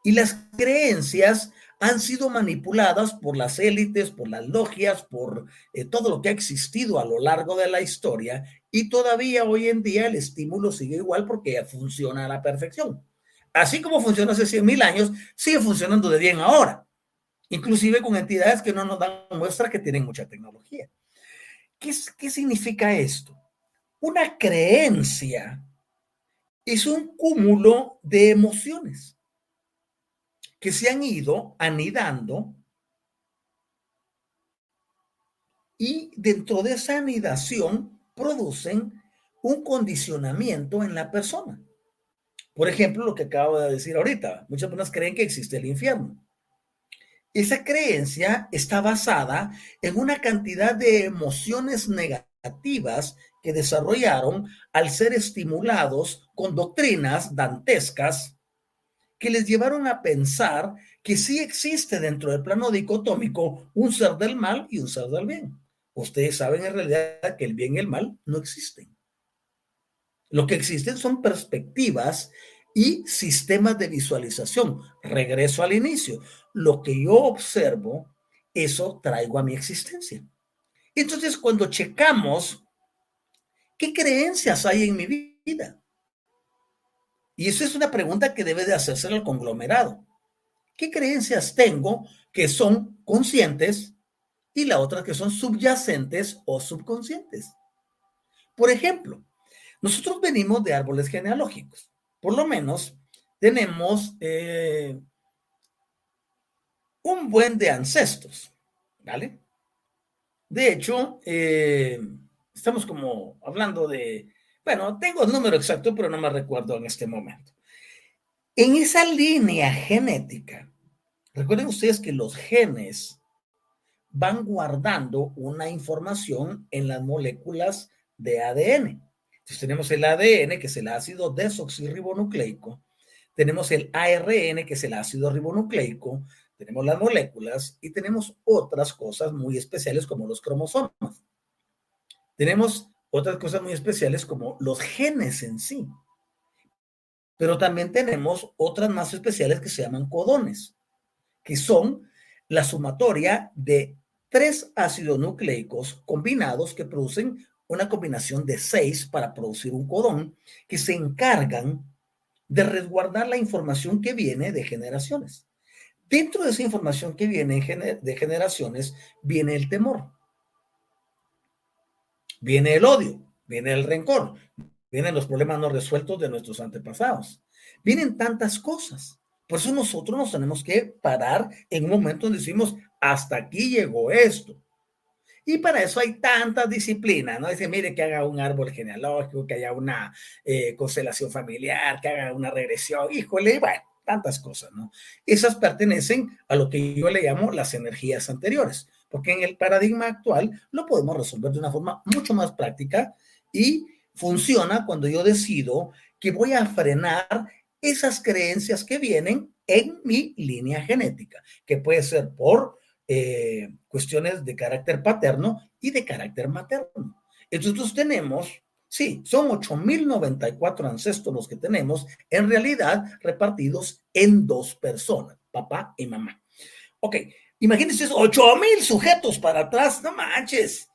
Y las creencias han sido manipuladas por las élites, por las logias, por eh, todo lo que ha existido a lo largo de la historia y todavía hoy en día el estímulo sigue igual porque funciona a la perfección. Así como funcionó hace 100 mil años, sigue funcionando de bien ahora, inclusive con entidades que no nos dan muestra que tienen mucha tecnología. ¿Qué, significa esto? Una creencia es un cúmulo de emociones que se han ido anidando y dentro de esa anidación producen un condicionamiento en la persona. Por ejemplo, lo que acabo de decir ahorita, muchas personas creen que existe el infierno. Esa creencia está basada en una cantidad de emociones negativas que desarrollaron al ser estimulados con doctrinas dantescas que les llevaron a pensar que sí existe dentro del plano dicotómico un ser del mal y un ser del bien. Ustedes saben en realidad que el bien y el mal no existen. Lo que existen son perspectivas y sistemas de visualización. Regreso al inicio. Lo que yo observo, eso traigo a mi existencia. Entonces, cuando checamos qué creencias hay en mi vida, y eso es una pregunta que debe de hacerse el conglomerado. ¿Qué creencias tengo que son conscientes y la otra que son subyacentes o subconscientes? Por ejemplo, nosotros venimos de árboles genealógicos. Por lo menos tenemos eh, un buen de ancestros, ¿vale? De hecho, eh, estamos como hablando de bueno, tengo el número exacto, pero no me recuerdo en este momento. En esa línea genética, recuerden ustedes que los genes van guardando una información en las moléculas de ADN. Entonces tenemos el ADN, que es el ácido desoxirribonucleico, tenemos el ARN, que es el ácido ribonucleico, tenemos las moléculas y tenemos otras cosas muy especiales como los cromosomas. Tenemos otras cosas muy especiales como los genes en sí. Pero también tenemos otras más especiales que se llaman codones, que son la sumatoria de tres ácidos nucleicos combinados que producen una combinación de seis para producir un codón, que se encargan de resguardar la información que viene de generaciones. Dentro de esa información que viene de generaciones viene el temor viene el odio, viene el rencor, vienen los problemas no resueltos de nuestros antepasados. Vienen tantas cosas. Por eso nosotros nos tenemos que parar en un momento donde decimos, hasta aquí llegó esto. Y para eso hay tantas disciplinas, ¿no? Dice, mire, que haga un árbol genealógico, que haya una eh, constelación familiar, que haga una regresión, híjole, bueno, tantas cosas, ¿no? Esas pertenecen a lo que yo le llamo las energías anteriores porque en el paradigma actual lo podemos resolver de una forma mucho más práctica y funciona cuando yo decido que voy a frenar esas creencias que vienen en mi línea genética, que puede ser por eh, cuestiones de carácter paterno y de carácter materno. Entonces tenemos, sí, son 8.094 ancestros los que tenemos, en realidad repartidos en dos personas, papá y mamá. Ok, Imagínense, ocho mil sujetos para atrás, no manches.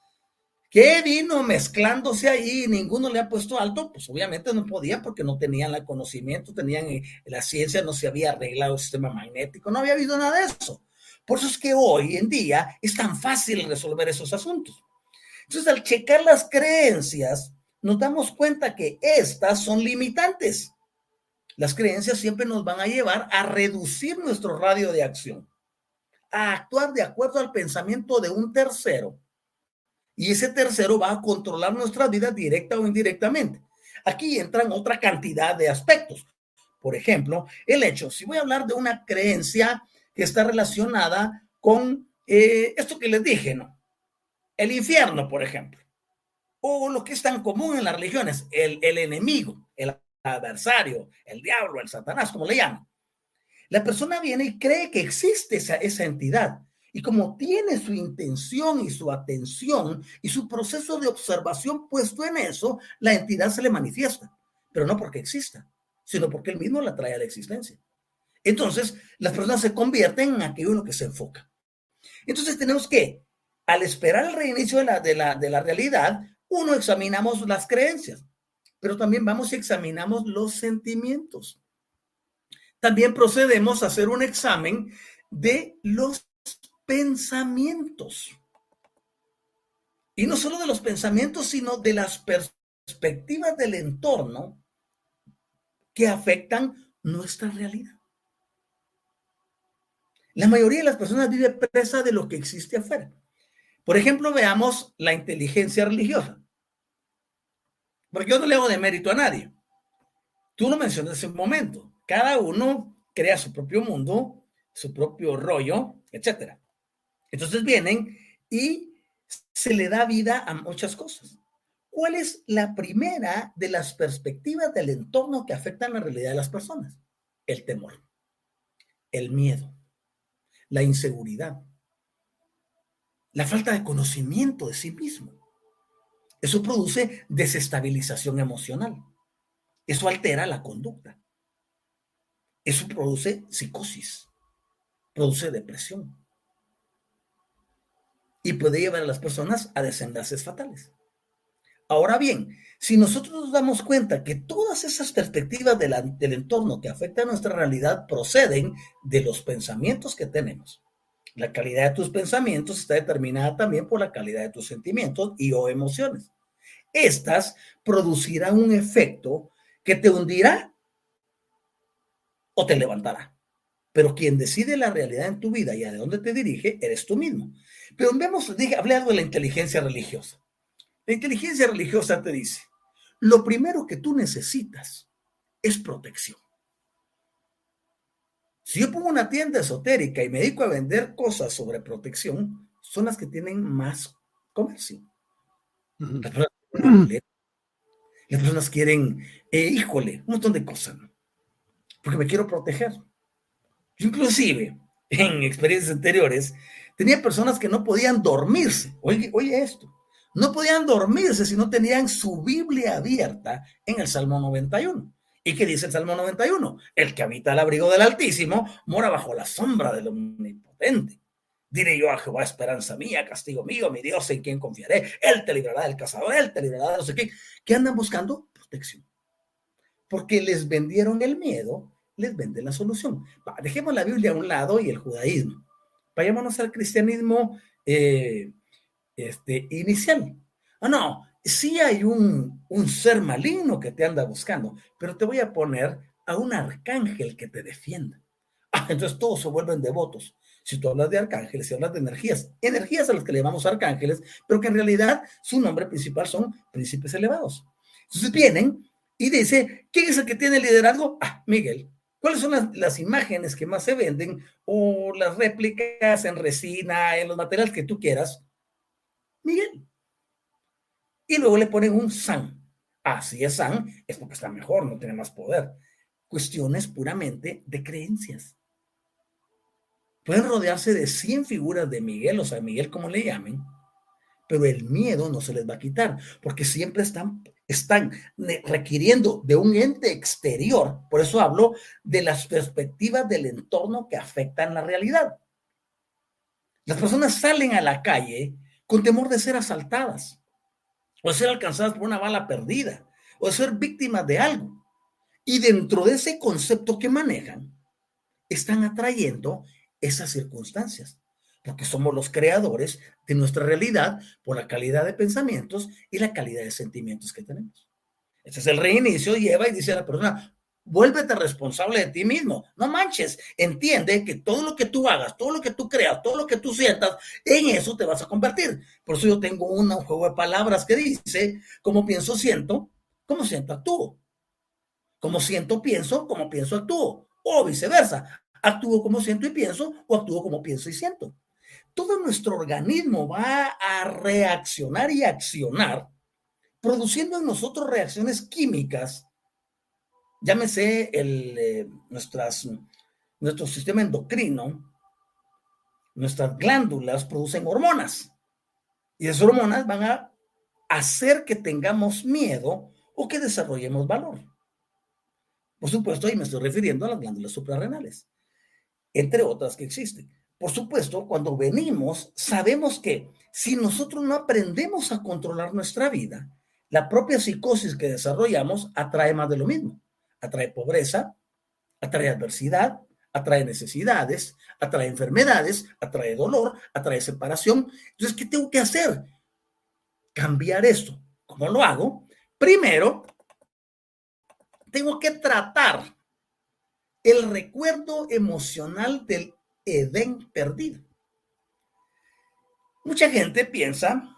¿Qué vino mezclándose ahí? Ninguno le ha puesto alto. Pues obviamente no podía porque no tenían el conocimiento, tenían eh, la ciencia, no se había arreglado el sistema magnético, no había habido nada de eso. Por eso es que hoy en día es tan fácil resolver esos asuntos. Entonces, al checar las creencias, nos damos cuenta que estas son limitantes. Las creencias siempre nos van a llevar a reducir nuestro radio de acción a actuar de acuerdo al pensamiento de un tercero. Y ese tercero va a controlar nuestra vida directa o indirectamente. Aquí entran otra cantidad de aspectos. Por ejemplo, el hecho, si voy a hablar de una creencia que está relacionada con eh, esto que les dije, ¿no? El infierno, por ejemplo. O lo que es tan común en las religiones, el, el enemigo, el adversario, el diablo, el satanás, como le llaman. La persona viene y cree que existe esa, entidad. Y como tiene su intención y su atención y su proceso de observación puesto en eso, la entidad se le manifiesta. Pero no porque exista, sino porque él mismo la trae a la existencia. Entonces, las personas se convierten en aquello en que se enfoca. Entonces, tenemos que, al esperar el reinicio de la, de la, de la realidad, uno examinamos las creencias, pero también vamos y examinamos los sentimientos también procedemos a hacer un examen de los pensamientos. Y no solo de los pensamientos, sino de las perspectivas del entorno que afectan nuestra realidad. La mayoría de las personas vive presa de lo que existe afuera. Por ejemplo, veamos la inteligencia religiosa. Porque yo no le hago de mérito a nadie. Tú lo mencionaste en un momento cada uno crea su propio mundo, su propio rollo, etc. Entonces vienen y se le da vida a muchas cosas. ¿Cuál es la primera de las perspectivas del entorno que afectan la realidad de las personas? El temor, el miedo, la inseguridad, la falta de conocimiento de sí mismo. Eso produce desestabilización emocional. Eso altera la conducta. Eso produce psicosis, produce depresión y puede llevar a las personas a desenlaces fatales. Ahora bien, si nosotros nos damos cuenta que todas esas perspectivas del, entorno que afectan a nuestra realidad proceden de los pensamientos que tenemos. La calidad de tus pensamientos está determinada también por la calidad de tus sentimientos y o emociones. Estas producirán un efecto que te hundirá o te levantará. Pero quien decide la realidad en tu vida y a dónde te dirige, eres tú mismo. Pero vemos, dije, hablé algo de la inteligencia religiosa. La inteligencia religiosa te dice, lo primero que tú necesitas es protección. Si yo pongo una tienda esotérica y me dedico a vender cosas sobre protección, son las que tienen más comercio. Las personas, quieren, eh, híjole, un montón de cosas, porque me quiero proteger. Yo inclusive, en experiencias anteriores, tenía personas que no podían dormirse. Oye, esto, no podían dormirse si no tenían su Biblia abierta en el Salmo 91. ¿Y qué dice el Salmo 91? El que habita el abrigo del Altísimo mora bajo la sombra del Omnipotente. Diré yo a Jehová, esperanza mía, castigo mío, mi Dios en quien confiaré. Él te librará del cazador, él te librará de no sé qué. ¿Qué andan buscando? Protección. Porque les vendieron el miedo, les venden la solución. dejemos la Biblia a un lado y el judaísmo. Vayámonos al cristianismo eh, este, inicial. Ah, no, sí hay un, un ser maligno que te anda buscando, pero te voy a poner a un arcángel que te defienda. Ah, entonces todos se vuelven devotos. Si tú hablas de arcángeles, si hablas de energías, energías a las que le llamamos arcángeles, pero que en realidad su nombre principal son príncipes elevados. Entonces vienen y dice, ¿quién es el que tiene liderazgo? Ah, Miguel. ¿Cuáles son las, imágenes que más se venden o las réplicas en resina, en los materiales que tú quieras? Miguel. Y luego le ponen un San. Ah, si es San, es porque está mejor, no tiene más poder. Cuestiones puramente de creencias. Pueden rodearse de 100 figuras de Miguel, o sea, Miguel como le llamen, pero el miedo no se les va a quitar, porque siempre están, están requiriendo de un ente exterior. Por eso hablo de las perspectivas del entorno que afectan la realidad. Las personas salen a la calle con temor de ser asaltadas, o de ser alcanzadas por una bala perdida, o de ser víctimas de algo. Y dentro de ese concepto que manejan, están atrayendo esas circunstancias, porque somos los creadores de nuestra realidad por la calidad de pensamientos y la calidad de sentimientos que tenemos. Este es el reinicio, lleva y dice a la persona, vuélvete responsable de ti mismo. No manches, entiende que todo lo que tú hagas, todo lo que tú creas, todo lo que tú sientas, en eso te vas a convertir. Por eso yo tengo un juego de palabras que dice, como pienso, siento, como siento, actúo. Como siento, pienso, como pienso, actúo. O viceversa, actúo como siento y pienso, o actúo como pienso y siento. Todo nuestro organismo va a reaccionar y accionar, produciendo en nosotros reacciones químicas llámese el, eh, nuestro sistema endocrino, nuestras glándulas producen hormonas y esas hormonas van a hacer que tengamos miedo o que desarrollemos valor. Por supuesto, ahí me estoy refiriendo a las glándulas suprarrenales, entre otras que existen. Por supuesto, cuando venimos, sabemos que si nosotros no aprendemos a controlar nuestra vida, la propia psicosis que desarrollamos atrae más de lo mismo atrae pobreza, atrae adversidad, atrae necesidades, atrae enfermedades, atrae dolor, atrae separación. Entonces, ¿qué tengo que hacer? Cambiar esto. ¿Cómo lo hago? Primero, tengo que tratar el recuerdo emocional del Edén perdido. Mucha gente piensa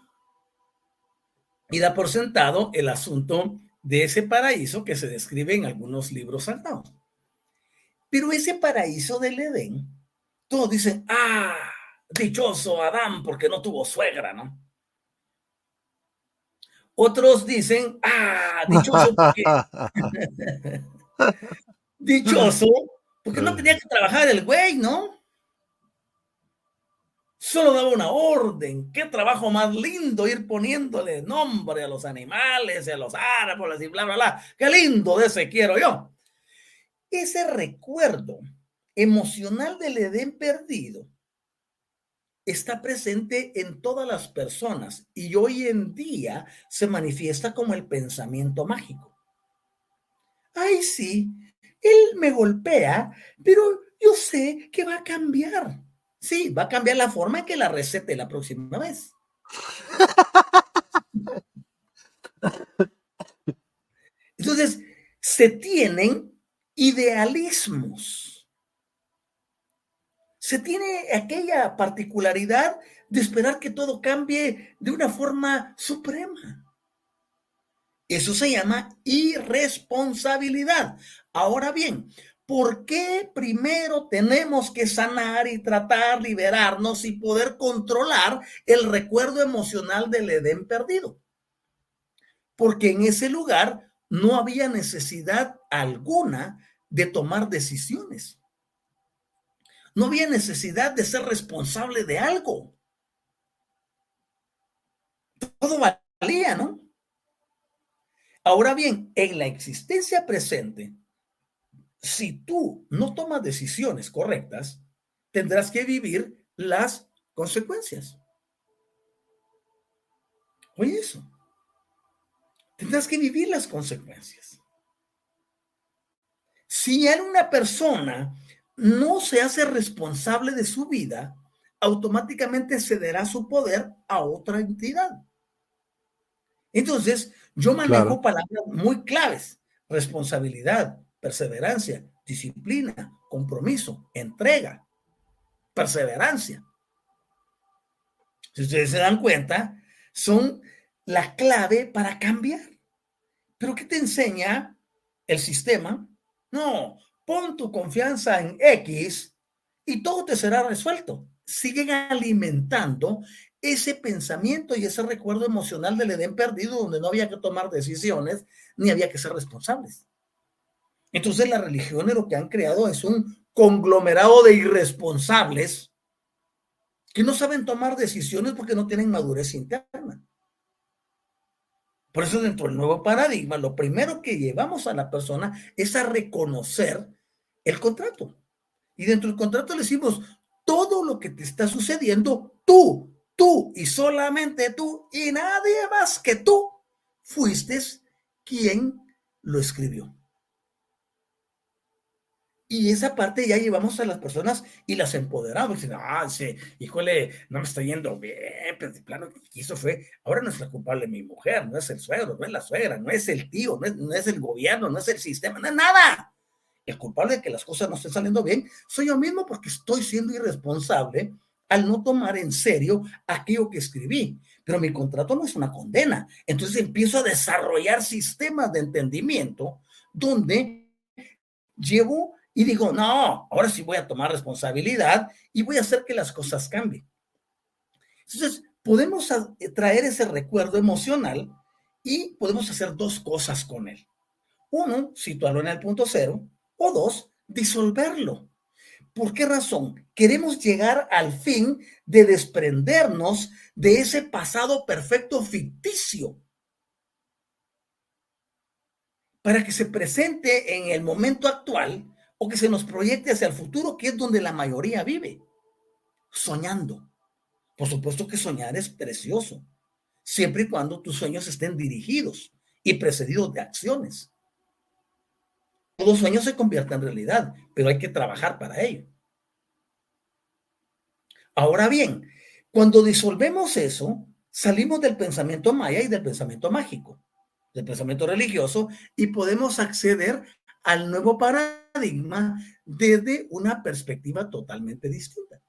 y da por sentado el asunto de ese paraíso que se describe en algunos libros saltados. Pero ese paraíso del Edén, todos dicen, ah, dichoso Adán porque no tuvo suegra, ¿no? Otros dicen, ah, dichoso porque... dichoso porque no tenía que trabajar el güey, ¿no? Solo daba una orden. Qué trabajo más lindo ir poniéndole nombre a los animales a los árboles y bla, bla, bla. Qué lindo de ese quiero yo. Ese recuerdo emocional del Edén perdido está presente en todas las personas y hoy en día se manifiesta como el pensamiento mágico. Ay, sí, él me golpea, pero yo sé que va a cambiar. Sí, va a cambiar la forma en que la recete la próxima vez. Entonces, se tienen idealismos. Se tiene aquella particularidad de esperar que todo cambie de una forma suprema. Eso se llama irresponsabilidad. Ahora bien, ¿por qué primero tenemos que sanar y tratar, liberarnos y poder controlar el recuerdo emocional del Edén perdido? Porque en ese lugar no había necesidad alguna de tomar decisiones. No había necesidad de ser responsable de algo. Todo valía, ¿no? Ahora bien, en la existencia presente, si tú no tomas decisiones correctas, tendrás que vivir las consecuencias. Oye eso. Tendrás que vivir las consecuencias. Si una persona no se hace responsable de su vida, automáticamente cederá su poder a otra entidad. Entonces, yo manejo palabras muy claves. Responsabilidad, perseverancia, disciplina, compromiso, entrega, perseverancia. Si ustedes se dan cuenta, son la clave para cambiar. Pero ¿qué te enseña el sistema? No, pon tu confianza en X y todo te será resuelto. Siguen alimentando ese pensamiento y ese recuerdo emocional del Edén perdido donde no había que tomar decisiones ni había que ser responsables. Entonces las religiones lo que han creado es un conglomerado de irresponsables que no saben tomar decisiones porque no tienen madurez interna. Por eso dentro del nuevo paradigma, lo primero que llevamos a la persona es a reconocer el contrato. Y dentro del contrato le decimos, todo lo que te está sucediendo, tú, tú y solamente tú y nadie más que tú fuiste quien lo escribió. Y esa parte ya llevamos a las personas y las empoderamos. Dicen, ah, sí, híjole, no me está yendo bien, pero de plano que hizo fue, ahora no es la culpable mi mujer, no es el suegro, no es la suegra, no es el tío, no es, no es el gobierno, no es el sistema, no es nada. El culpable de que las cosas no estén saliendo bien soy yo mismo porque estoy siendo irresponsable al no tomar en serio aquello que escribí. Pero mi contrato no es una condena. Entonces empiezo a desarrollar sistemas de entendimiento donde llevo y digo, no, ahora sí voy a tomar responsabilidad y voy a hacer que las cosas cambien. Entonces, podemos traer ese recuerdo emocional y podemos hacer dos cosas con él. Uno, situarlo en el punto cero o dos, disolverlo. ¿Por qué razón? Queremos llegar al fin de desprendernos de ese pasado perfecto ficticio para que se presente en el momento actual o que se nos proyecte hacia el futuro, que es donde la mayoría vive, soñando. Por supuesto que soñar es precioso, siempre y cuando tus sueños estén dirigidos y precedidos de acciones. Todo sueño se convierte en realidad, pero hay que trabajar para ello. Ahora bien, cuando disolvemos eso, salimos del pensamiento maya y del pensamiento mágico, del pensamiento religioso, y podemos acceder al nuevo paradigma desde una perspectiva totalmente distinta.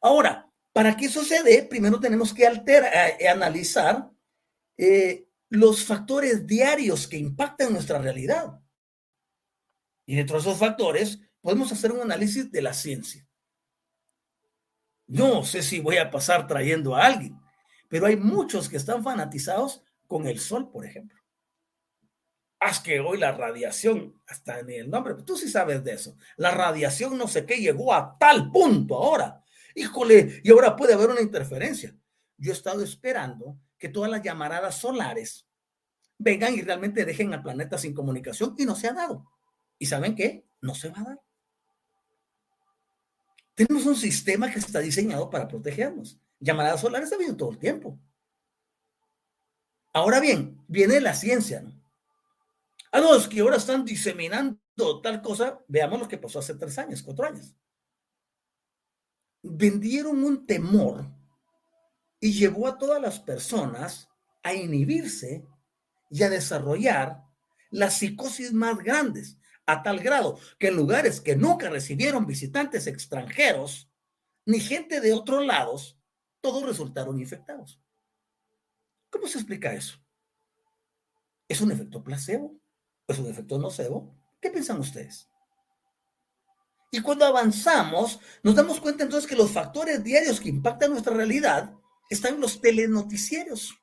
Ahora, para que eso primero tenemos que alterar, eh, analizar eh, los factores diarios que impactan nuestra realidad. Y dentro de esos factores podemos hacer un análisis de la ciencia. No sé si voy a pasar trayendo a alguien, pero hay muchos que están fanatizados con el sol, por ejemplo. Haz que hoy la radiación, hasta en el nombre, tú sí sabes de eso. La radiación no sé qué llegó a tal punto ahora. Híjole, y ahora puede haber una interferencia. Yo he estado esperando que todas las llamaradas solares vengan y realmente dejen al planeta sin comunicación y no se ha dado. ¿Y saben qué? No se va a dar. Tenemos un sistema que está diseñado para protegernos. Llamaradas solares ha habido todo el tiempo. Ahora bien, viene la ciencia, ¿no? A los que ahora están diseminando tal cosa, veamos lo que pasó hace tres años, cuatro años. Vendieron un temor y llevó a todas las personas a inhibirse y a desarrollar las psicosis más grandes, a tal grado que en lugares que nunca recibieron visitantes extranjeros, ni gente de otros lados, todos resultaron infectados. ¿Cómo se explica eso? ¿Es un efecto placebo? ¿Es un efecto nocebo? ¿Qué piensan ustedes? Y cuando avanzamos, nos damos cuenta entonces que los factores diarios que impactan nuestra realidad están en los telenoticieros.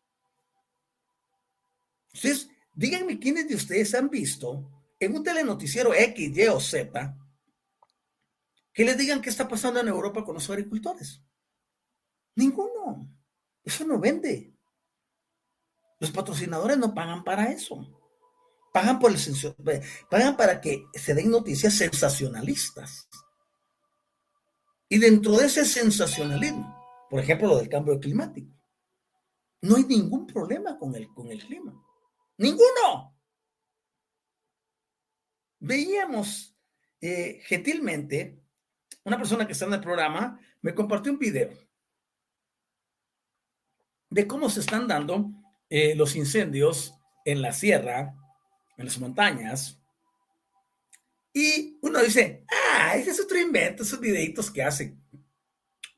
Entonces, díganme quiénes de ustedes han visto en un telenoticiero X, Y o Z que les digan qué está pasando en Europa con los agricultores. Ninguno. Eso no vende. Los patrocinadores no pagan para eso. Pagan, por el, pagan para que se den noticias sensacionalistas. Y dentro de ese sensacionalismo, por ejemplo, lo del cambio climático, no hay ningún problema con el, con el clima. Ninguno. Veíamos eh, gentilmente, una persona que está en el programa me compartió un video de cómo se están dando eh, los incendios en la sierra, en las montañas. Y uno dice, ah, ese es otro invento, esos videitos que hacen.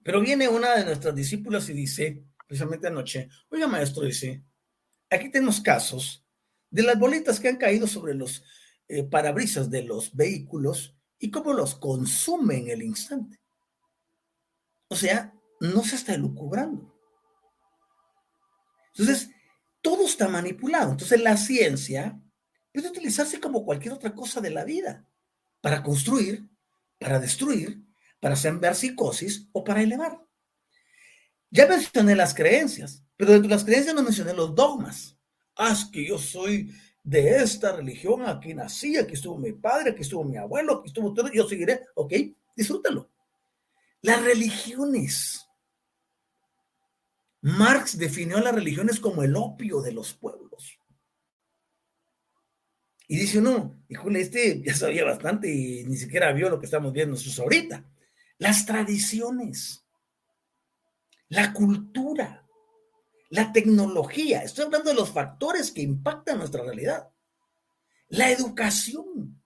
Pero viene una de nuestras discípulas y dice, precisamente anoche, oiga maestro, dice, aquí tenemos casos de las bolitas que han caído sobre los eh, parabrisas de los vehículos y cómo los consume en el instante. O sea, no se está elucubrando. Entonces, todo está manipulado. Entonces la ciencia puede utilizarse como cualquier otra cosa de la vida, para construir, para destruir, para sembrar psicosis o para elevar. Ya mencioné las creencias, pero dentro de las creencias no mencioné los dogmas. Ah, que yo soy de esta religión, aquí nací, aquí estuvo mi padre, aquí estuvo mi abuelo, aquí estuvo todo, yo seguiré, ok, disfrútalo. Las religiones Marx definió las religiones como el opio de los pueblos. Y dice uno, híjole, este ya sabía bastante y ni siquiera vio lo que estamos viendo nosotros ahorita. Las tradiciones, la cultura, la tecnología, estoy hablando de los factores que impactan nuestra realidad. La educación,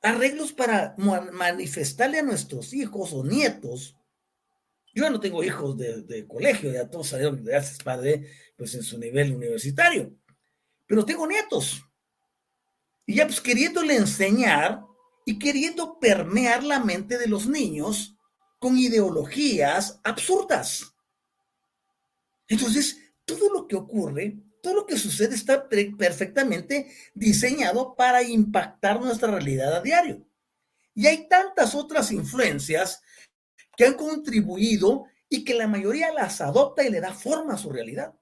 arreglos para manifestarle a nuestros hijos o nietos yo no tengo hijos de, colegio, ya todos salieron de hace padre, pues en su nivel universitario. Pero tengo nietos. Y ya pues queriéndole enseñar y queriendo permear la mente de los niños con ideologías absurdas. Entonces, todo lo que ocurre, todo lo que sucede está perfectamente diseñado para impactar nuestra realidad a diario. Y hay tantas otras influencias que han contribuido y que la mayoría las adopta y le da forma a su realidad.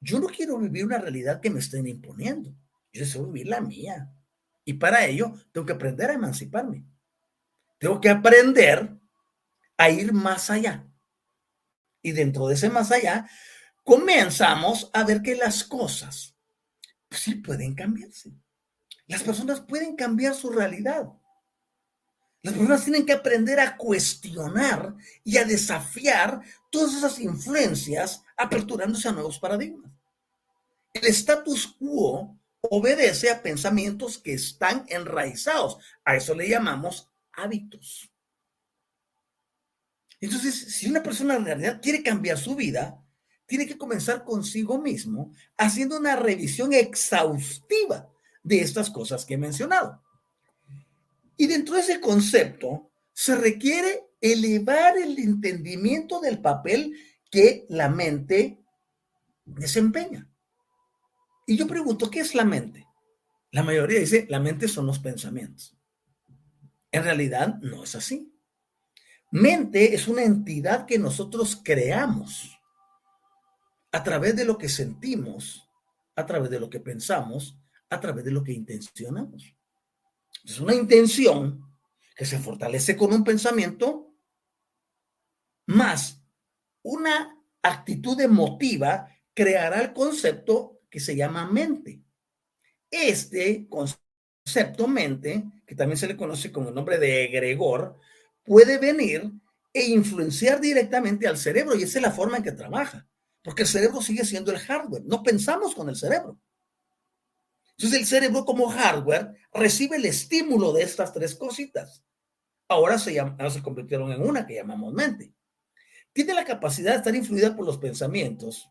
Yo no quiero vivir una realidad que me estén imponiendo. Yo deseo vivir la mía. Y para ello tengo que aprender a emanciparme. Tengo que aprender a ir más allá. Y dentro de ese más allá, comenzamos a ver que las cosas sí pueden cambiarse. Las personas pueden cambiar su realidad. Las personas tienen que aprender a cuestionar y a desafiar todas esas influencias aperturándose a nuevos paradigmas. El status quo obedece a pensamientos que están enraizados. A eso le llamamos hábitos. Entonces, si una persona en realidad quiere cambiar su vida, tiene que comenzar consigo mismo haciendo una revisión exhaustiva de estas cosas que he mencionado. Y dentro de ese concepto se requiere elevar el entendimiento del papel que la mente desempeña. Y yo pregunto, ¿qué es la mente? La mayoría dice, la mente son los pensamientos. En realidad no es así. Mente es una entidad que nosotros creamos a través de lo que sentimos, a través de lo que pensamos, a través de lo que intencionamos. Es una intención que se fortalece con un pensamiento más una actitud emotiva creará el concepto que se llama mente. Este concepto mente, que también se le conoce con el nombre de egregor, puede venir e influenciar directamente al cerebro y esa es la forma en que trabaja, porque el cerebro sigue siendo el hardware, no pensamos con el cerebro. Entonces el cerebro como hardware recibe el estímulo de estas tres cositas. Ahora se, ahora se convirtieron en una que llamamos mente. Tiene la capacidad de estar influida por los pensamientos,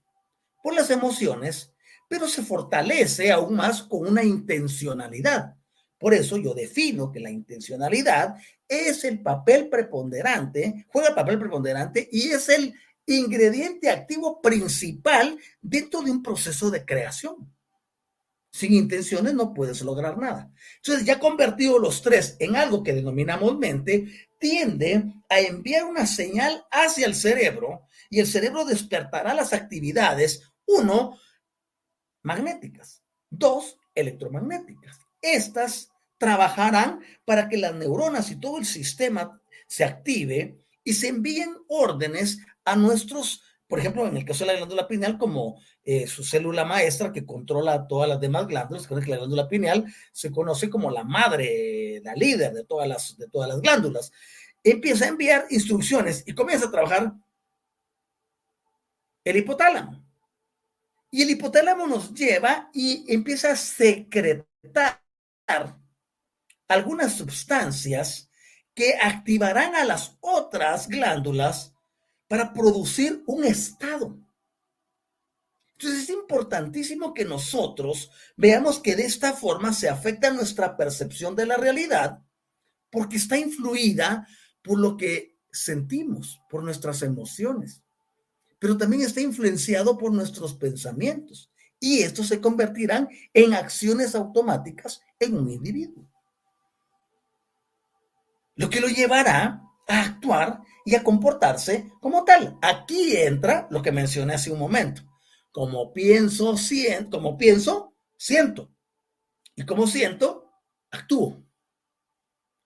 por las emociones, pero se fortalece aún más con una intencionalidad. Por eso yo defino que la intencionalidad es el papel preponderante, juega el papel preponderante y es el ingrediente activo principal dentro de un proceso de creación. Sin intenciones no puedes lograr nada. Entonces, ya convertido los tres en algo que denominamos mente, tiende a enviar una señal hacia el cerebro y el cerebro despertará las actividades, uno, magnéticas, dos, electromagnéticas. Estas trabajarán para que las neuronas y todo el sistema se active y se envíen órdenes a nuestros, por ejemplo, en el caso de la glándula pineal, como eh, su célula maestra que controla todas las demás glándulas, que la glándula pineal se conoce como la madre, la líder de todas las, de todas las glándulas. Empieza a enviar instrucciones y comienza a trabajar el hipotálamo. Y el hipotálamo nos lleva y empieza a secretar algunas sustancias que activarán a las otras glándulas para producir un estado. Entonces es importantísimo que nosotros veamos que de esta forma se afecta nuestra percepción de la realidad porque está influida por lo que sentimos, por nuestras emociones, pero también está influenciado por nuestros pensamientos y estos se convertirán en acciones automáticas en un individuo lo que lo llevará a actuar y a comportarse como tal. Aquí entra lo que mencioné hace un momento. Como pienso, siento, como pienso, siento. Y como siento, actúo.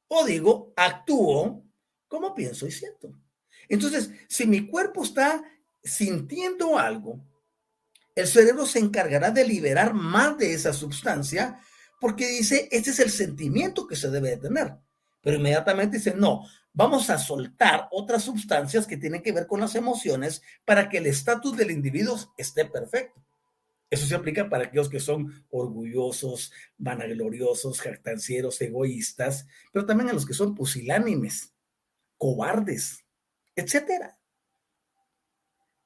O digo, actúo como pienso y siento. Entonces, si mi cuerpo está sintiendo algo, el cerebro se encargará de liberar más de esa sustancia porque dice, este es el sentimiento que se debe de tener pero inmediatamente dicen, no, vamos a soltar otras sustancias que tienen que ver con las emociones para que el estatus del individuo esté perfecto. Eso se aplica para aquellos que son orgullosos, vanagloriosos, jactancieros, egoístas, pero también a los que son pusilánimes, cobardes, etcétera.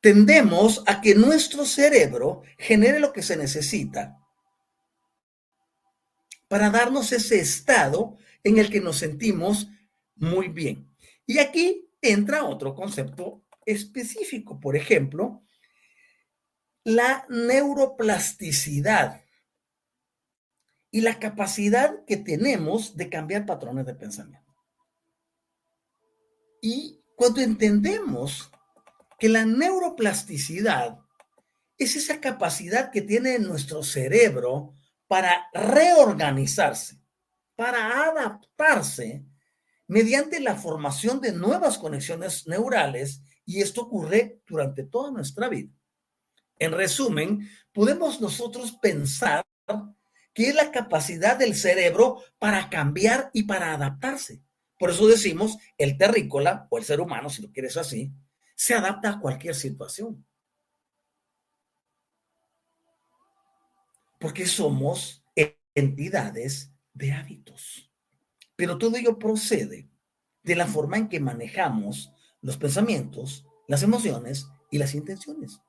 Tendemos a que nuestro cerebro genere lo que se necesita para darnos ese estado en el que nos sentimos muy bien. Y aquí entra otro concepto específico, por ejemplo, la neuroplasticidad y la capacidad que tenemos de cambiar patrones de pensamiento. Y cuando entendemos que la neuroplasticidad es esa capacidad que tiene nuestro cerebro para reorganizarse, para adaptarse mediante la formación de nuevas conexiones neurales y esto ocurre durante toda nuestra vida. En resumen, podemos nosotros pensar que es la capacidad del cerebro para cambiar y para adaptarse. Por eso decimos, el terrícola o el ser humano, si lo quieres así, se adapta a cualquier situación. Porque somos entidades de hábitos. Pero todo ello procede de la forma en que manejamos los pensamientos, las emociones y las intenciones.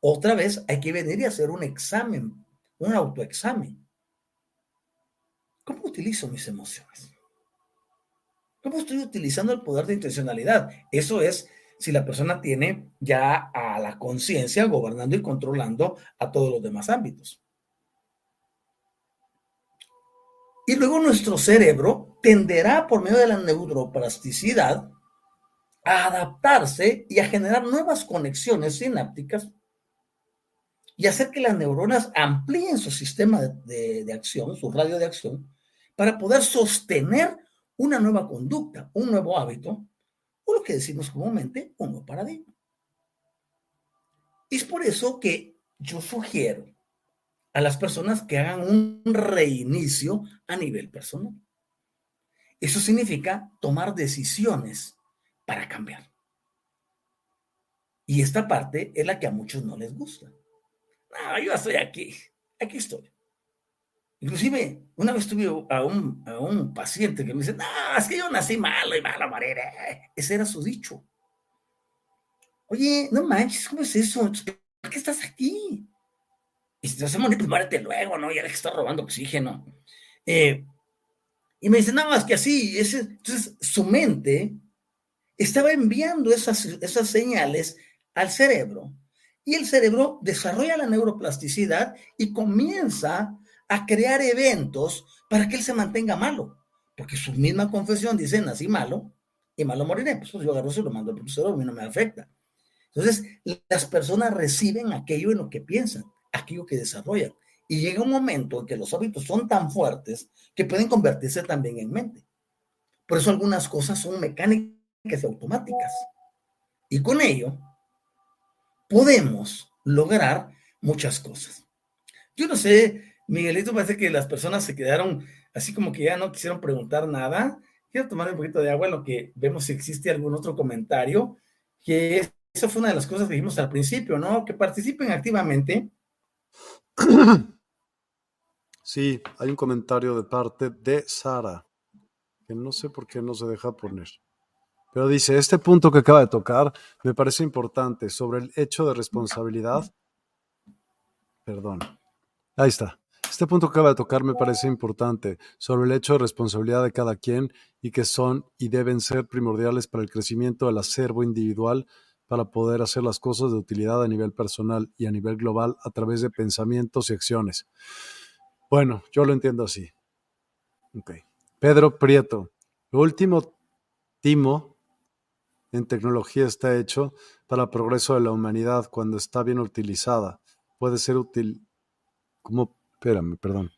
Otra vez hay que venir y hacer un examen, un autoexamen. ¿Cómo utilizo mis emociones? ¿Cómo estoy utilizando el poder de intencionalidad? Eso es si la persona tiene ya a la conciencia gobernando y controlando a todos los demás ámbitos. Y luego nuestro cerebro tenderá por medio de la neuroplasticidad a adaptarse y a generar nuevas conexiones sinápticas y hacer que las neuronas amplíen su sistema de, acción, su radio de acción, para poder sostener una nueva conducta, un nuevo hábito, o lo que decimos comúnmente, un nuevo paradigma. Es por eso que yo sugiero a las personas que hagan un reinicio a nivel personal. Eso significa tomar decisiones para cambiar. Y esta parte es la que a muchos no les gusta. No, yo estoy aquí, aquí estoy. Inclusive, una vez tuve a un, a un paciente que me dice, no, es que yo nací malo y malo moriré. Ese era su dicho. Oye, no manches, ¿cómo es eso? ¿Por qué estás aquí? Y si te vas a morir, pues muérete luego, ¿no? Ya que está robando oxígeno. Eh, y me dice, no, es que así. Entonces, su mente estaba enviando esas, esas señales al cerebro y el cerebro desarrolla la neuroplasticidad y comienza a crear eventos para que él se mantenga malo. Porque su misma confesión dice, nací malo y malo moriré. Pues yo agarro, se lo mando al profesor, a mí no me afecta. Entonces, las personas reciben aquello en lo que piensan, aquello que desarrollan. Y llega un momento en que los hábitos son tan fuertes que pueden convertirse también en mente. Por eso algunas cosas son mecánicas y automáticas. Y con ello, podemos lograr muchas cosas. Yo no sé, Miguelito, parece que las personas se quedaron así como que ya no quisieron preguntar nada. Quiero tomar un poquito de agua en lo que vemos si existe algún otro comentario, que esa fue una de las cosas que dijimos al principio, ¿no? Que participen activamente.
Sí, hay un comentario de parte de Sara, que no sé por qué no se deja poner. Pero dice, este punto que acaba de tocar me parece importante sobre el hecho de responsabilidad. Perdón. Ahí está. Este punto que acaba de tocar me parece importante sobre el hecho de responsabilidad de cada quien y que son y deben ser primordiales para el crecimiento del acervo individual para poder hacer las cosas de utilidad a nivel personal y a nivel global a través de pensamientos y acciones. Bueno, yo lo entiendo así. Pedro Prieto. Lo último, Timo, en tecnología está hecho para el progreso de la humanidad cuando está bien utilizada. Puede ser útil espérame, perdón,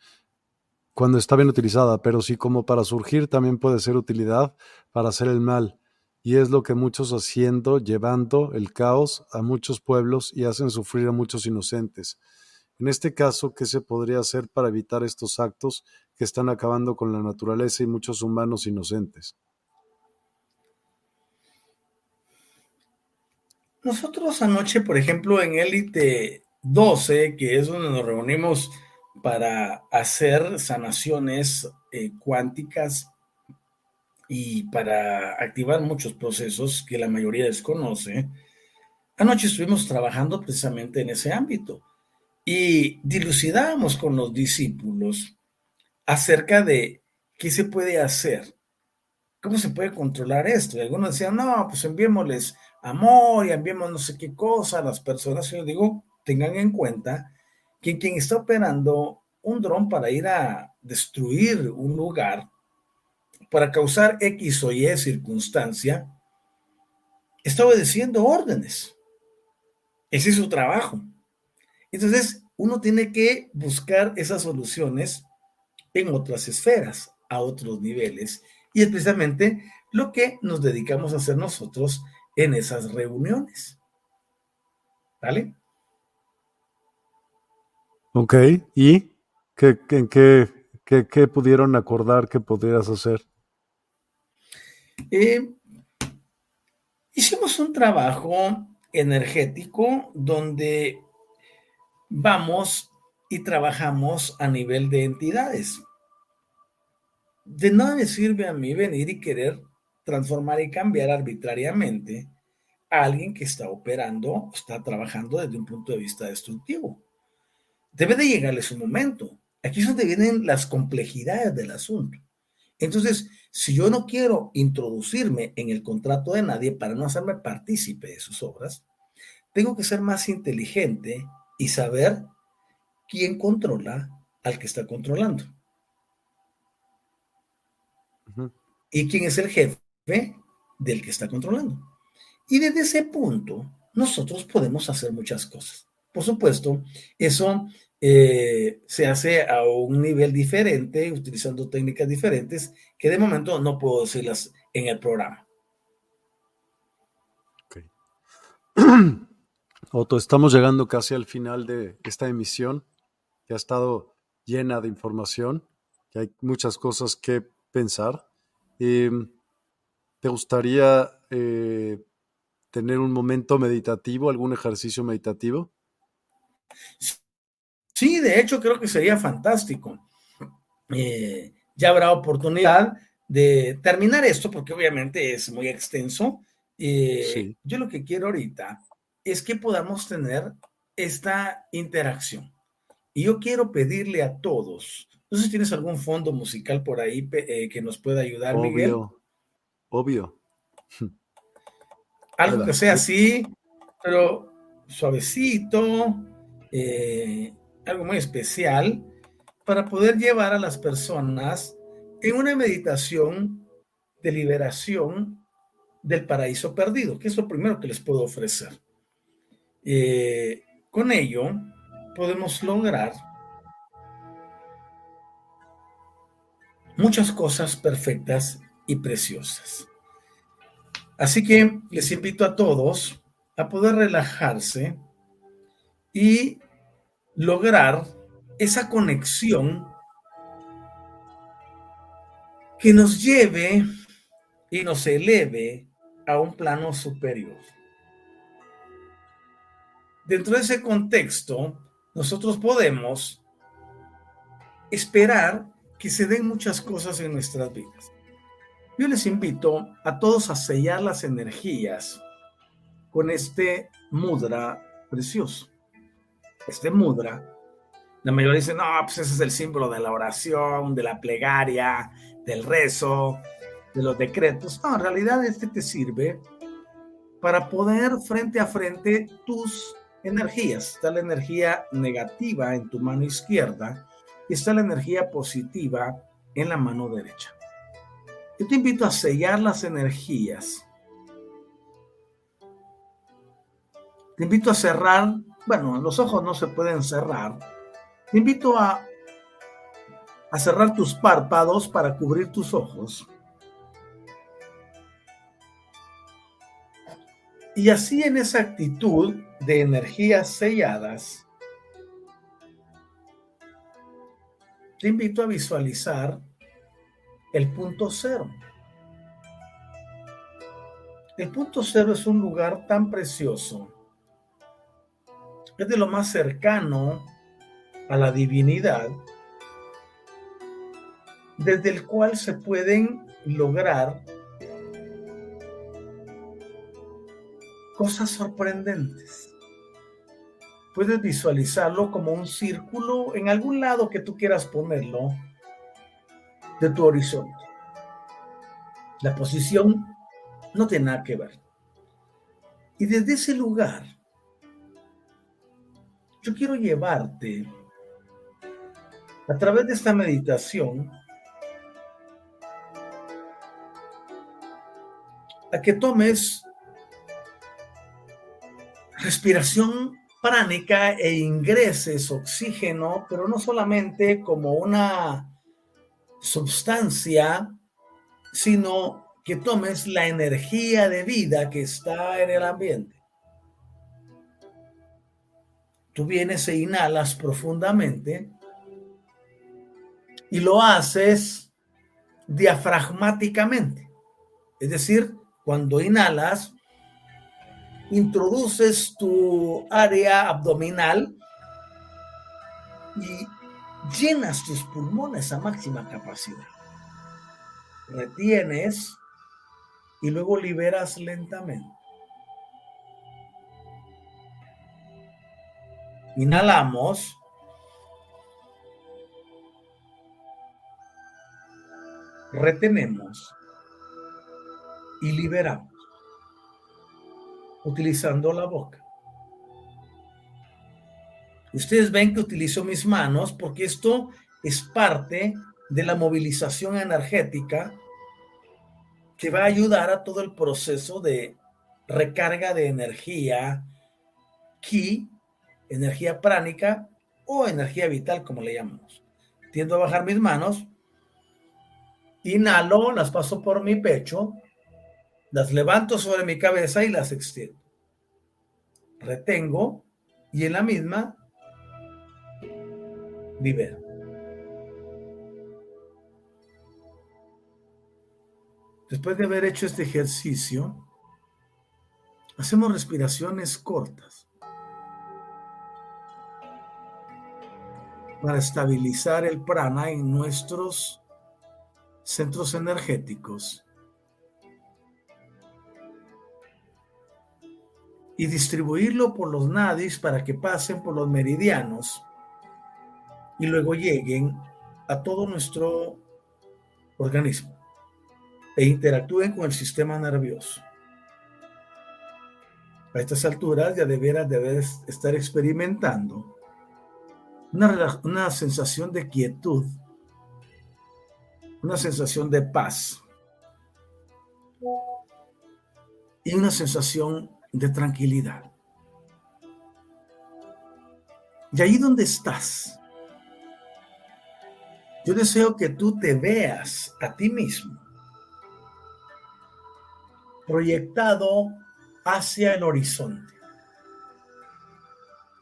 cuando está bien utilizada, pero sí como para surgir también puede ser utilidad para hacer el mal. Y es lo que muchos haciendo, llevando el caos a muchos pueblos y hacen sufrir a muchos inocentes. En este caso, ¿qué se podría hacer para evitar estos actos que están acabando con la naturaleza y muchos humanos inocentes?
Nosotros anoche, por ejemplo, en Élite 12, que es donde nos reunimos para hacer sanaciones eh, cuánticas y para activar muchos procesos que la mayoría desconoce, anoche estuvimos trabajando precisamente en ese ámbito y dilucidamos con los discípulos acerca de qué se puede hacer, cómo se puede controlar esto. Y algunos decían, no, pues enviémosles amor y enviemos no sé qué cosa a las personas. Yo digo, tengan en cuenta que quien está operando un dron para ir a destruir un lugar, para causar X o Y circunstancia, está obedeciendo órdenes. Ese es su trabajo. Entonces, uno tiene que buscar esas soluciones en otras esferas, a otros niveles. Y es precisamente lo que nos dedicamos a hacer nosotros en esas reuniones. ¿Vale?
Ok, ¿y qué, qué, qué, pudieron acordar que pudieras hacer?
Eh, hicimos un trabajo energético donde vamos y trabajamos a nivel de entidades. De nada me sirve a mí venir y querer transformar y cambiar arbitrariamente a alguien que está operando, está trabajando desde un punto de vista destructivo. Debe de llegarle su momento. Aquí es donde vienen las complejidades del asunto. Entonces, si yo no quiero introducirme en el contrato de nadie para no hacerme partícipe de sus obras, tengo que ser más inteligente y saber quién controla al que está controlando. Y quién es el jefe del que está controlando. Y desde ese punto, nosotros podemos hacer muchas cosas. Por supuesto, eso eh, se hace a un nivel diferente, utilizando técnicas diferentes, que de momento no puedo decirlas en el programa.
Okay. Otto, estamos llegando casi al final de esta emisión, que ha estado llena de información, que hay muchas cosas que pensar. Em, ¿Te gustaría eh, tener un momento meditativo, algún ejercicio meditativo?
Sí, de hecho creo que sería fantástico. Eh, ya habrá oportunidad de terminar esto porque obviamente es muy extenso. Eh, yo lo que quiero ahorita es que podamos tener esta interacción. Y yo quiero pedirle a todos, no sé si tienes algún fondo musical por ahí eh, que nos pueda ayudar,
obvio,
Miguel.
Obvio.
Algo que sea así, pero suavecito, eh, algo muy especial, para poder llevar a las personas en una meditación de liberación del paraíso perdido, que es lo primero que les puedo ofrecer. Eh, con ello, podemos lograr muchas cosas perfectas y preciosas. Así que les invito a todos a poder relajarse y lograr esa conexión que nos lleve y nos eleve a un plano superior. Dentro de ese contexto, nosotros podemos esperar que se den muchas cosas en nuestras vidas. Yo les invito a todos a sellar las energías con este mudra precioso. Este mudra, la mayoría dice, no, pues ese es el símbolo de la oración, de la plegaria, del rezo, de los decretos. No, en realidad este te sirve para poder frente a frente tus energías. Está la energía negativa en tu mano izquierda y está la energía positiva en la mano derecha. Yo te invito a sellar las energías. Te invito a cerrar, bueno, los ojos no se pueden cerrar. Te invito a, cerrar tus párpados para cubrir tus ojos. Y así en esa actitud de energías selladas, te invito a visualizar el punto cero. El punto cero es un lugar tan precioso. Es de lo más cercano a la divinidad, desde el cual se pueden lograr cosas sorprendentes. Puedes visualizarlo como un círculo en algún lado que tú quieras ponerlo de tu horizonte. La posición no tiene nada que ver. Y desde ese lugar, yo quiero llevarte a través de esta meditación a que tomes respiración pránica e ingreses oxígeno, pero no solamente como una sustancia, sino que tomes la energía de vida que está en el ambiente. Tú vienes e inhalas profundamente y lo haces diafragmáticamente. Es decir, cuando inhalas, introduces tu área abdominal y llenas tus pulmones a máxima capacidad. Retienes y luego liberas lentamente. Inhalamos. retenemos y liberamos utilizando la boca. Ustedes ven que utilizo mis manos porque esto es parte de la movilización energética que va a ayudar a todo el proceso de recarga de energía, ki, energía pránica o energía vital, como le llamamos. Tiendo a bajar mis manos, inhalo, las paso por mi pecho, las levanto sobre mi cabeza y las extiendo. Retengo y en la misma libero. Después de haber hecho este ejercicio, hacemos respiraciones cortas para estabilizar el prana en nuestros centros energéticos y distribuirlo por los nadis para que pasen por los meridianos y luego lleguen a todo nuestro organismo e interactúen con el sistema nervioso. A estas alturas ya deberás debe estar experimentando una, una sensación de quietud, una sensación de paz y una sensación de tranquilidad. Y ahí donde estás, yo deseo que tú te veas a ti mismo proyectado hacia el horizonte.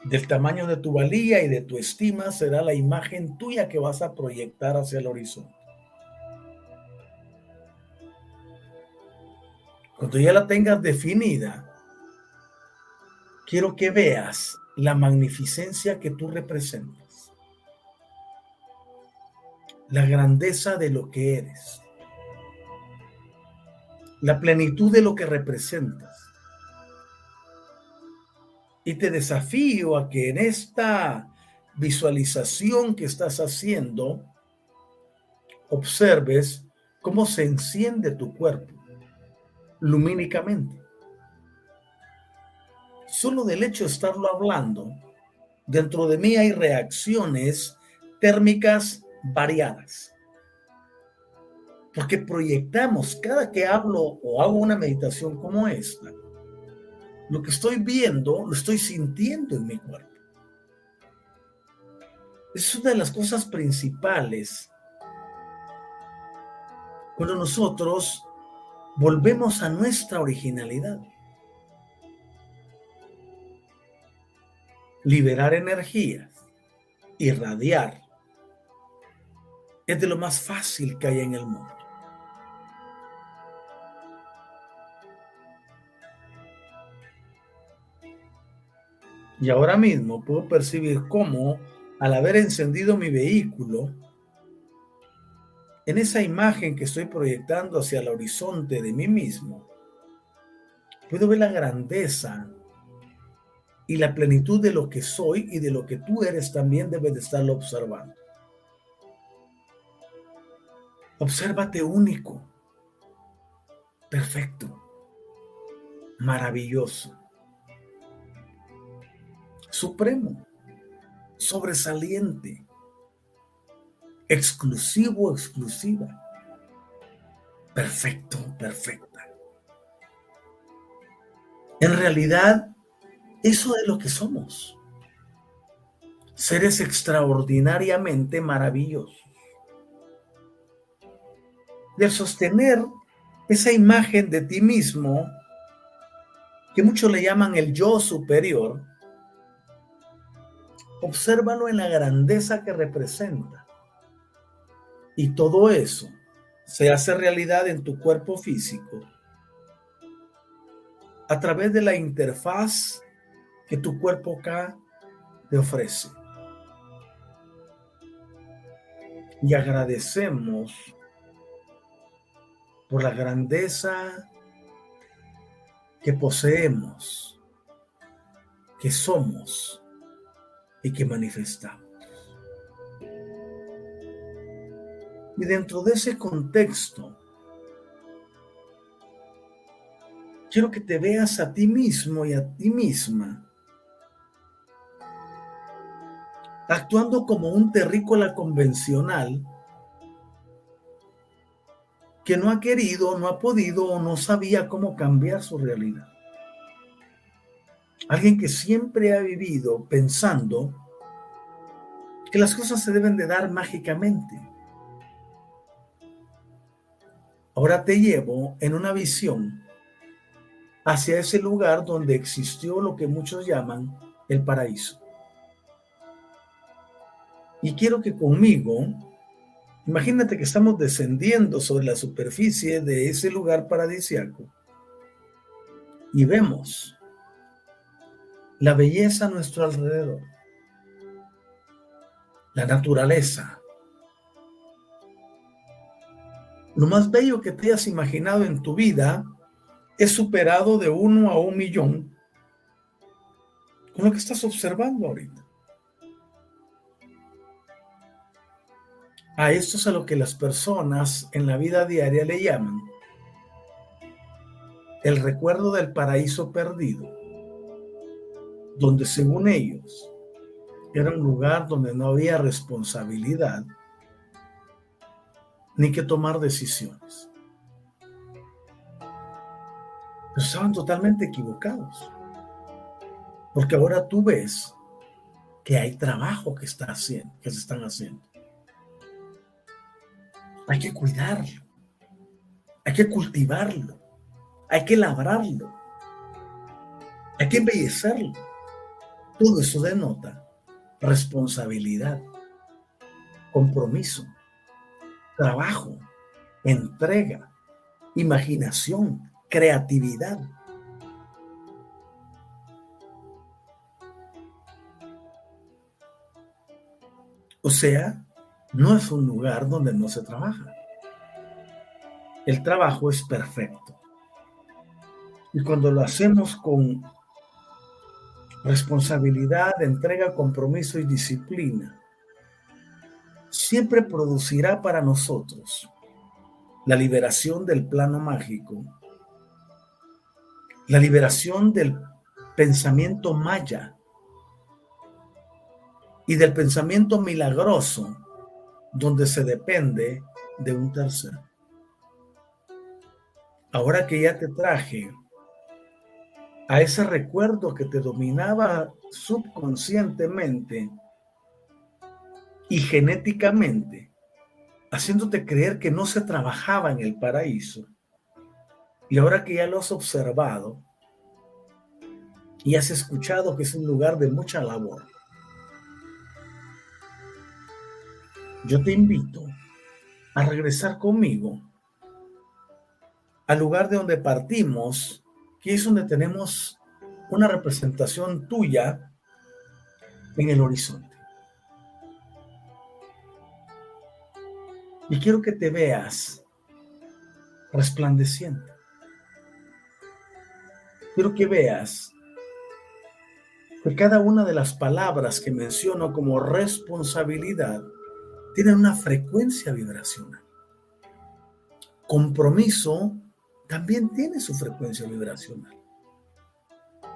Del tamaño de tu valía y de tu estima será la imagen tuya que vas a proyectar hacia el horizonte. Cuando ya la tengas definida, quiero que veas la magnificencia que tú representas, la grandeza de lo que eres la plenitud de lo que representas. Y te desafío a que en esta visualización que estás haciendo, observes cómo se enciende tu cuerpo lumínicamente. Solo del hecho de estarlo hablando, dentro de mí hay reacciones térmicas variadas. Porque proyectamos cada que hablo o hago una meditación como esta, lo que estoy viendo lo estoy sintiendo en mi cuerpo. Es una de las cosas principales cuando nosotros volvemos a nuestra originalidad. Liberar energías, irradiar, es de lo más fácil que hay en el mundo. Y ahora mismo puedo percibir cómo, al haber encendido mi vehículo, en esa imagen que estoy proyectando hacia el horizonte de mí mismo, puedo ver la grandeza y la plenitud de lo que soy y de lo que tú eres también debes de estarlo observando. Obsérvate único, perfecto, maravilloso supremo, sobresaliente, exclusivo, exclusiva, perfecto, perfecta. En realidad, eso es lo que somos. Seres extraordinariamente maravillosos. De sostener esa imagen de ti mismo, que muchos le llaman el yo superior, Obsérvalo en la grandeza que representa. Y todo eso se hace realidad en tu cuerpo físico a través de la interfaz que tu cuerpo acá te ofrece. Y agradecemos por la grandeza que poseemos, que somos y que manifestamos. Y dentro de ese contexto, quiero que te veas a ti mismo y a ti misma actuando como un terrícola convencional que no ha querido, no ha podido o no sabía cómo cambiar su realidad. Alguien que siempre ha vivido pensando que las cosas se deben de dar mágicamente. Ahora te llevo en una visión hacia ese lugar donde existió lo que muchos llaman el paraíso. Y quiero que conmigo, imagínate que estamos descendiendo sobre la superficie de ese lugar paradisiaco y vemos la belleza a nuestro alrededor, la naturaleza, lo más bello que te hayas imaginado en tu vida es superado de uno a un millón con lo que estás observando ahorita. A esto es a lo que las personas en la vida diaria le llaman el recuerdo del paraíso perdido, donde según ellos era un lugar donde no había responsabilidad ni que tomar decisiones. Pero estaban totalmente equivocados, porque ahora tú ves que hay trabajo que, está haciendo, que se están haciendo. Hay que cuidarlo, hay que cultivarlo, hay que labrarlo, hay que embellecerlo. Todo eso denota responsabilidad, compromiso, trabajo, entrega, imaginación, creatividad. O sea, no es un lugar donde no se trabaja. El trabajo es perfecto. Y cuando lo hacemos con responsabilidad, entrega, compromiso y disciplina, siempre producirá para nosotros la liberación del plano mágico, la liberación del pensamiento maya y del pensamiento milagroso donde se depende de un tercero. Ahora que ya te traje a ese recuerdo que te dominaba subconscientemente y genéticamente, haciéndote creer que no se trabajaba en el paraíso, y ahora que ya lo has observado y has escuchado que es un lugar de mucha labor, yo te invito a regresar conmigo al lugar de donde partimos, que es donde tenemos una representación tuya en el horizonte. Y quiero que te veas resplandeciente. Quiero que veas que cada una de las palabras que menciono como responsabilidad tienen una frecuencia vibracional. Compromiso también tiene su frecuencia vibracional.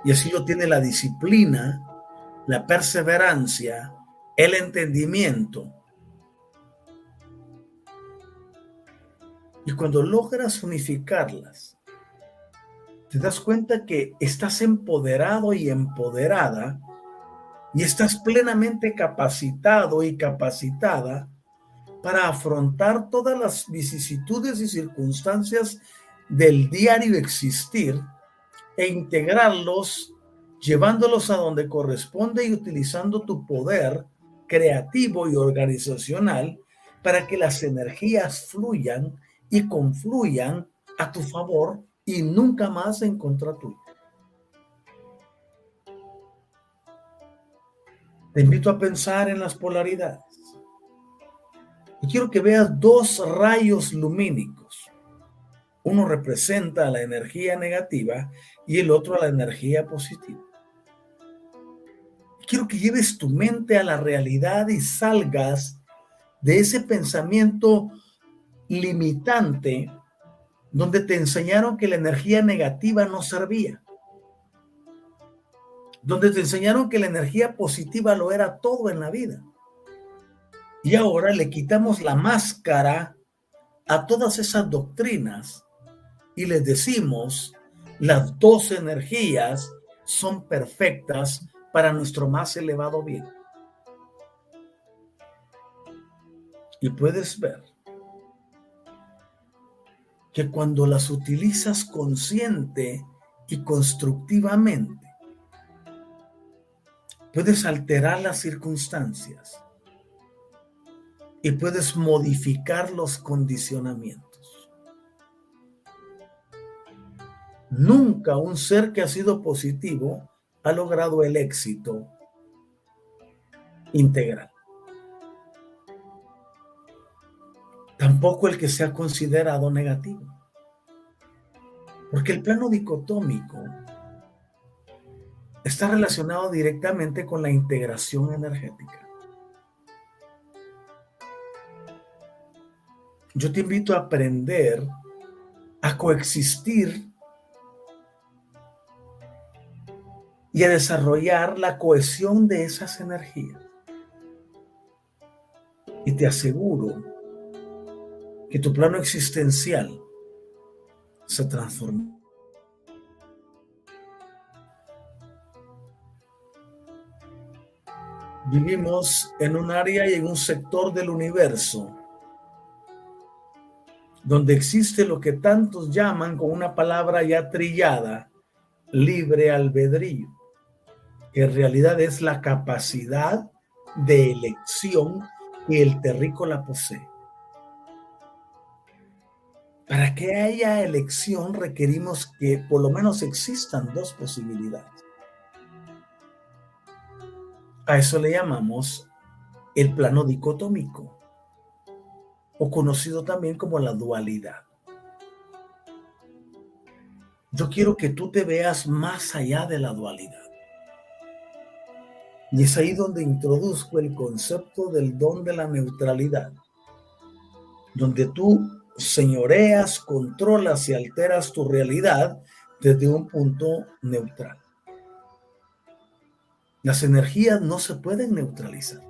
Y así lo tiene la disciplina, la perseverancia, el entendimiento. Y cuando logras unificarlas, te das cuenta que estás empoderado y empoderada y estás plenamente capacitado y capacitada para afrontar todas las vicisitudes y circunstancias del diario existir e integrarlos, llevándolos a donde corresponde y utilizando tu poder creativo y organizacional para que las energías fluyan y confluyan a tu favor y nunca más en contra tuya. Te invito a pensar en las polaridades. Quiero que veas dos rayos lumínicos. Uno representa la energía negativa y el otro a la energía positiva. Quiero que lleves tu mente a la realidad y salgas de ese pensamiento limitante donde te enseñaron que la energía negativa no servía, donde te enseñaron que la energía positiva lo era todo en la vida. Y ahora le quitamos la máscara a todas esas doctrinas y les decimos, las dos energías son perfectas para nuestro más elevado bien. Y puedes ver que cuando las utilizas consciente y constructivamente, puedes alterar las circunstancias y puedes modificar los condicionamientos. Nunca un ser que ha sido positivo ha logrado el éxito integral. tampoco el que sea considerado negativo. Porque el plano dicotómico está relacionado directamente con la integración energética. Yo te invito a aprender a coexistir y a desarrollar la cohesión de esas energías. Y te aseguro que tu plano existencial se transforme. Vivimos en un área y en un sector del universo donde existe lo que tantos llaman con una palabra ya trillada, libre albedrío, que en realidad es la capacidad de elección que el terrícola posee. Para que haya elección requerimos que por lo menos existan dos posibilidades. A eso le llamamos el plano dicotómico, o conocido también como la dualidad. Yo quiero que tú te veas más allá de la dualidad. Y es ahí donde introduzco el concepto del don de la neutralidad, donde tú señoreas, controlas y alteras tu realidad desde un punto neutral. Las energías no se pueden neutralizar,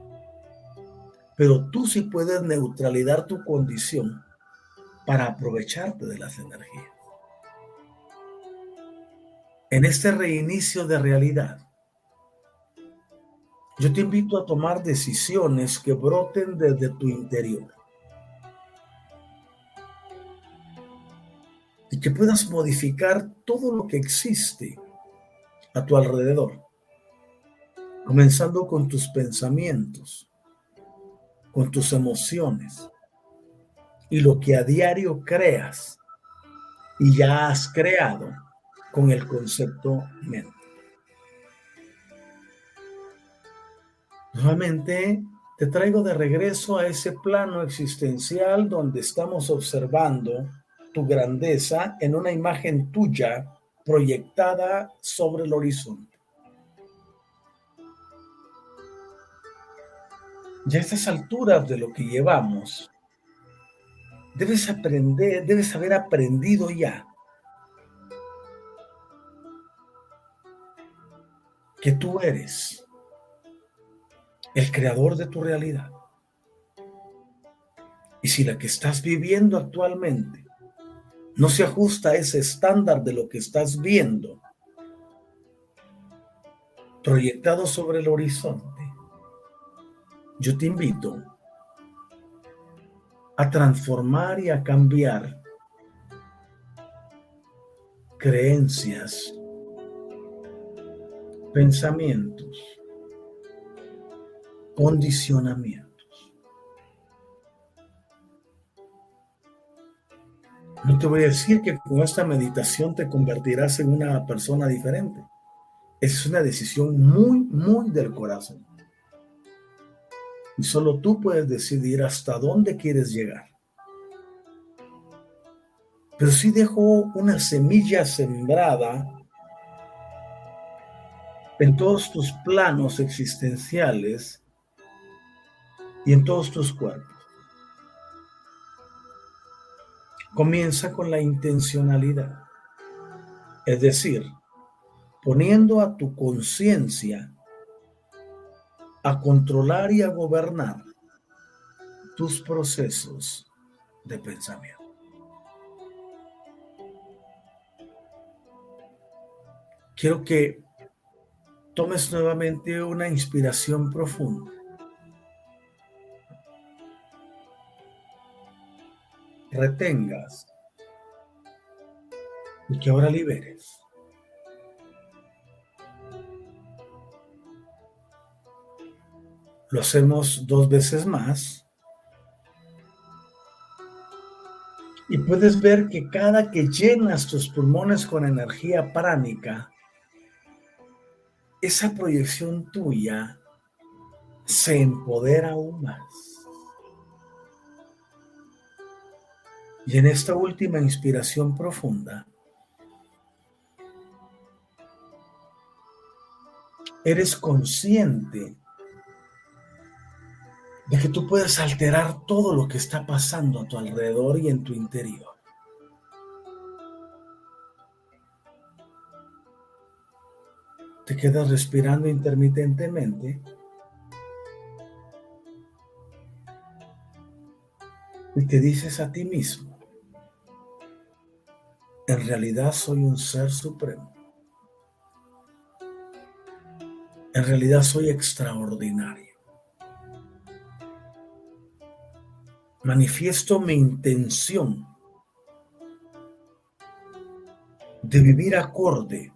pero tú sí puedes neutralizar tu condición para aprovecharte de las energías. En este reinicio de realidad, yo te invito a tomar decisiones que broten desde tu interior y que puedas modificar todo lo que existe a tu alrededor, comenzando con tus pensamientos, con tus emociones y lo que a diario creas y ya has creado con el concepto mente. Nuevamente te traigo de regreso a ese plano existencial donde estamos observando tu grandeza en una imagen tuya proyectada sobre el horizonte. Ya a estas alturas de lo que llevamos, debes aprender, debes haber aprendido ya que tú eres el creador de tu realidad. Y si la que estás viviendo actualmente no se ajusta a ese estándar de lo que estás viendo proyectado sobre el horizonte, yo te invito a transformar y a cambiar creencias, pensamientos, condicionamientos. No te voy a decir que con esta meditación te convertirás en una persona diferente. Es una decisión muy, muy del corazón. Y solo tú puedes decidir hasta dónde quieres llegar. Pero si dejo una semilla sembrada en todos tus planos existenciales y en todos tus cuerpos. comienza con la intencionalidad. Es decir, poniendo a tu conciencia a controlar y a gobernar tus procesos de pensamiento. Quiero que tomes nuevamente una inspiración profunda. Retengas y que ahora liberes. Lo hacemos dos veces más. Y puedes ver que cada que llenas tus pulmones con energía pránica, esa proyección tuya se empodera aún más. Y en esta última inspiración profunda, eres consciente de que tú puedes alterar todo lo que está pasando a tu alrededor y en tu interior. Te quedas respirando intermitentemente. Y te dices a ti mismo, en realidad soy un ser supremo. En realidad soy extraordinario. manifiesto mi intención de vivir acorde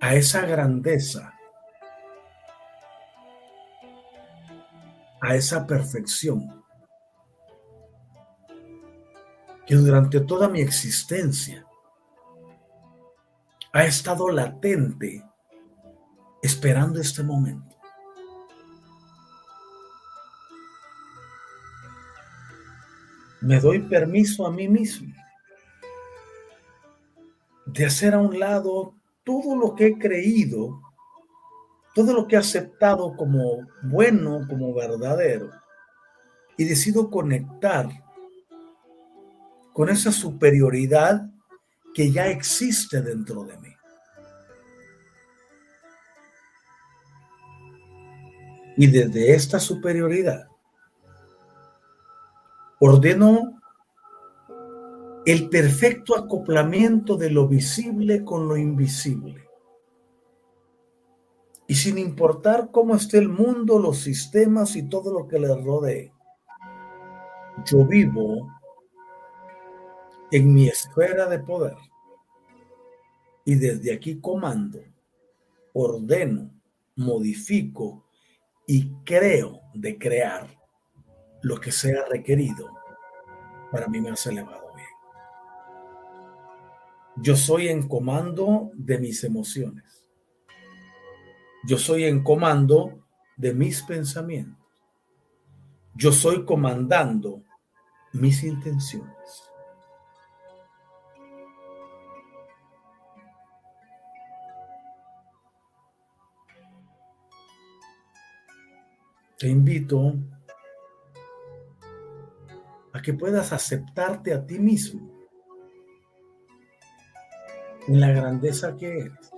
a esa grandeza, a esa perfección que durante toda mi existencia ha estado latente esperando este momento. me doy permiso a mí mismo de hacer a un lado todo lo que he creído, todo lo que he aceptado como bueno, como verdadero, y decido conectar con esa superioridad que ya existe dentro de mí. Y desde esta superioridad Ordeno el perfecto acoplamiento de lo visible con lo invisible. Y sin importar cómo esté el mundo, los sistemas y todo lo que le rodee, yo vivo en mi esfera de poder. Y desde aquí comando, ordeno, modifico y creo de crear lo que sea requerido para mí más elevado bien. Yo soy en comando de mis emociones. Yo soy en comando de mis pensamientos. Yo soy comandando mis intenciones. Te invito a que puedas aceptarte a ti mismo en la grandeza que eres.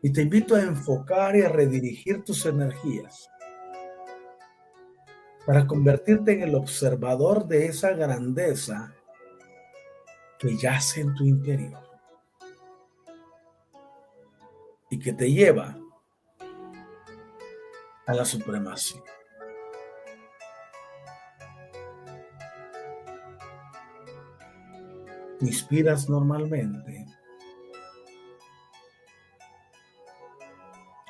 Y te invito a enfocar y a redirigir tus energías para convertirte en el observador de esa grandeza que yace en tu interior y que te lleva a la supremacía. inspiras normalmente.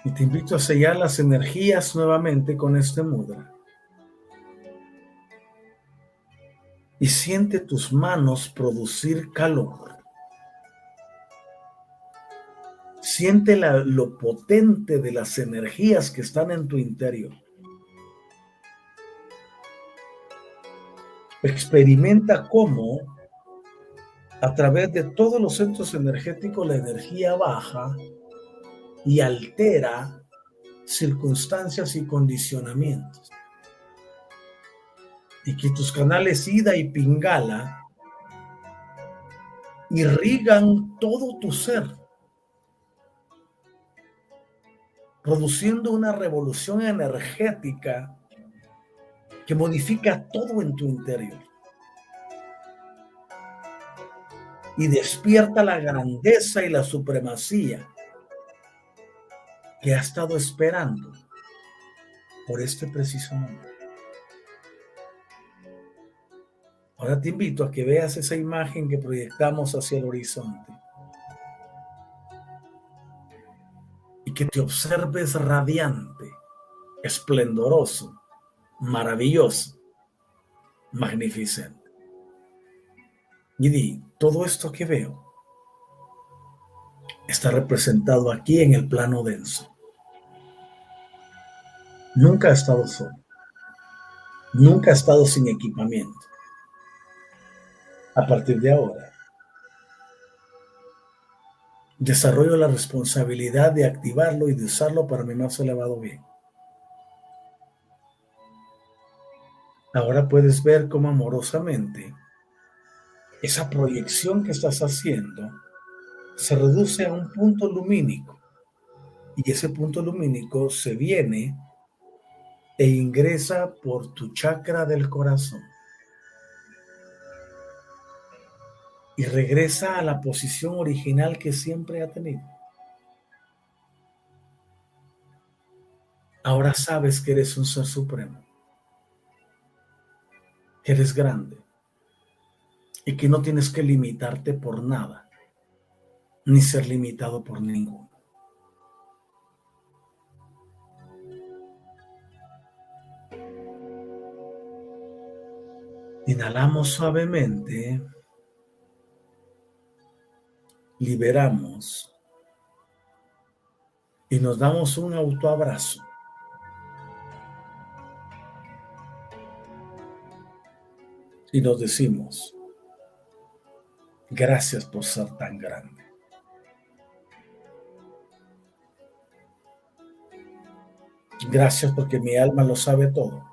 Y te invito a sellar las energías nuevamente con este mudra. Y siente tus manos producir calor. Siente lo potente de las energías que están en tu interior. Experimenta cómo a través de todos los centros energéticos la energía baja y altera circunstancias y condicionamientos. y que tus canales Ida y Pingala irrigan todo tu ser, produciendo una revolución energética que modifica todo en tu interior. Y despierta la grandeza y la supremacía que ha estado esperando por este preciso momento. Ahora te invito a que veas esa imagen que proyectamos hacia el horizonte que te observes radiante, esplendoroso, maravilloso, magnificente. Y di, todo esto que veo está representado aquí en el plano denso. Nunca ha estado solo. Nunca ha estado sin equipamiento. A partir de ahora, desarrollo la responsabilidad de activarlo y de usarlo para mi más elevado bien. Ahora puedes ver cómo amorosamente esa proyección que estás haciendo se reduce a un punto lumínico y ese punto lumínico se viene e ingresa por tu chakra del corazón. Y regresa a la posición original que siempre ha tenido. Ahora sabes que eres un ser supremo, que eres grande y que no tienes que limitarte por nada, ni ser limitado por ninguno. Inhalamos suavemente. Liberamos. Y nos damos un autoabrazo. Y nos decimos, gracias por ser tan grande. Gracias porque mi alma lo sabe todo.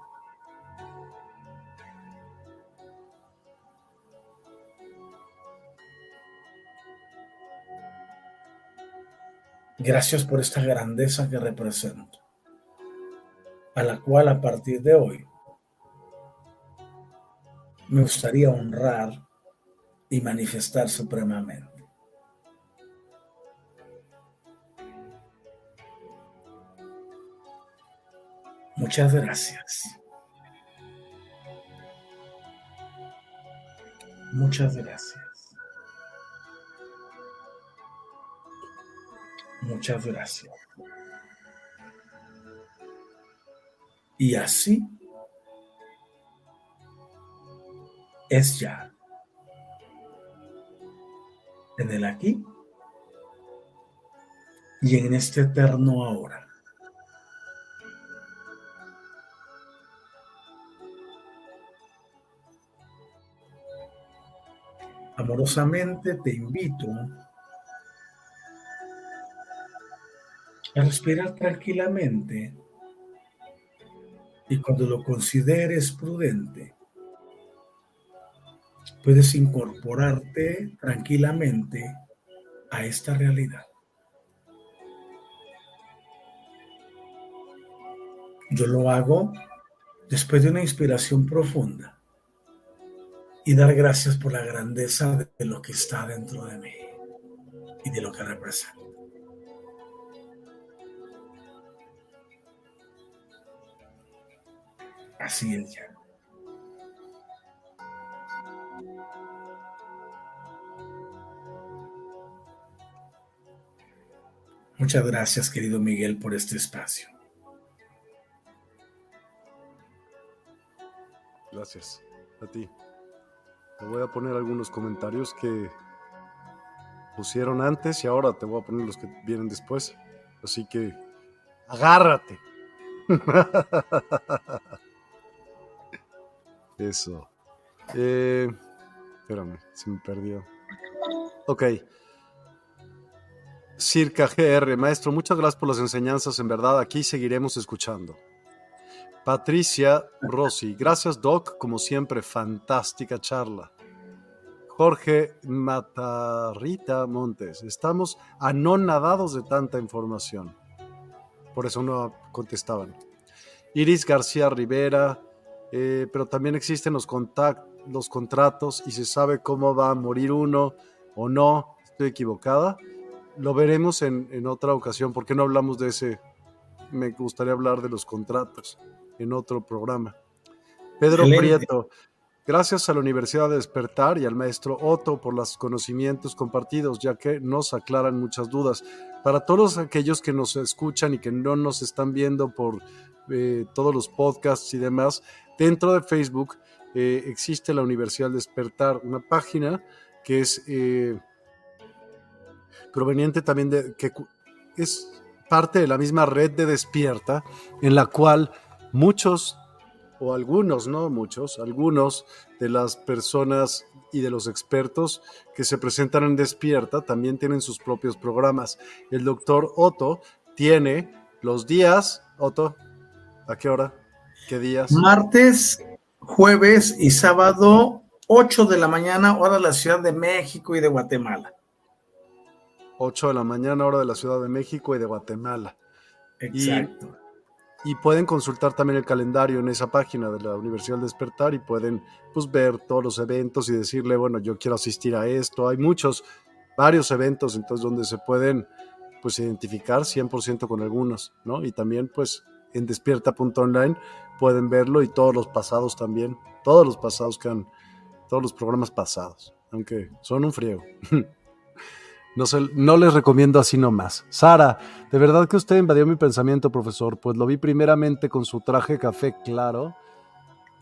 Gracias por esta grandeza que represento, a la cual a partir de hoy me gustaría honrar y manifestar supremamente. Muchas gracias. Muchas gracias. Muchas gracias. Y así es ya. En el aquí y en este eterno ahora. Amorosamente te invito respirar tranquilamente y cuando lo consideres prudente, puedes incorporarte tranquilamente a esta realidad. Yo lo hago después de una inspiración profunda y dar gracias por la grandeza de lo que está dentro de mí y de lo que representa. Así es ya. Muchas gracias, querido Miguel, por este espacio.
Gracias a ti. Te voy a poner algunos comentarios que pusieron antes y ahora te voy a poner los que vienen después. Así que agárrate. Eso. Eh, espérame, se me perdió. Ok. Circa GR, maestro, muchas gracias por las enseñanzas. En verdad, aquí seguiremos escuchando. Patricia Rossi, gracias Doc, como siempre, fantástica charla. Jorge Matarrita Montes, estamos anonadados de tanta información. Por eso no contestaban. Iris García Rivera, eh, pero también existen los, los contratos y se sabe cómo va a morir uno o no. Estoy equivocada. Lo veremos en, en otra ocasión. ¿Por qué no hablamos de ese? Me gustaría hablar de los contratos en otro programa. Pedro Prieto, gracias a la Universidad de Despertar y al maestro Otto por los conocimientos compartidos, ya que nos aclaran muchas dudas. Para todos aquellos que nos escuchan y que no nos están viendo por eh, todos los podcasts y demás, dentro de Facebook eh, existe la Universidad de Despertar, una página que es eh, proveniente también de, que es parte de la misma red de Despierta, en la cual muchos, o algunos, no muchos, algunos de las personas y de los expertos que se presentan en Despierta también tienen sus propios programas. El doctor Otto tiene los días, Otto, ¿a qué hora? ¿Qué días?
Martes, jueves y sábado, 8 de la mañana, hora de la Ciudad de México y de Guatemala.
8 de la mañana, hora de la Ciudad de México y de Guatemala.
Exacto
y pueden consultar también el calendario en esa página de la Universidad del Despertar y pueden pues ver todos los eventos y decirle, bueno, yo quiero asistir a esto. Hay muchos, varios eventos entonces donde se pueden pues identificar 100% con algunos, ¿no? Y también pues en despierta.online pueden verlo y todos los pasados también, todos los pasados que han, todos los programas pasados, aunque son un friego. No, les recomiendo así nomás. Sara, de verdad que usted invadió mi pensamiento, profesor, pues lo vi primeramente con su traje café claro,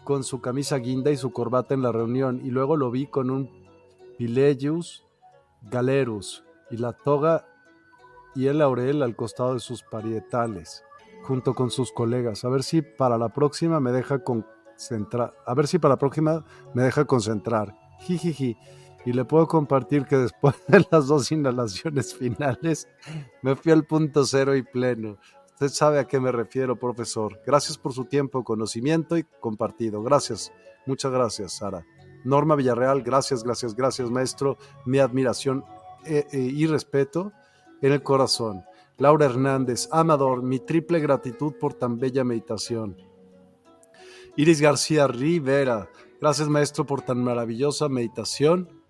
con su camisa guinda y su corbata en la reunión, y luego lo vi con un Pilegius Galerus y la toga y el laurel al costado de sus parietales, junto con sus colegas. A ver si para la próxima me deja concentrar. A ver si para la próxima me deja concentrar. Jijiji y le puedo compartir que después de las dos inhalaciones finales me fui al punto cero y pleno. Usted sabe a qué me refiero, profesor. Gracias por su tiempo, conocimiento y compartido. Gracias. Muchas gracias, Sara. Norma Villarreal, gracias, gracias, gracias, maestro. Mi admiración eh, eh, y respeto en el corazón. Laura Hernández, Amador, mi triple gratitud por tan bella meditación. Iris García Rivera, gracias maestro por tan maravillosa meditación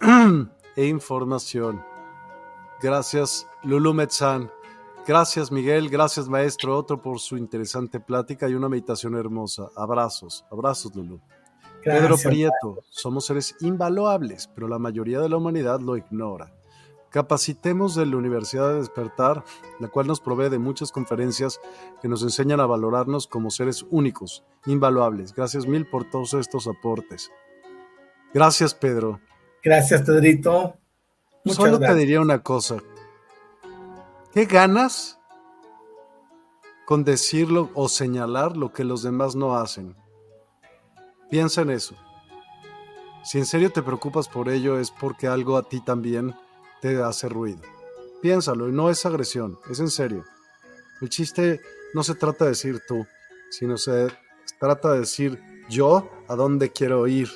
e información. Gracias, Lulu Metzán. Gracias, Miguel. Gracias, maestro Otro, por su interesante plática y una meditación hermosa. Abrazos, abrazos, Lulu. Pedro Prieto, somos seres invaluables, pero la mayoría de la humanidad lo ignora. Capacitemos de la Universidad de Despertar, la cual nos provee de muchas conferencias que nos enseñan a valorarnos como seres únicos, invaluables. Gracias mil por todos estos aportes. Gracias, Pedro.
Gracias, Pedrito.
Solo te diría una cosa. ¿Qué ganas con decirlo o señalar lo que los demás no hacen? Piensa en eso. Si en serio te preocupas por ello es porque algo a ti también te hace ruido. Piénsalo y no es agresión, es en serio. El chiste no se trata de decir tú, sino se trata de decir yo a dónde quiero ir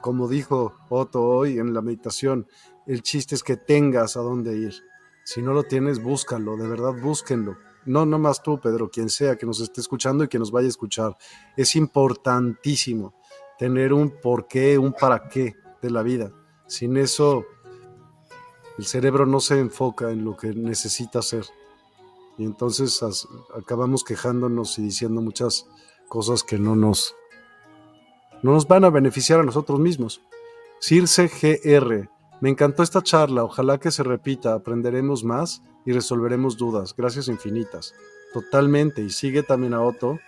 como dijo Otto hoy en la meditación, el chiste es que tengas a dónde ir. Si no lo tienes, búscalo, de verdad búsquenlo. No, no más tú, Pedro, quien sea que nos esté escuchando y que nos vaya a escuchar. Es importantísimo tener un porqué, un para qué de la vida. Sin eso, el cerebro no se enfoca en lo que necesita hacer. Y entonces acabamos quejándonos y diciendo muchas cosas que no nos no nos van a beneficiar a nosotros mismos. Circe GR, me encantó esta charla, ojalá que se repita, aprenderemos más y resolveremos dudas. Gracias infinitas. Totalmente, y sigue también a Otto,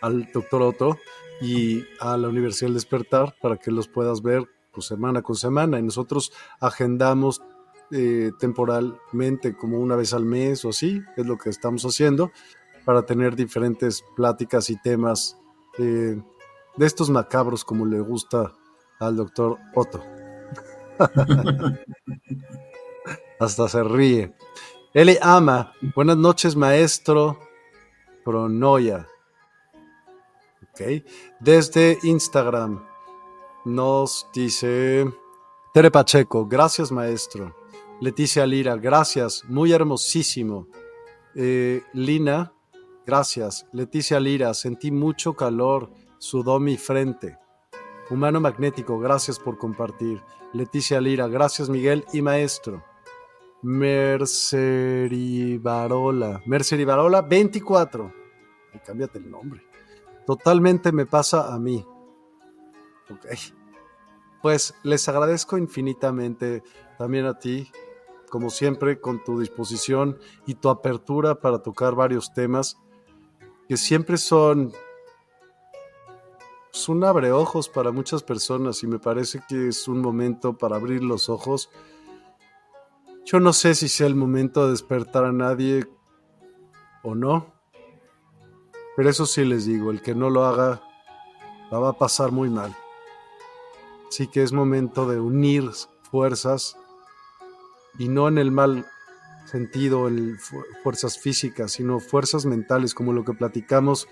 al doctor Otto y a la Universidad del Despertar para que los puedas ver pues, semana con semana. Y nosotros agendamos eh, temporalmente como una vez al mes o así, es lo que estamos haciendo, para tener diferentes pláticas y temas eh, de estos macabros como le gusta al doctor Otto. Hasta se ríe. Él ama. Buenas noches, maestro. pronoia. Ok. Desde Instagram nos dice Tere Pacheco, gracias maestro. Leticia Lira, gracias, muy hermosísimo. Eh, Lina, gracias. Leticia Lira, sentí mucho calor, sudó mi frente. Humano Magnético, gracias por compartir. Leticia Lira, gracias Miguel y maestro. Merceribarola, Merceribarola 24. Y cámbiate el nombre. Totalmente me pasa a mí. Ok. Pues les agradezco infinitamente también a ti, como siempre, con tu disposición y tu apertura para tocar varios temas que siempre son pues, un abre ojos para muchas personas y me parece que es un momento para abrir los ojos. Yo no sé si sea el momento de despertar a nadie o no, pero eso sí les digo, el que no lo haga va a pasar muy mal. Así que es momento de unir fuerzas y no en el mal sentido, en fuerzas físicas, sino fuerzas mentales, como lo que platicamos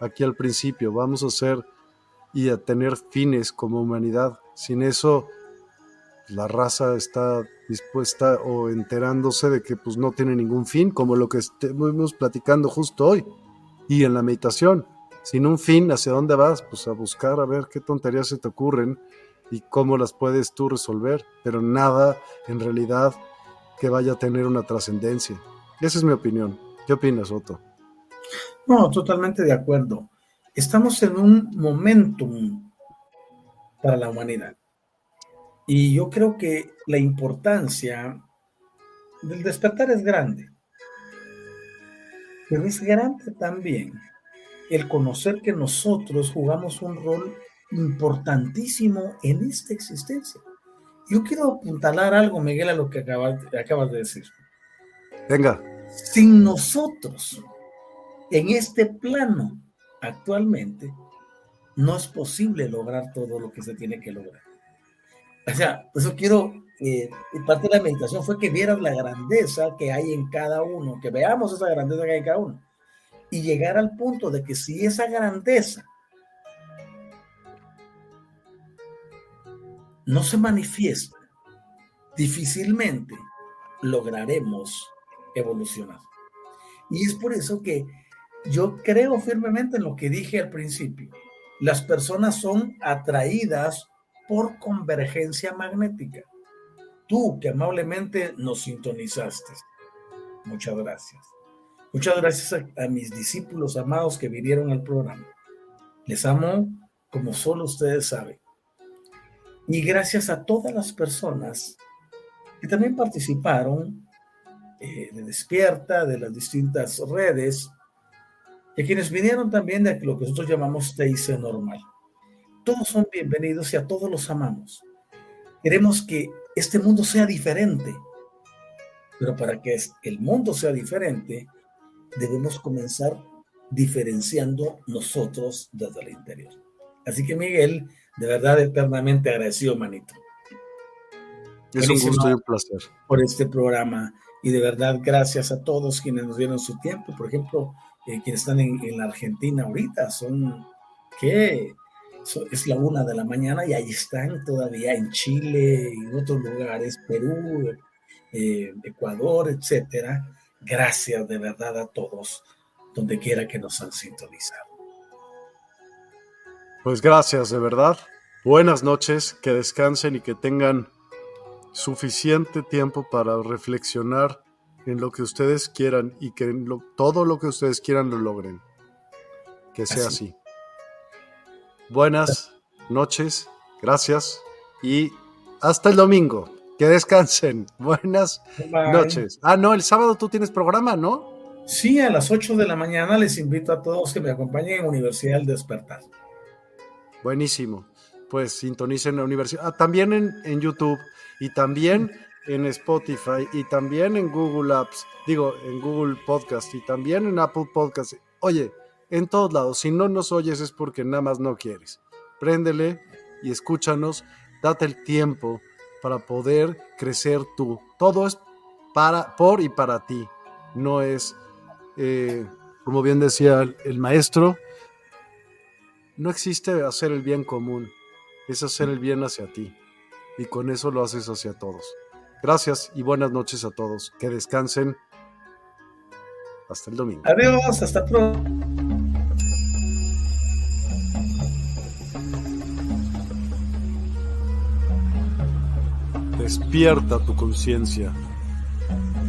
aquí al principio. Vamos a hacer y a tener fines como humanidad. Sin eso, la raza está dispuesta o enterándose de que pues no tiene ningún fin, como lo que estamos platicando justo hoy y en la meditación. Sin un fin, ¿hacia dónde vas? Pues a buscar a ver qué tonterías se te ocurren y cómo las puedes tú resolver, pero nada en realidad que vaya a tener una trascendencia. Esa es mi opinión. ¿Qué opinas, Otto?
No, totalmente de acuerdo. Estamos en un momentum para la humanidad. Y yo creo que la importancia del despertar es grande. Pero es grande también el conocer que nosotros jugamos un rol importantísimo en esta existencia. Yo quiero apuntalar algo, Miguel, a lo que acabas, acabas de decir.
Venga.
Sin nosotros, en este plano, actualmente, no es posible lograr todo lo que se tiene que lograr. O sea, eso quiero, eh, parte de la meditación fue que vieras la grandeza que hay en cada uno, que veamos esa grandeza que hay en cada uno, y llegar al punto de que si esa grandeza no se manifiesta, difícilmente lograremos evolucionar. Y es por eso que yo creo firmemente en lo que dije al principio. Las personas son atraídas por convergencia magnética. Tú que amablemente nos sintonizaste. Muchas gracias. Muchas gracias a, a, mis discípulos amados que vinieron al programa. Les amo como solo ustedes saben. Y gracias a todas las personas que también participaron eh, de Despierta, de las distintas redes, y a quienes vinieron también de lo que nosotros llamamos TIC normal. Todos son bienvenidos y a todos los amamos. Queremos que este mundo sea diferente, pero para que el mundo sea diferente, debemos comenzar diferenciando nosotros desde el interior. Así que Miguel, de verdad eternamente agradecido, manito.
Es un gusto y un placer.
Por este programa. Y de verdad, gracias a todos quienes nos dieron su tiempo. Por ejemplo, eh, quienes están en, la Argentina ahorita, son que es la una de la mañana y ahí están todavía en Chile en otros lugares, Perú, eh, Ecuador, etcétera. Gracias de verdad a todos, donde quiera que nos han sintonizado.
Pues gracias, de verdad. Buenas noches, que descansen y que tengan suficiente tiempo para reflexionar en lo que ustedes quieran y que todo lo que ustedes quieran lo logren. Que sea así. así. Buenas noches, gracias y hasta el domingo. Que descansen. Buenas noches. Ah, no, el sábado tú tienes programa, ¿no?
Sí, a las 8 de la mañana les invito a todos que me acompañen en Universidad del Despertar.
Buenísimo. Pues sintonicen la universidad. Ah, también en, YouTube y también en Spotify y también en Google Apps, digo, en Google Podcast y también en Apple Podcast. Oye, en todos lados, si no nos oyes es porque nada más no quieres. Préndele y escúchanos, date el tiempo para poder crecer tú. Todo es para, por y para ti, no es eh, Como bien decía el maestro, no existe hacer el bien común, es hacer el bien hacia ti. Y con eso lo haces hacia todos. Gracias y buenas noches a todos. Que descansen. Hasta el domingo.
Adiós, hasta pronto.
Despierta tu conciencia.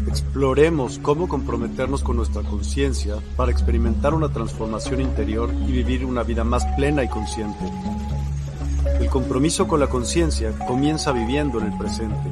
Exploremos cómo comprometernos con nuestra conciencia para experimentar una transformación interior y vivir una vida más plena y consciente. El compromiso con la conciencia comienza viviendo en el presente.